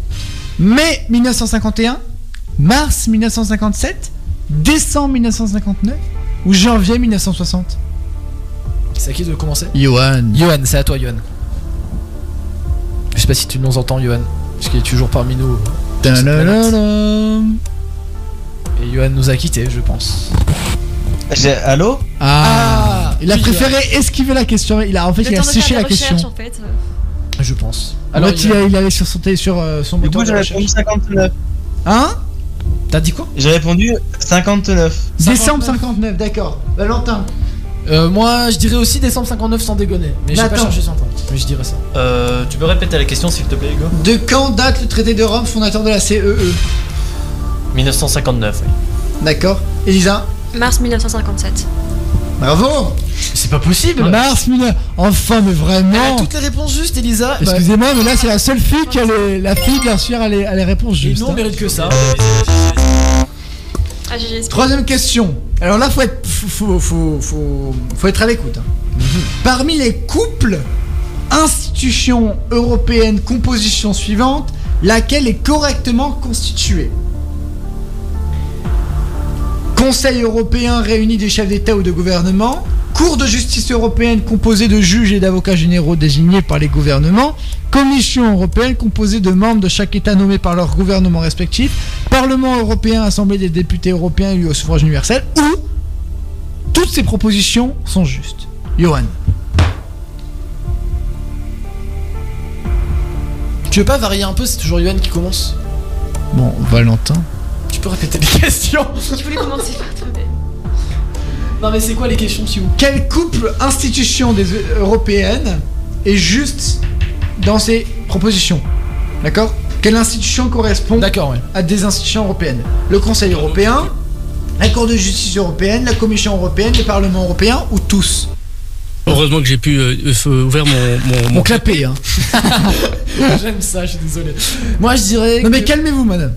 Mai 1951, mars 1957, décembre 1959 ou janvier 1960 C'est à qui de commencer Johan. Johan, c'est à toi, Johan. Je sais pas si tu nous entends, Johan. Parce qu'il est toujours parmi nous. Et Johan nous a quittés, je pense. J'ai- Allô Ah, Il a oui, préféré esquiver la question. Il a en fait, Le il a séché la question. recherches, en fait. Je pense. Alors, il, Johan, il allait sur son, télé- sur euh, son Du coup, j'ai répondu 59. Hein t'as dit quoi? J'ai répondu 59. Décembre 59, d'accord. Valentin. Euh, Moi, je dirais aussi décembre 59 sans dégonner. Mais j'ai pas cherché sur internet. Mais je dirais ça. Euh, tu peux répéter la question s'il te plaît, Hugo? De quand date le traité de Rome, fondateur de la E CEE 1959, oui. D'accord. Elisa? Mars 1957. Bravo C'est pas possible Mars 19... Enfin, mais Elle a vraiment toutes les réponses justes, Elisa. Bah, Excusez-moi, mais là, c'est la seule fille qui a les... La fille, bien sûr, a les, a les réponses et justes. nous, on hein. mérite que ça. Ah, Troisième question. Alors là, faut être, faut, faut, faut, faut- faut être à l'écoute. hein. Mhm. Parmi les couples, institutions européennes, composition suivante, laquelle est correctement constituée? Conseil européen réuni des chefs d'État ou de gouvernement, Cour de justice européenne composée de juges et d'avocats généraux désignés par les gouvernements, Commission européenne composée de membres de chaque État nommés par leur gouvernement respectif, Parlement européen, Assemblée des députés européens élus au suffrage universel, ou toutes ces propositions sont justes. Johan. Tu veux pas varier un peu C'est toujours Johan qui commence? Bon, Valentin. Tu peux répéter les questions Je voulais commencer par trouver. Non, mais c'est quoi les questions, si vous Quel couple institution des européennes est juste dans ces propositions D'accord Quelle institution correspond D'accord, ouais. à des institutions européennes Le Conseil européen, la Cour de justice européenne, la Commission européenne, le Parlement européen ou tous Heureusement que j'ai pu euh, euh, ouvrir mon, mon, Mon clapet, hein. J'aime ça, je suis désolé. Moi, je dirais. Non mais calmez-vous, madame.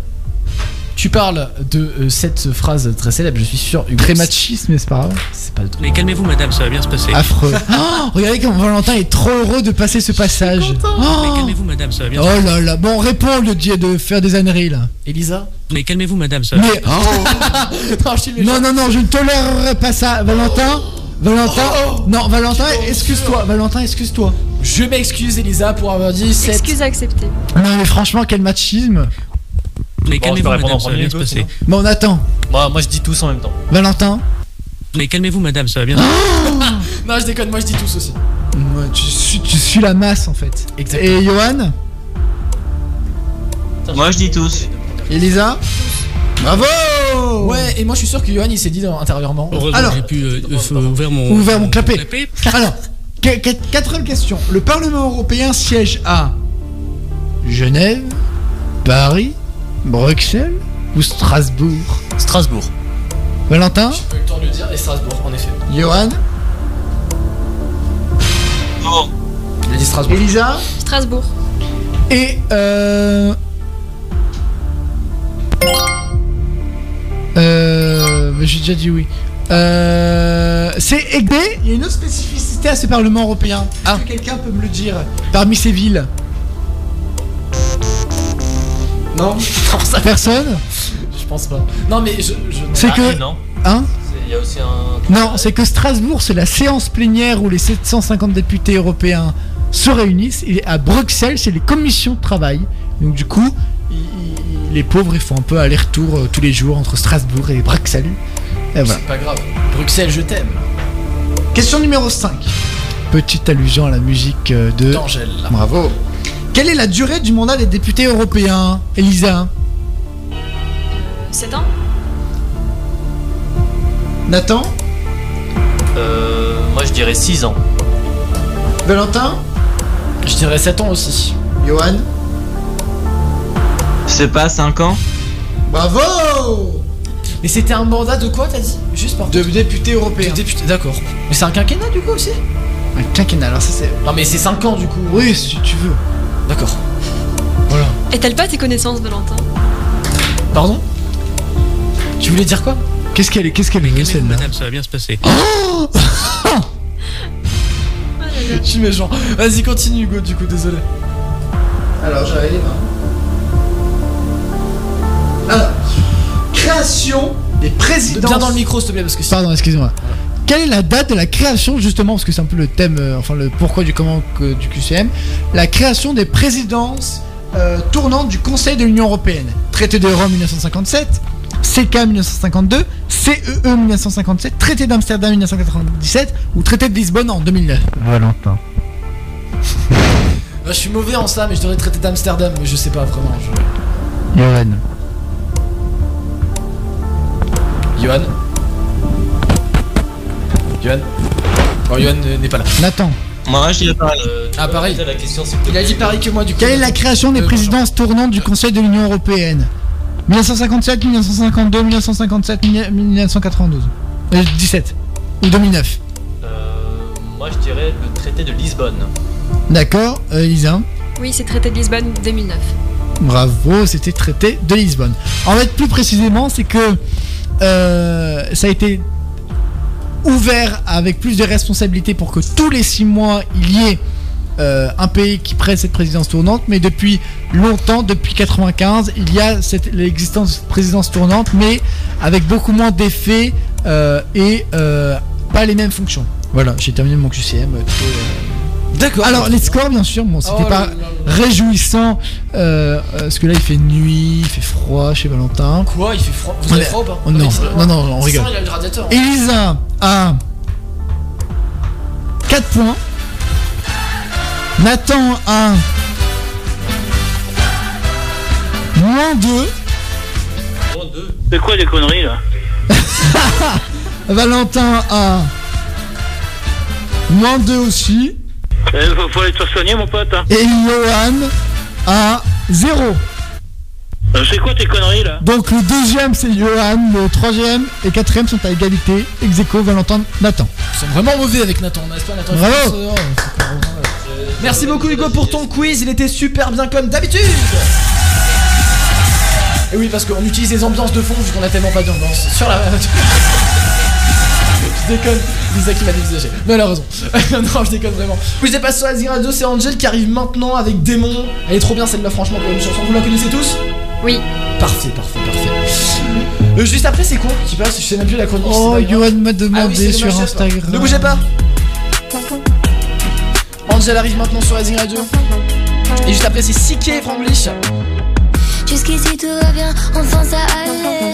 Tu parles de euh, cette phrase très célèbre, je suis sûr. Hugo. Très machiste, mais c'est pas grave. C'est pas le Mais calmez-vous, madame, ça va bien se passer. Affreux. Oh, regardez comme Valentin est trop heureux de passer ce passage. Mais Oh, calmez-vous, madame, ça va bien se oh passer. là là, bon, réponds au lieu de faire des âneries là. Elisa Mais calmez-vous, madame, ça va Mais Non, je suis le non, non, non, je ne tolérerai pas ça. Valentin, Valentin, non, Valentin, excuse-toi. Valentin, excuse-toi. Je m'excuse, Elisa, pour avoir dit cette. Excuse acceptée. Non, mais franchement, quel machisme. Mais Bon, calmez-vous, madame, ça va bien se passer. sinon. Bon, attends. Moi, moi, je dis tous en même temps. Valentin, Mais calmez-vous, madame, ça va bien se passer. Non, je déconne, moi je dis tous aussi. moi, tu, suis, tu suis la masse en fait. Exactement. Et Johan, Moi je dis tous. Elisa, bravo. Ouais, et moi je suis sûr que Johan il s'est dit dans- intérieurement. Heureusement Alors. que j'ai pu euh, euh, ouvrir mon, Ouvert mon clapet. clapet. Alors, qu- qu- quatrième question. Le Parlement européen siège à Genève, Paris, Bruxelles ou Strasbourg? Strasbourg. Valentin, J'ai pas eu le temps de le dire, et Strasbourg, en effet. Johan, Oh. Il a dit Strasbourg. Elisa? Strasbourg. et euh... Euh... mais J'ai déjà dit oui. Euh... C'est Aigné, il y a une autre spécificité à ce Parlement européen. Est-ce que quelqu'un peut me le dire? Parmi ces villes Non, non, ça Personne? Je pense pas. Non, mais je. je... C'est Ah, que... non. Hein? C'est- Il y a aussi un. Non, c'est que Strasbourg, c'est la séance plénière où les 750 députés européens se réunissent. Et à Bruxelles, c'est les commissions de travail. Donc du coup, les pauvres, ils font un peu aller-retour euh, tous les jours entre Strasbourg et Bruxelles. Et voilà. C'est pas grave. Bruxelles, je t'aime. Question numéro 5. Petite allusion à la musique euh, de... D'Angèle. Bravo. Quelle est la durée du mandat des députés européens Elisa 7 ans Nathan Euh, moi, je dirais 6 ans. Valentin Je dirais 7 ans aussi. Johan C'est pas 5 ans Bravo Mais c'était un mandat de quoi, t'as dit Juste par De député européen. De député, d'accord. Mais c'est un quinquennat du coup aussi Un quinquennat, alors ça c'est. Non, mais c'est 5 ans du coup. Oui, si tu veux. D'accord. Voilà. Est-elle pas tes connaissances, Valentin Pardon? Tu voulais dire quoi? Qu'est-ce qu'elle est Qu'est-ce qu'elle est celle-là Madame, ça va bien se passer. Oh Je suis méchant. Vas-y, continue, Hugo, du coup, désolé. Alors j'arrive. Alors, création des présidences. Bien dans le micro, s'il te plaît, parce que. Pardon, excusez-moi. Quelle est la date de la création, justement, parce que c'est un peu le thème, euh, enfin le pourquoi du comment du QCM, la création des présidences euh, tournantes du Conseil de l'Union Européenne? Traité de Rome 1957, CK 1952, CEE 1957, Traité d'Amsterdam 1997 ou Traité de Lisbonne en 2009 Valentin. Ah, je suis mauvais en ça, mais je devrais traiter d'Amsterdam, mais je sais pas vraiment. Je... Johan. Johan? Johan Oh, Johan euh, n'est pas là. Nathan. Moi, je dirais pareil. Ah, pareil. La question, c'est Il a dit pareil que moi, du coup. Quelle est la création des Euh, présidences tournantes du Conseil de l'Union Européenne? 1957, 1952, 1957, 1992 Euh, 17 ou 2009 Euh, moi, je dirais le traité de Lisbonne. D'accord, euh, Elisa Oui, c'est traité de Lisbonne 2009. Bravo, c'était traité de Lisbonne. En fait, plus précisément, c'est que euh, ça a été ouvert avec plus de responsabilités pour que tous les six mois, il y ait euh, un pays qui prenne cette présidence tournante, mais depuis longtemps, depuis 95, il y a cette- l'existence de présidence tournante, mais avec beaucoup moins d'effets euh, et euh, pas les mêmes fonctions. Voilà, j'ai terminé mon QCM. D'accord. Alors les scores, bien sûr, bon, c'était Oh pas là là réjouissant euh, euh, parce que là il fait nuit, il fait froid chez Valentin. Quoi Il fait froid? Vous On avez froid ou pas? oh, non, non, non, on rigole. sent, Il a le radiateur. Elisa a 4 points. Nathan a moins 2. C'est quoi les conneries là? Valentin a moins 2 aussi. Eh, faut, faut aller te faire soigner mon pote. Hein. Et Johan a 0. Euh, C'est quoi tes conneries là? Donc le deuxième c'est Johan, le troisième et quatrième sont à égalité. Ex aequo, Valentin, Nathan. Ils sont vraiment mauvais avec Nathan, n'est-ce pas Nathan Bravo. France, euh, oh, ouais. Merci beaucoup Hugo pour ton quiz, il était super bien comme d'habitude Et oui parce qu'on utilise les ambiances de fond vu qu'on a tellement pas d'ambiance sur la... je déconne, Lisa qui m'a dévisagé. Mais elle a raison. non je déconne vraiment. Oui je dépasse sur la Radio, c'est Angel qui arrive maintenant avec Démon. Elle est trop bien celle-là franchement pour une chanson. Vous la connaissez tous? Oui. Parfait, parfait, parfait. Euh, juste après c'est quoi Je sais pas, je sais même plus la chronique. Oh, pas. Johan m'a Ah oui, demandé sur. Instagram. Ne bougez pas. Angel arrive maintenant sur Rising Radio. Et juste après, c'est Sike et Franglish. Jusqu'ici tout va bien, enfin ça allait.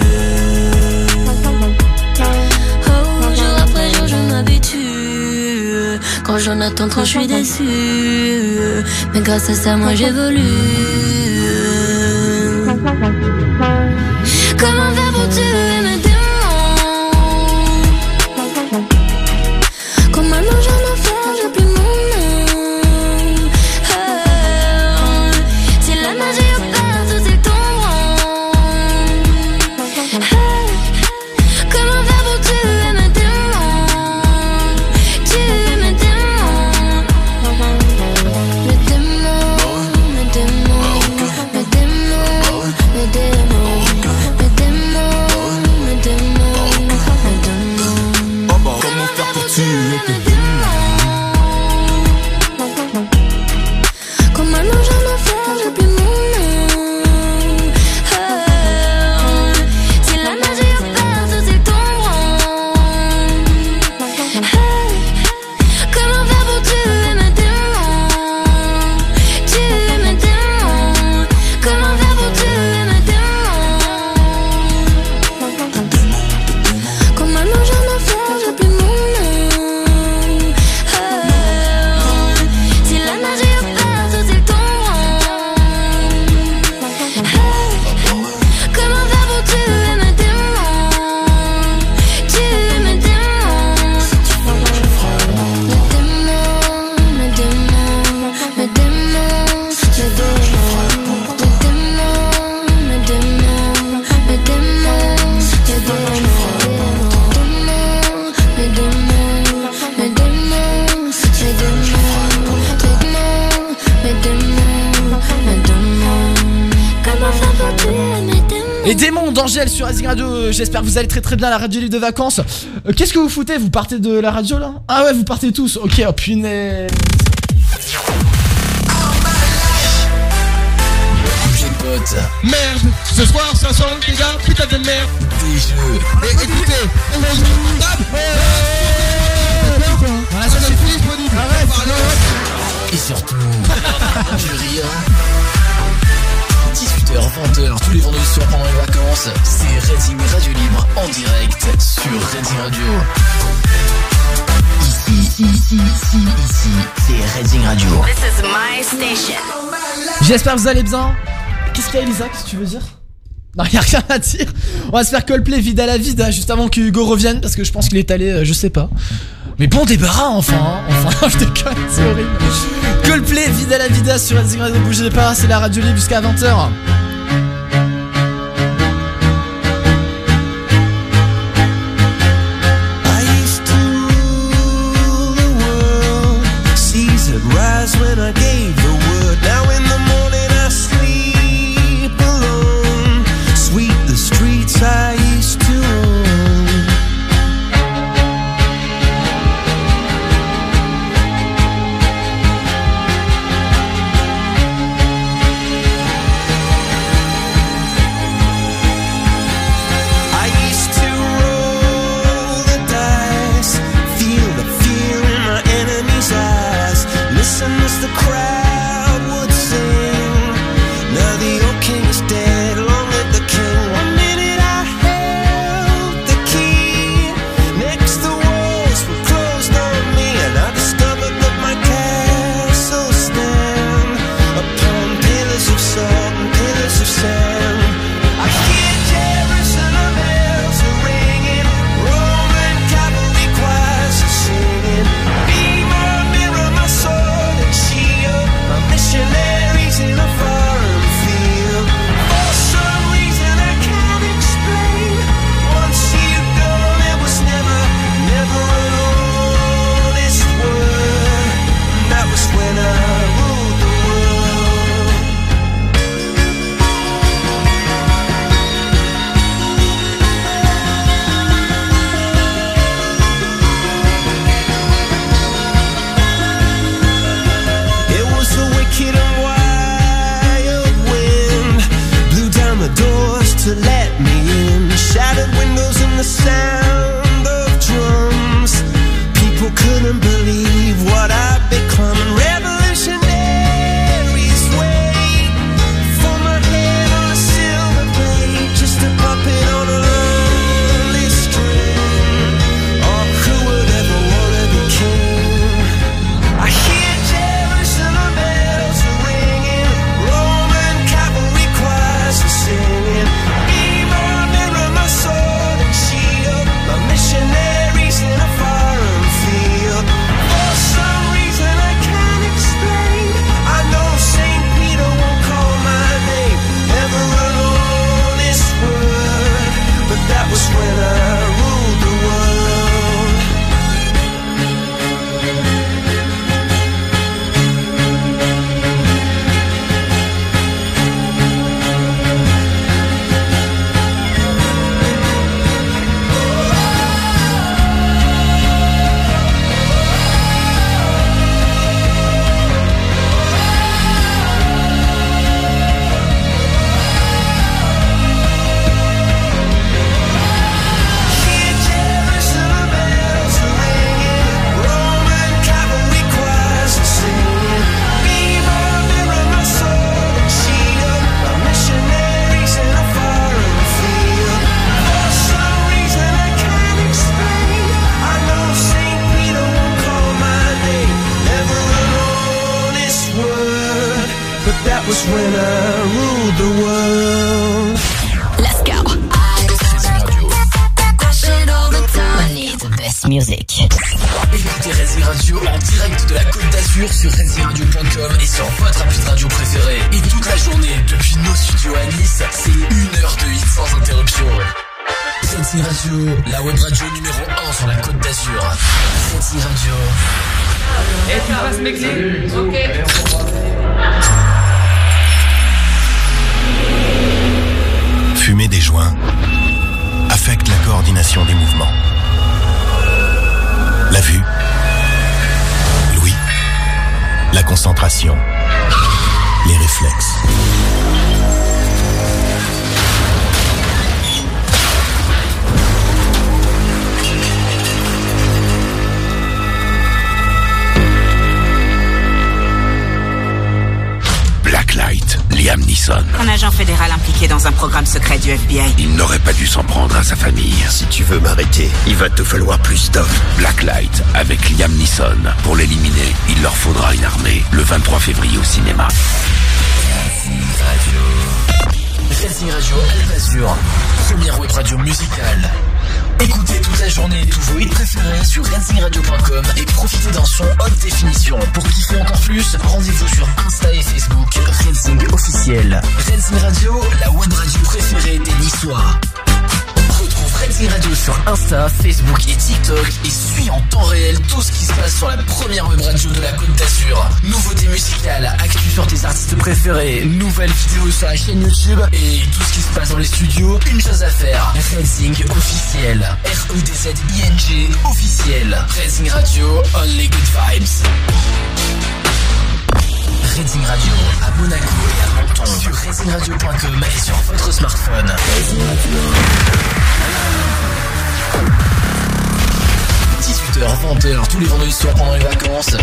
Quand j'en attends trop, je suis déçu. Mais grâce à ça, moi j'évolue. vous allez très très bien à la radio libre de vacances. Euh, qu'est-ce que vous foutez Vous partez de la radio là? Ah ouais, vous partez tous. Ok, oh punaise. Merde, ce soir ça sent déjà putain de merde. Des jeux. Et écoutez, on va jouer une table. Et surtout, je ris. 20h, tous les vendredis soirs pendant les vacances, c'est Redding Radio Libre en direct sur Redding Radio. Ici, ici, ici, ici, c'est Redding Radio. This is my station. J'espère que vous allez bien. Qu'est-ce qu'il y a Elisa Qu'est-ce que tu veux dire? Non, y a rien à dire. On va se faire Coldplay vide à la vide juste avant que Hugo revienne parce que je pense qu'il est allé, euh, je sais pas. Mais bon débarras hein, enfin, hein. enfin je déconne, c'est horrible. Coldplay vide à la vida sur Instagram, ne bougez pas, c'est la radio libre jusqu'à 20h. la web radio numéro 1 sur la côte d'Azur. Fenty Ok. Fumer des joints affecte la coordination des mouvements. La vue, l'ouïe, la concentration, les réflexes. Liam Neeson. Un agent fédéral impliqué dans un programme secret du FBI. Il n'aurait pas dû s'en prendre à sa famille. Si tu veux m'arrêter, il va te falloir plus d'offres. Blacklight avec Liam Neeson. Pour l'éliminer, il leur faudra une armée. Le 23 février au cinéma. Radio première web radio musicale. Écoutez toute la journée tous vos hits préférés sur racing-radio.com et profitez d'un son haute définition. Pour kiffer encore plus, rendez-vous sur Insta et Facebook Racing officiel. Racing Radio, la web radio préférée des Niçois. Radio sur Insta, Facebook et TikTok et suis en temps réel tout ce qui se passe sur la première web radio de la Côte d'Azur. Nouveautés musicales, actu sur tes artistes préférés, nouvelles vidéos sur la chaîne YouTube et tout ce qui se passe dans les studios. Une chose à faire, Racing officiel. E R-E-D-Z-I-N-G officiel. Racing Radio, only good vibes. Racing Radio à Monaco et à sur racingradio.com et sur votre smartphone. 18h, 20h, tous les vendredis soirs pendant les vacances.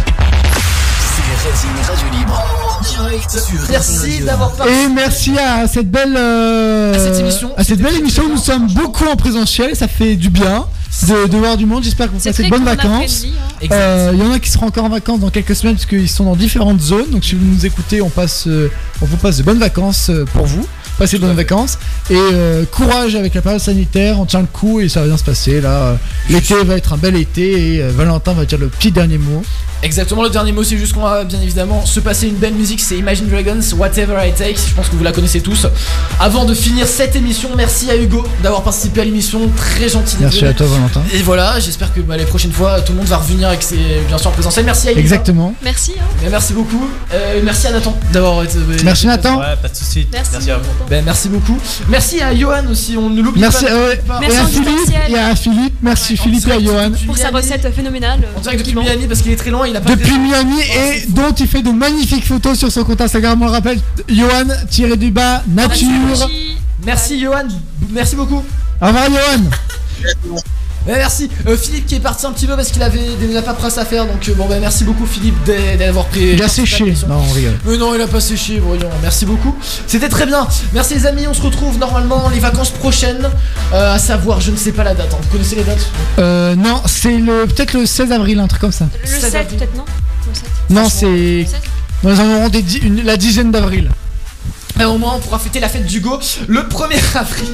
Radio Libre. En direct sur Merci d'avoir participé. Et merci à cette belle euh, À cette émission. à cette belle émission. Nous sommes beaucoup en présentiel, ça fait du bien de, de voir du monde. J'espère que vous passez de bonnes vacances. friendly, Exact. Euh, Il y en a qui seront encore en vacances dans quelques semaines puisqu'ils sont dans différentes zones. Donc si vous nous écoutez, on passe, euh, on vous passe de bonnes vacances euh, pour vous. Passez de bonnes vacances et courage avec la période sanitaire. On tient le coup et ça va bien se passer là. L'été va être un bel été et Valentin va dire le petit dernier mot. Exactement, le dernier mot, c'est juste qu'on va bien évidemment se passer une belle musique, c'est Imagine Dragons, Whatever I Take, je pense que vous la connaissez tous. Avant de finir cette émission, merci à Hugo d'avoir participé à l'émission, très gentil. Merci à toi Valentin. Et voilà, j'espère que bah, les prochaines fois, tout le monde va revenir avec ses bien sûr en présentiel. Merci à Elisa. Exactement. Merci. Hein. Mais merci beaucoup. Euh, merci à Nathan d'avoir été. Merci Nathan. Ouais, pas de soucis. Merci. à vous. Ben, merci beaucoup. Merci à Johan aussi, on ne l'oublie Merci, pas. euh, Pas- et Merci à Philippe et à Philippe. Merci Philippe et à Johan. Pour sa recette phénoménale. En direct depuis Miami parce qu'il est très loin, il a pas Depuis de- Miami et dont il fait de magnifiques photos sur son compte Instagram. On le rappelle, Johan tiré du bas nature. Merci Johan, merci beaucoup. Au revoir Johan. Ouais, merci. Euh, Philippe qui est parti un petit peu parce qu'il avait des la paperasse à faire. Donc euh, bon ben merci beaucoup Philippe d'a- d'avoir pris. Il a séché. Non, on rigole. Mais non, il a pas séché, voyons. Merci beaucoup. C'était très bien. Merci les amis. On se retrouve normalement les vacances prochaines. euh, à savoir, je ne sais pas la date. hein. Vous connaissez les dates? Euh, non, c'est le peut-être le 16 avril, un truc comme ça. Le 7 peut-être non? Le 7. Non, c'est. Nous en aurons des di- une- la dizaine d'avril. Mais au moins, on pourra fêter la fête d'Hugo le 1er avril.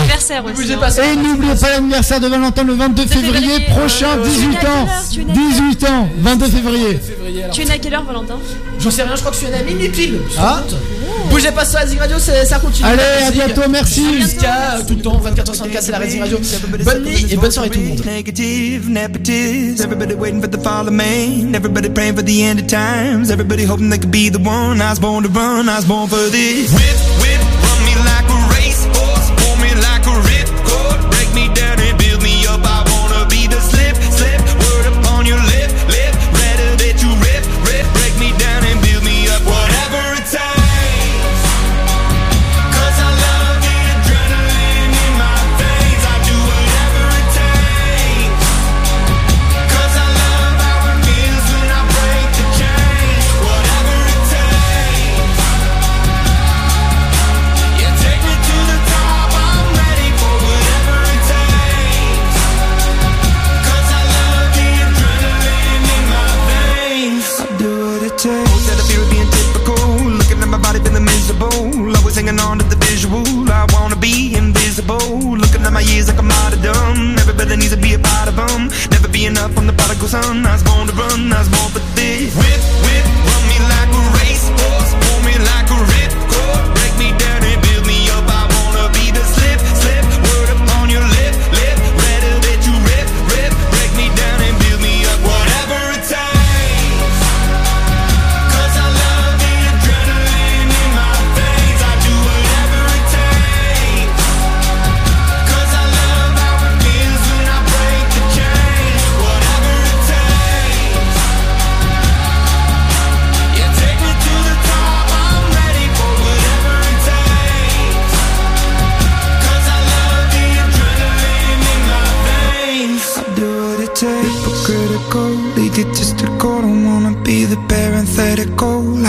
Anniversaire aussi. Hein. Et n'oubliez pas l'anniversaire de Valentin le 22 février février. prochain, Euh, 18 tu es à quelle ans. heure Tu es né à quelle 18 ans, 22 février. Tu es né à quelle heure, Valentin? J'en sais rien, je crois que je suis un ami minuit pile. Ah. Bougez pas Zing Radio, ça continue. Allez, à bientôt, merci. Jusqu'à tout le temps, 24h54, c'est la Racing Radio. Bonne nuit et bonne soirée tout le monde. Negative, nepotist. Everybody waiting for the fall of man. Everybody praying for the end of times. Everybody hoping they could be the one. I was born to run. I was born for this. Whip, whip, From the prodigal son. I was born to run, I was born for this. Whip,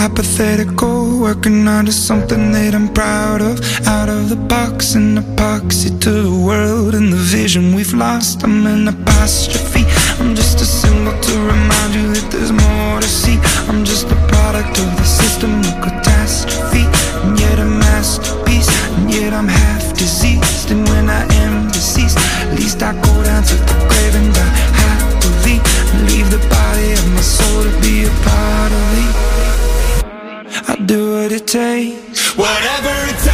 hypothetical. Working out of something that I'm proud of. Out of the box, an epoxy to the world and the vision we've lost. I'm an apostrophe. I'm just a symbol to remind you that there's more to see. I'm just a product of the system catastrophe, do what it takes, whatever it takes.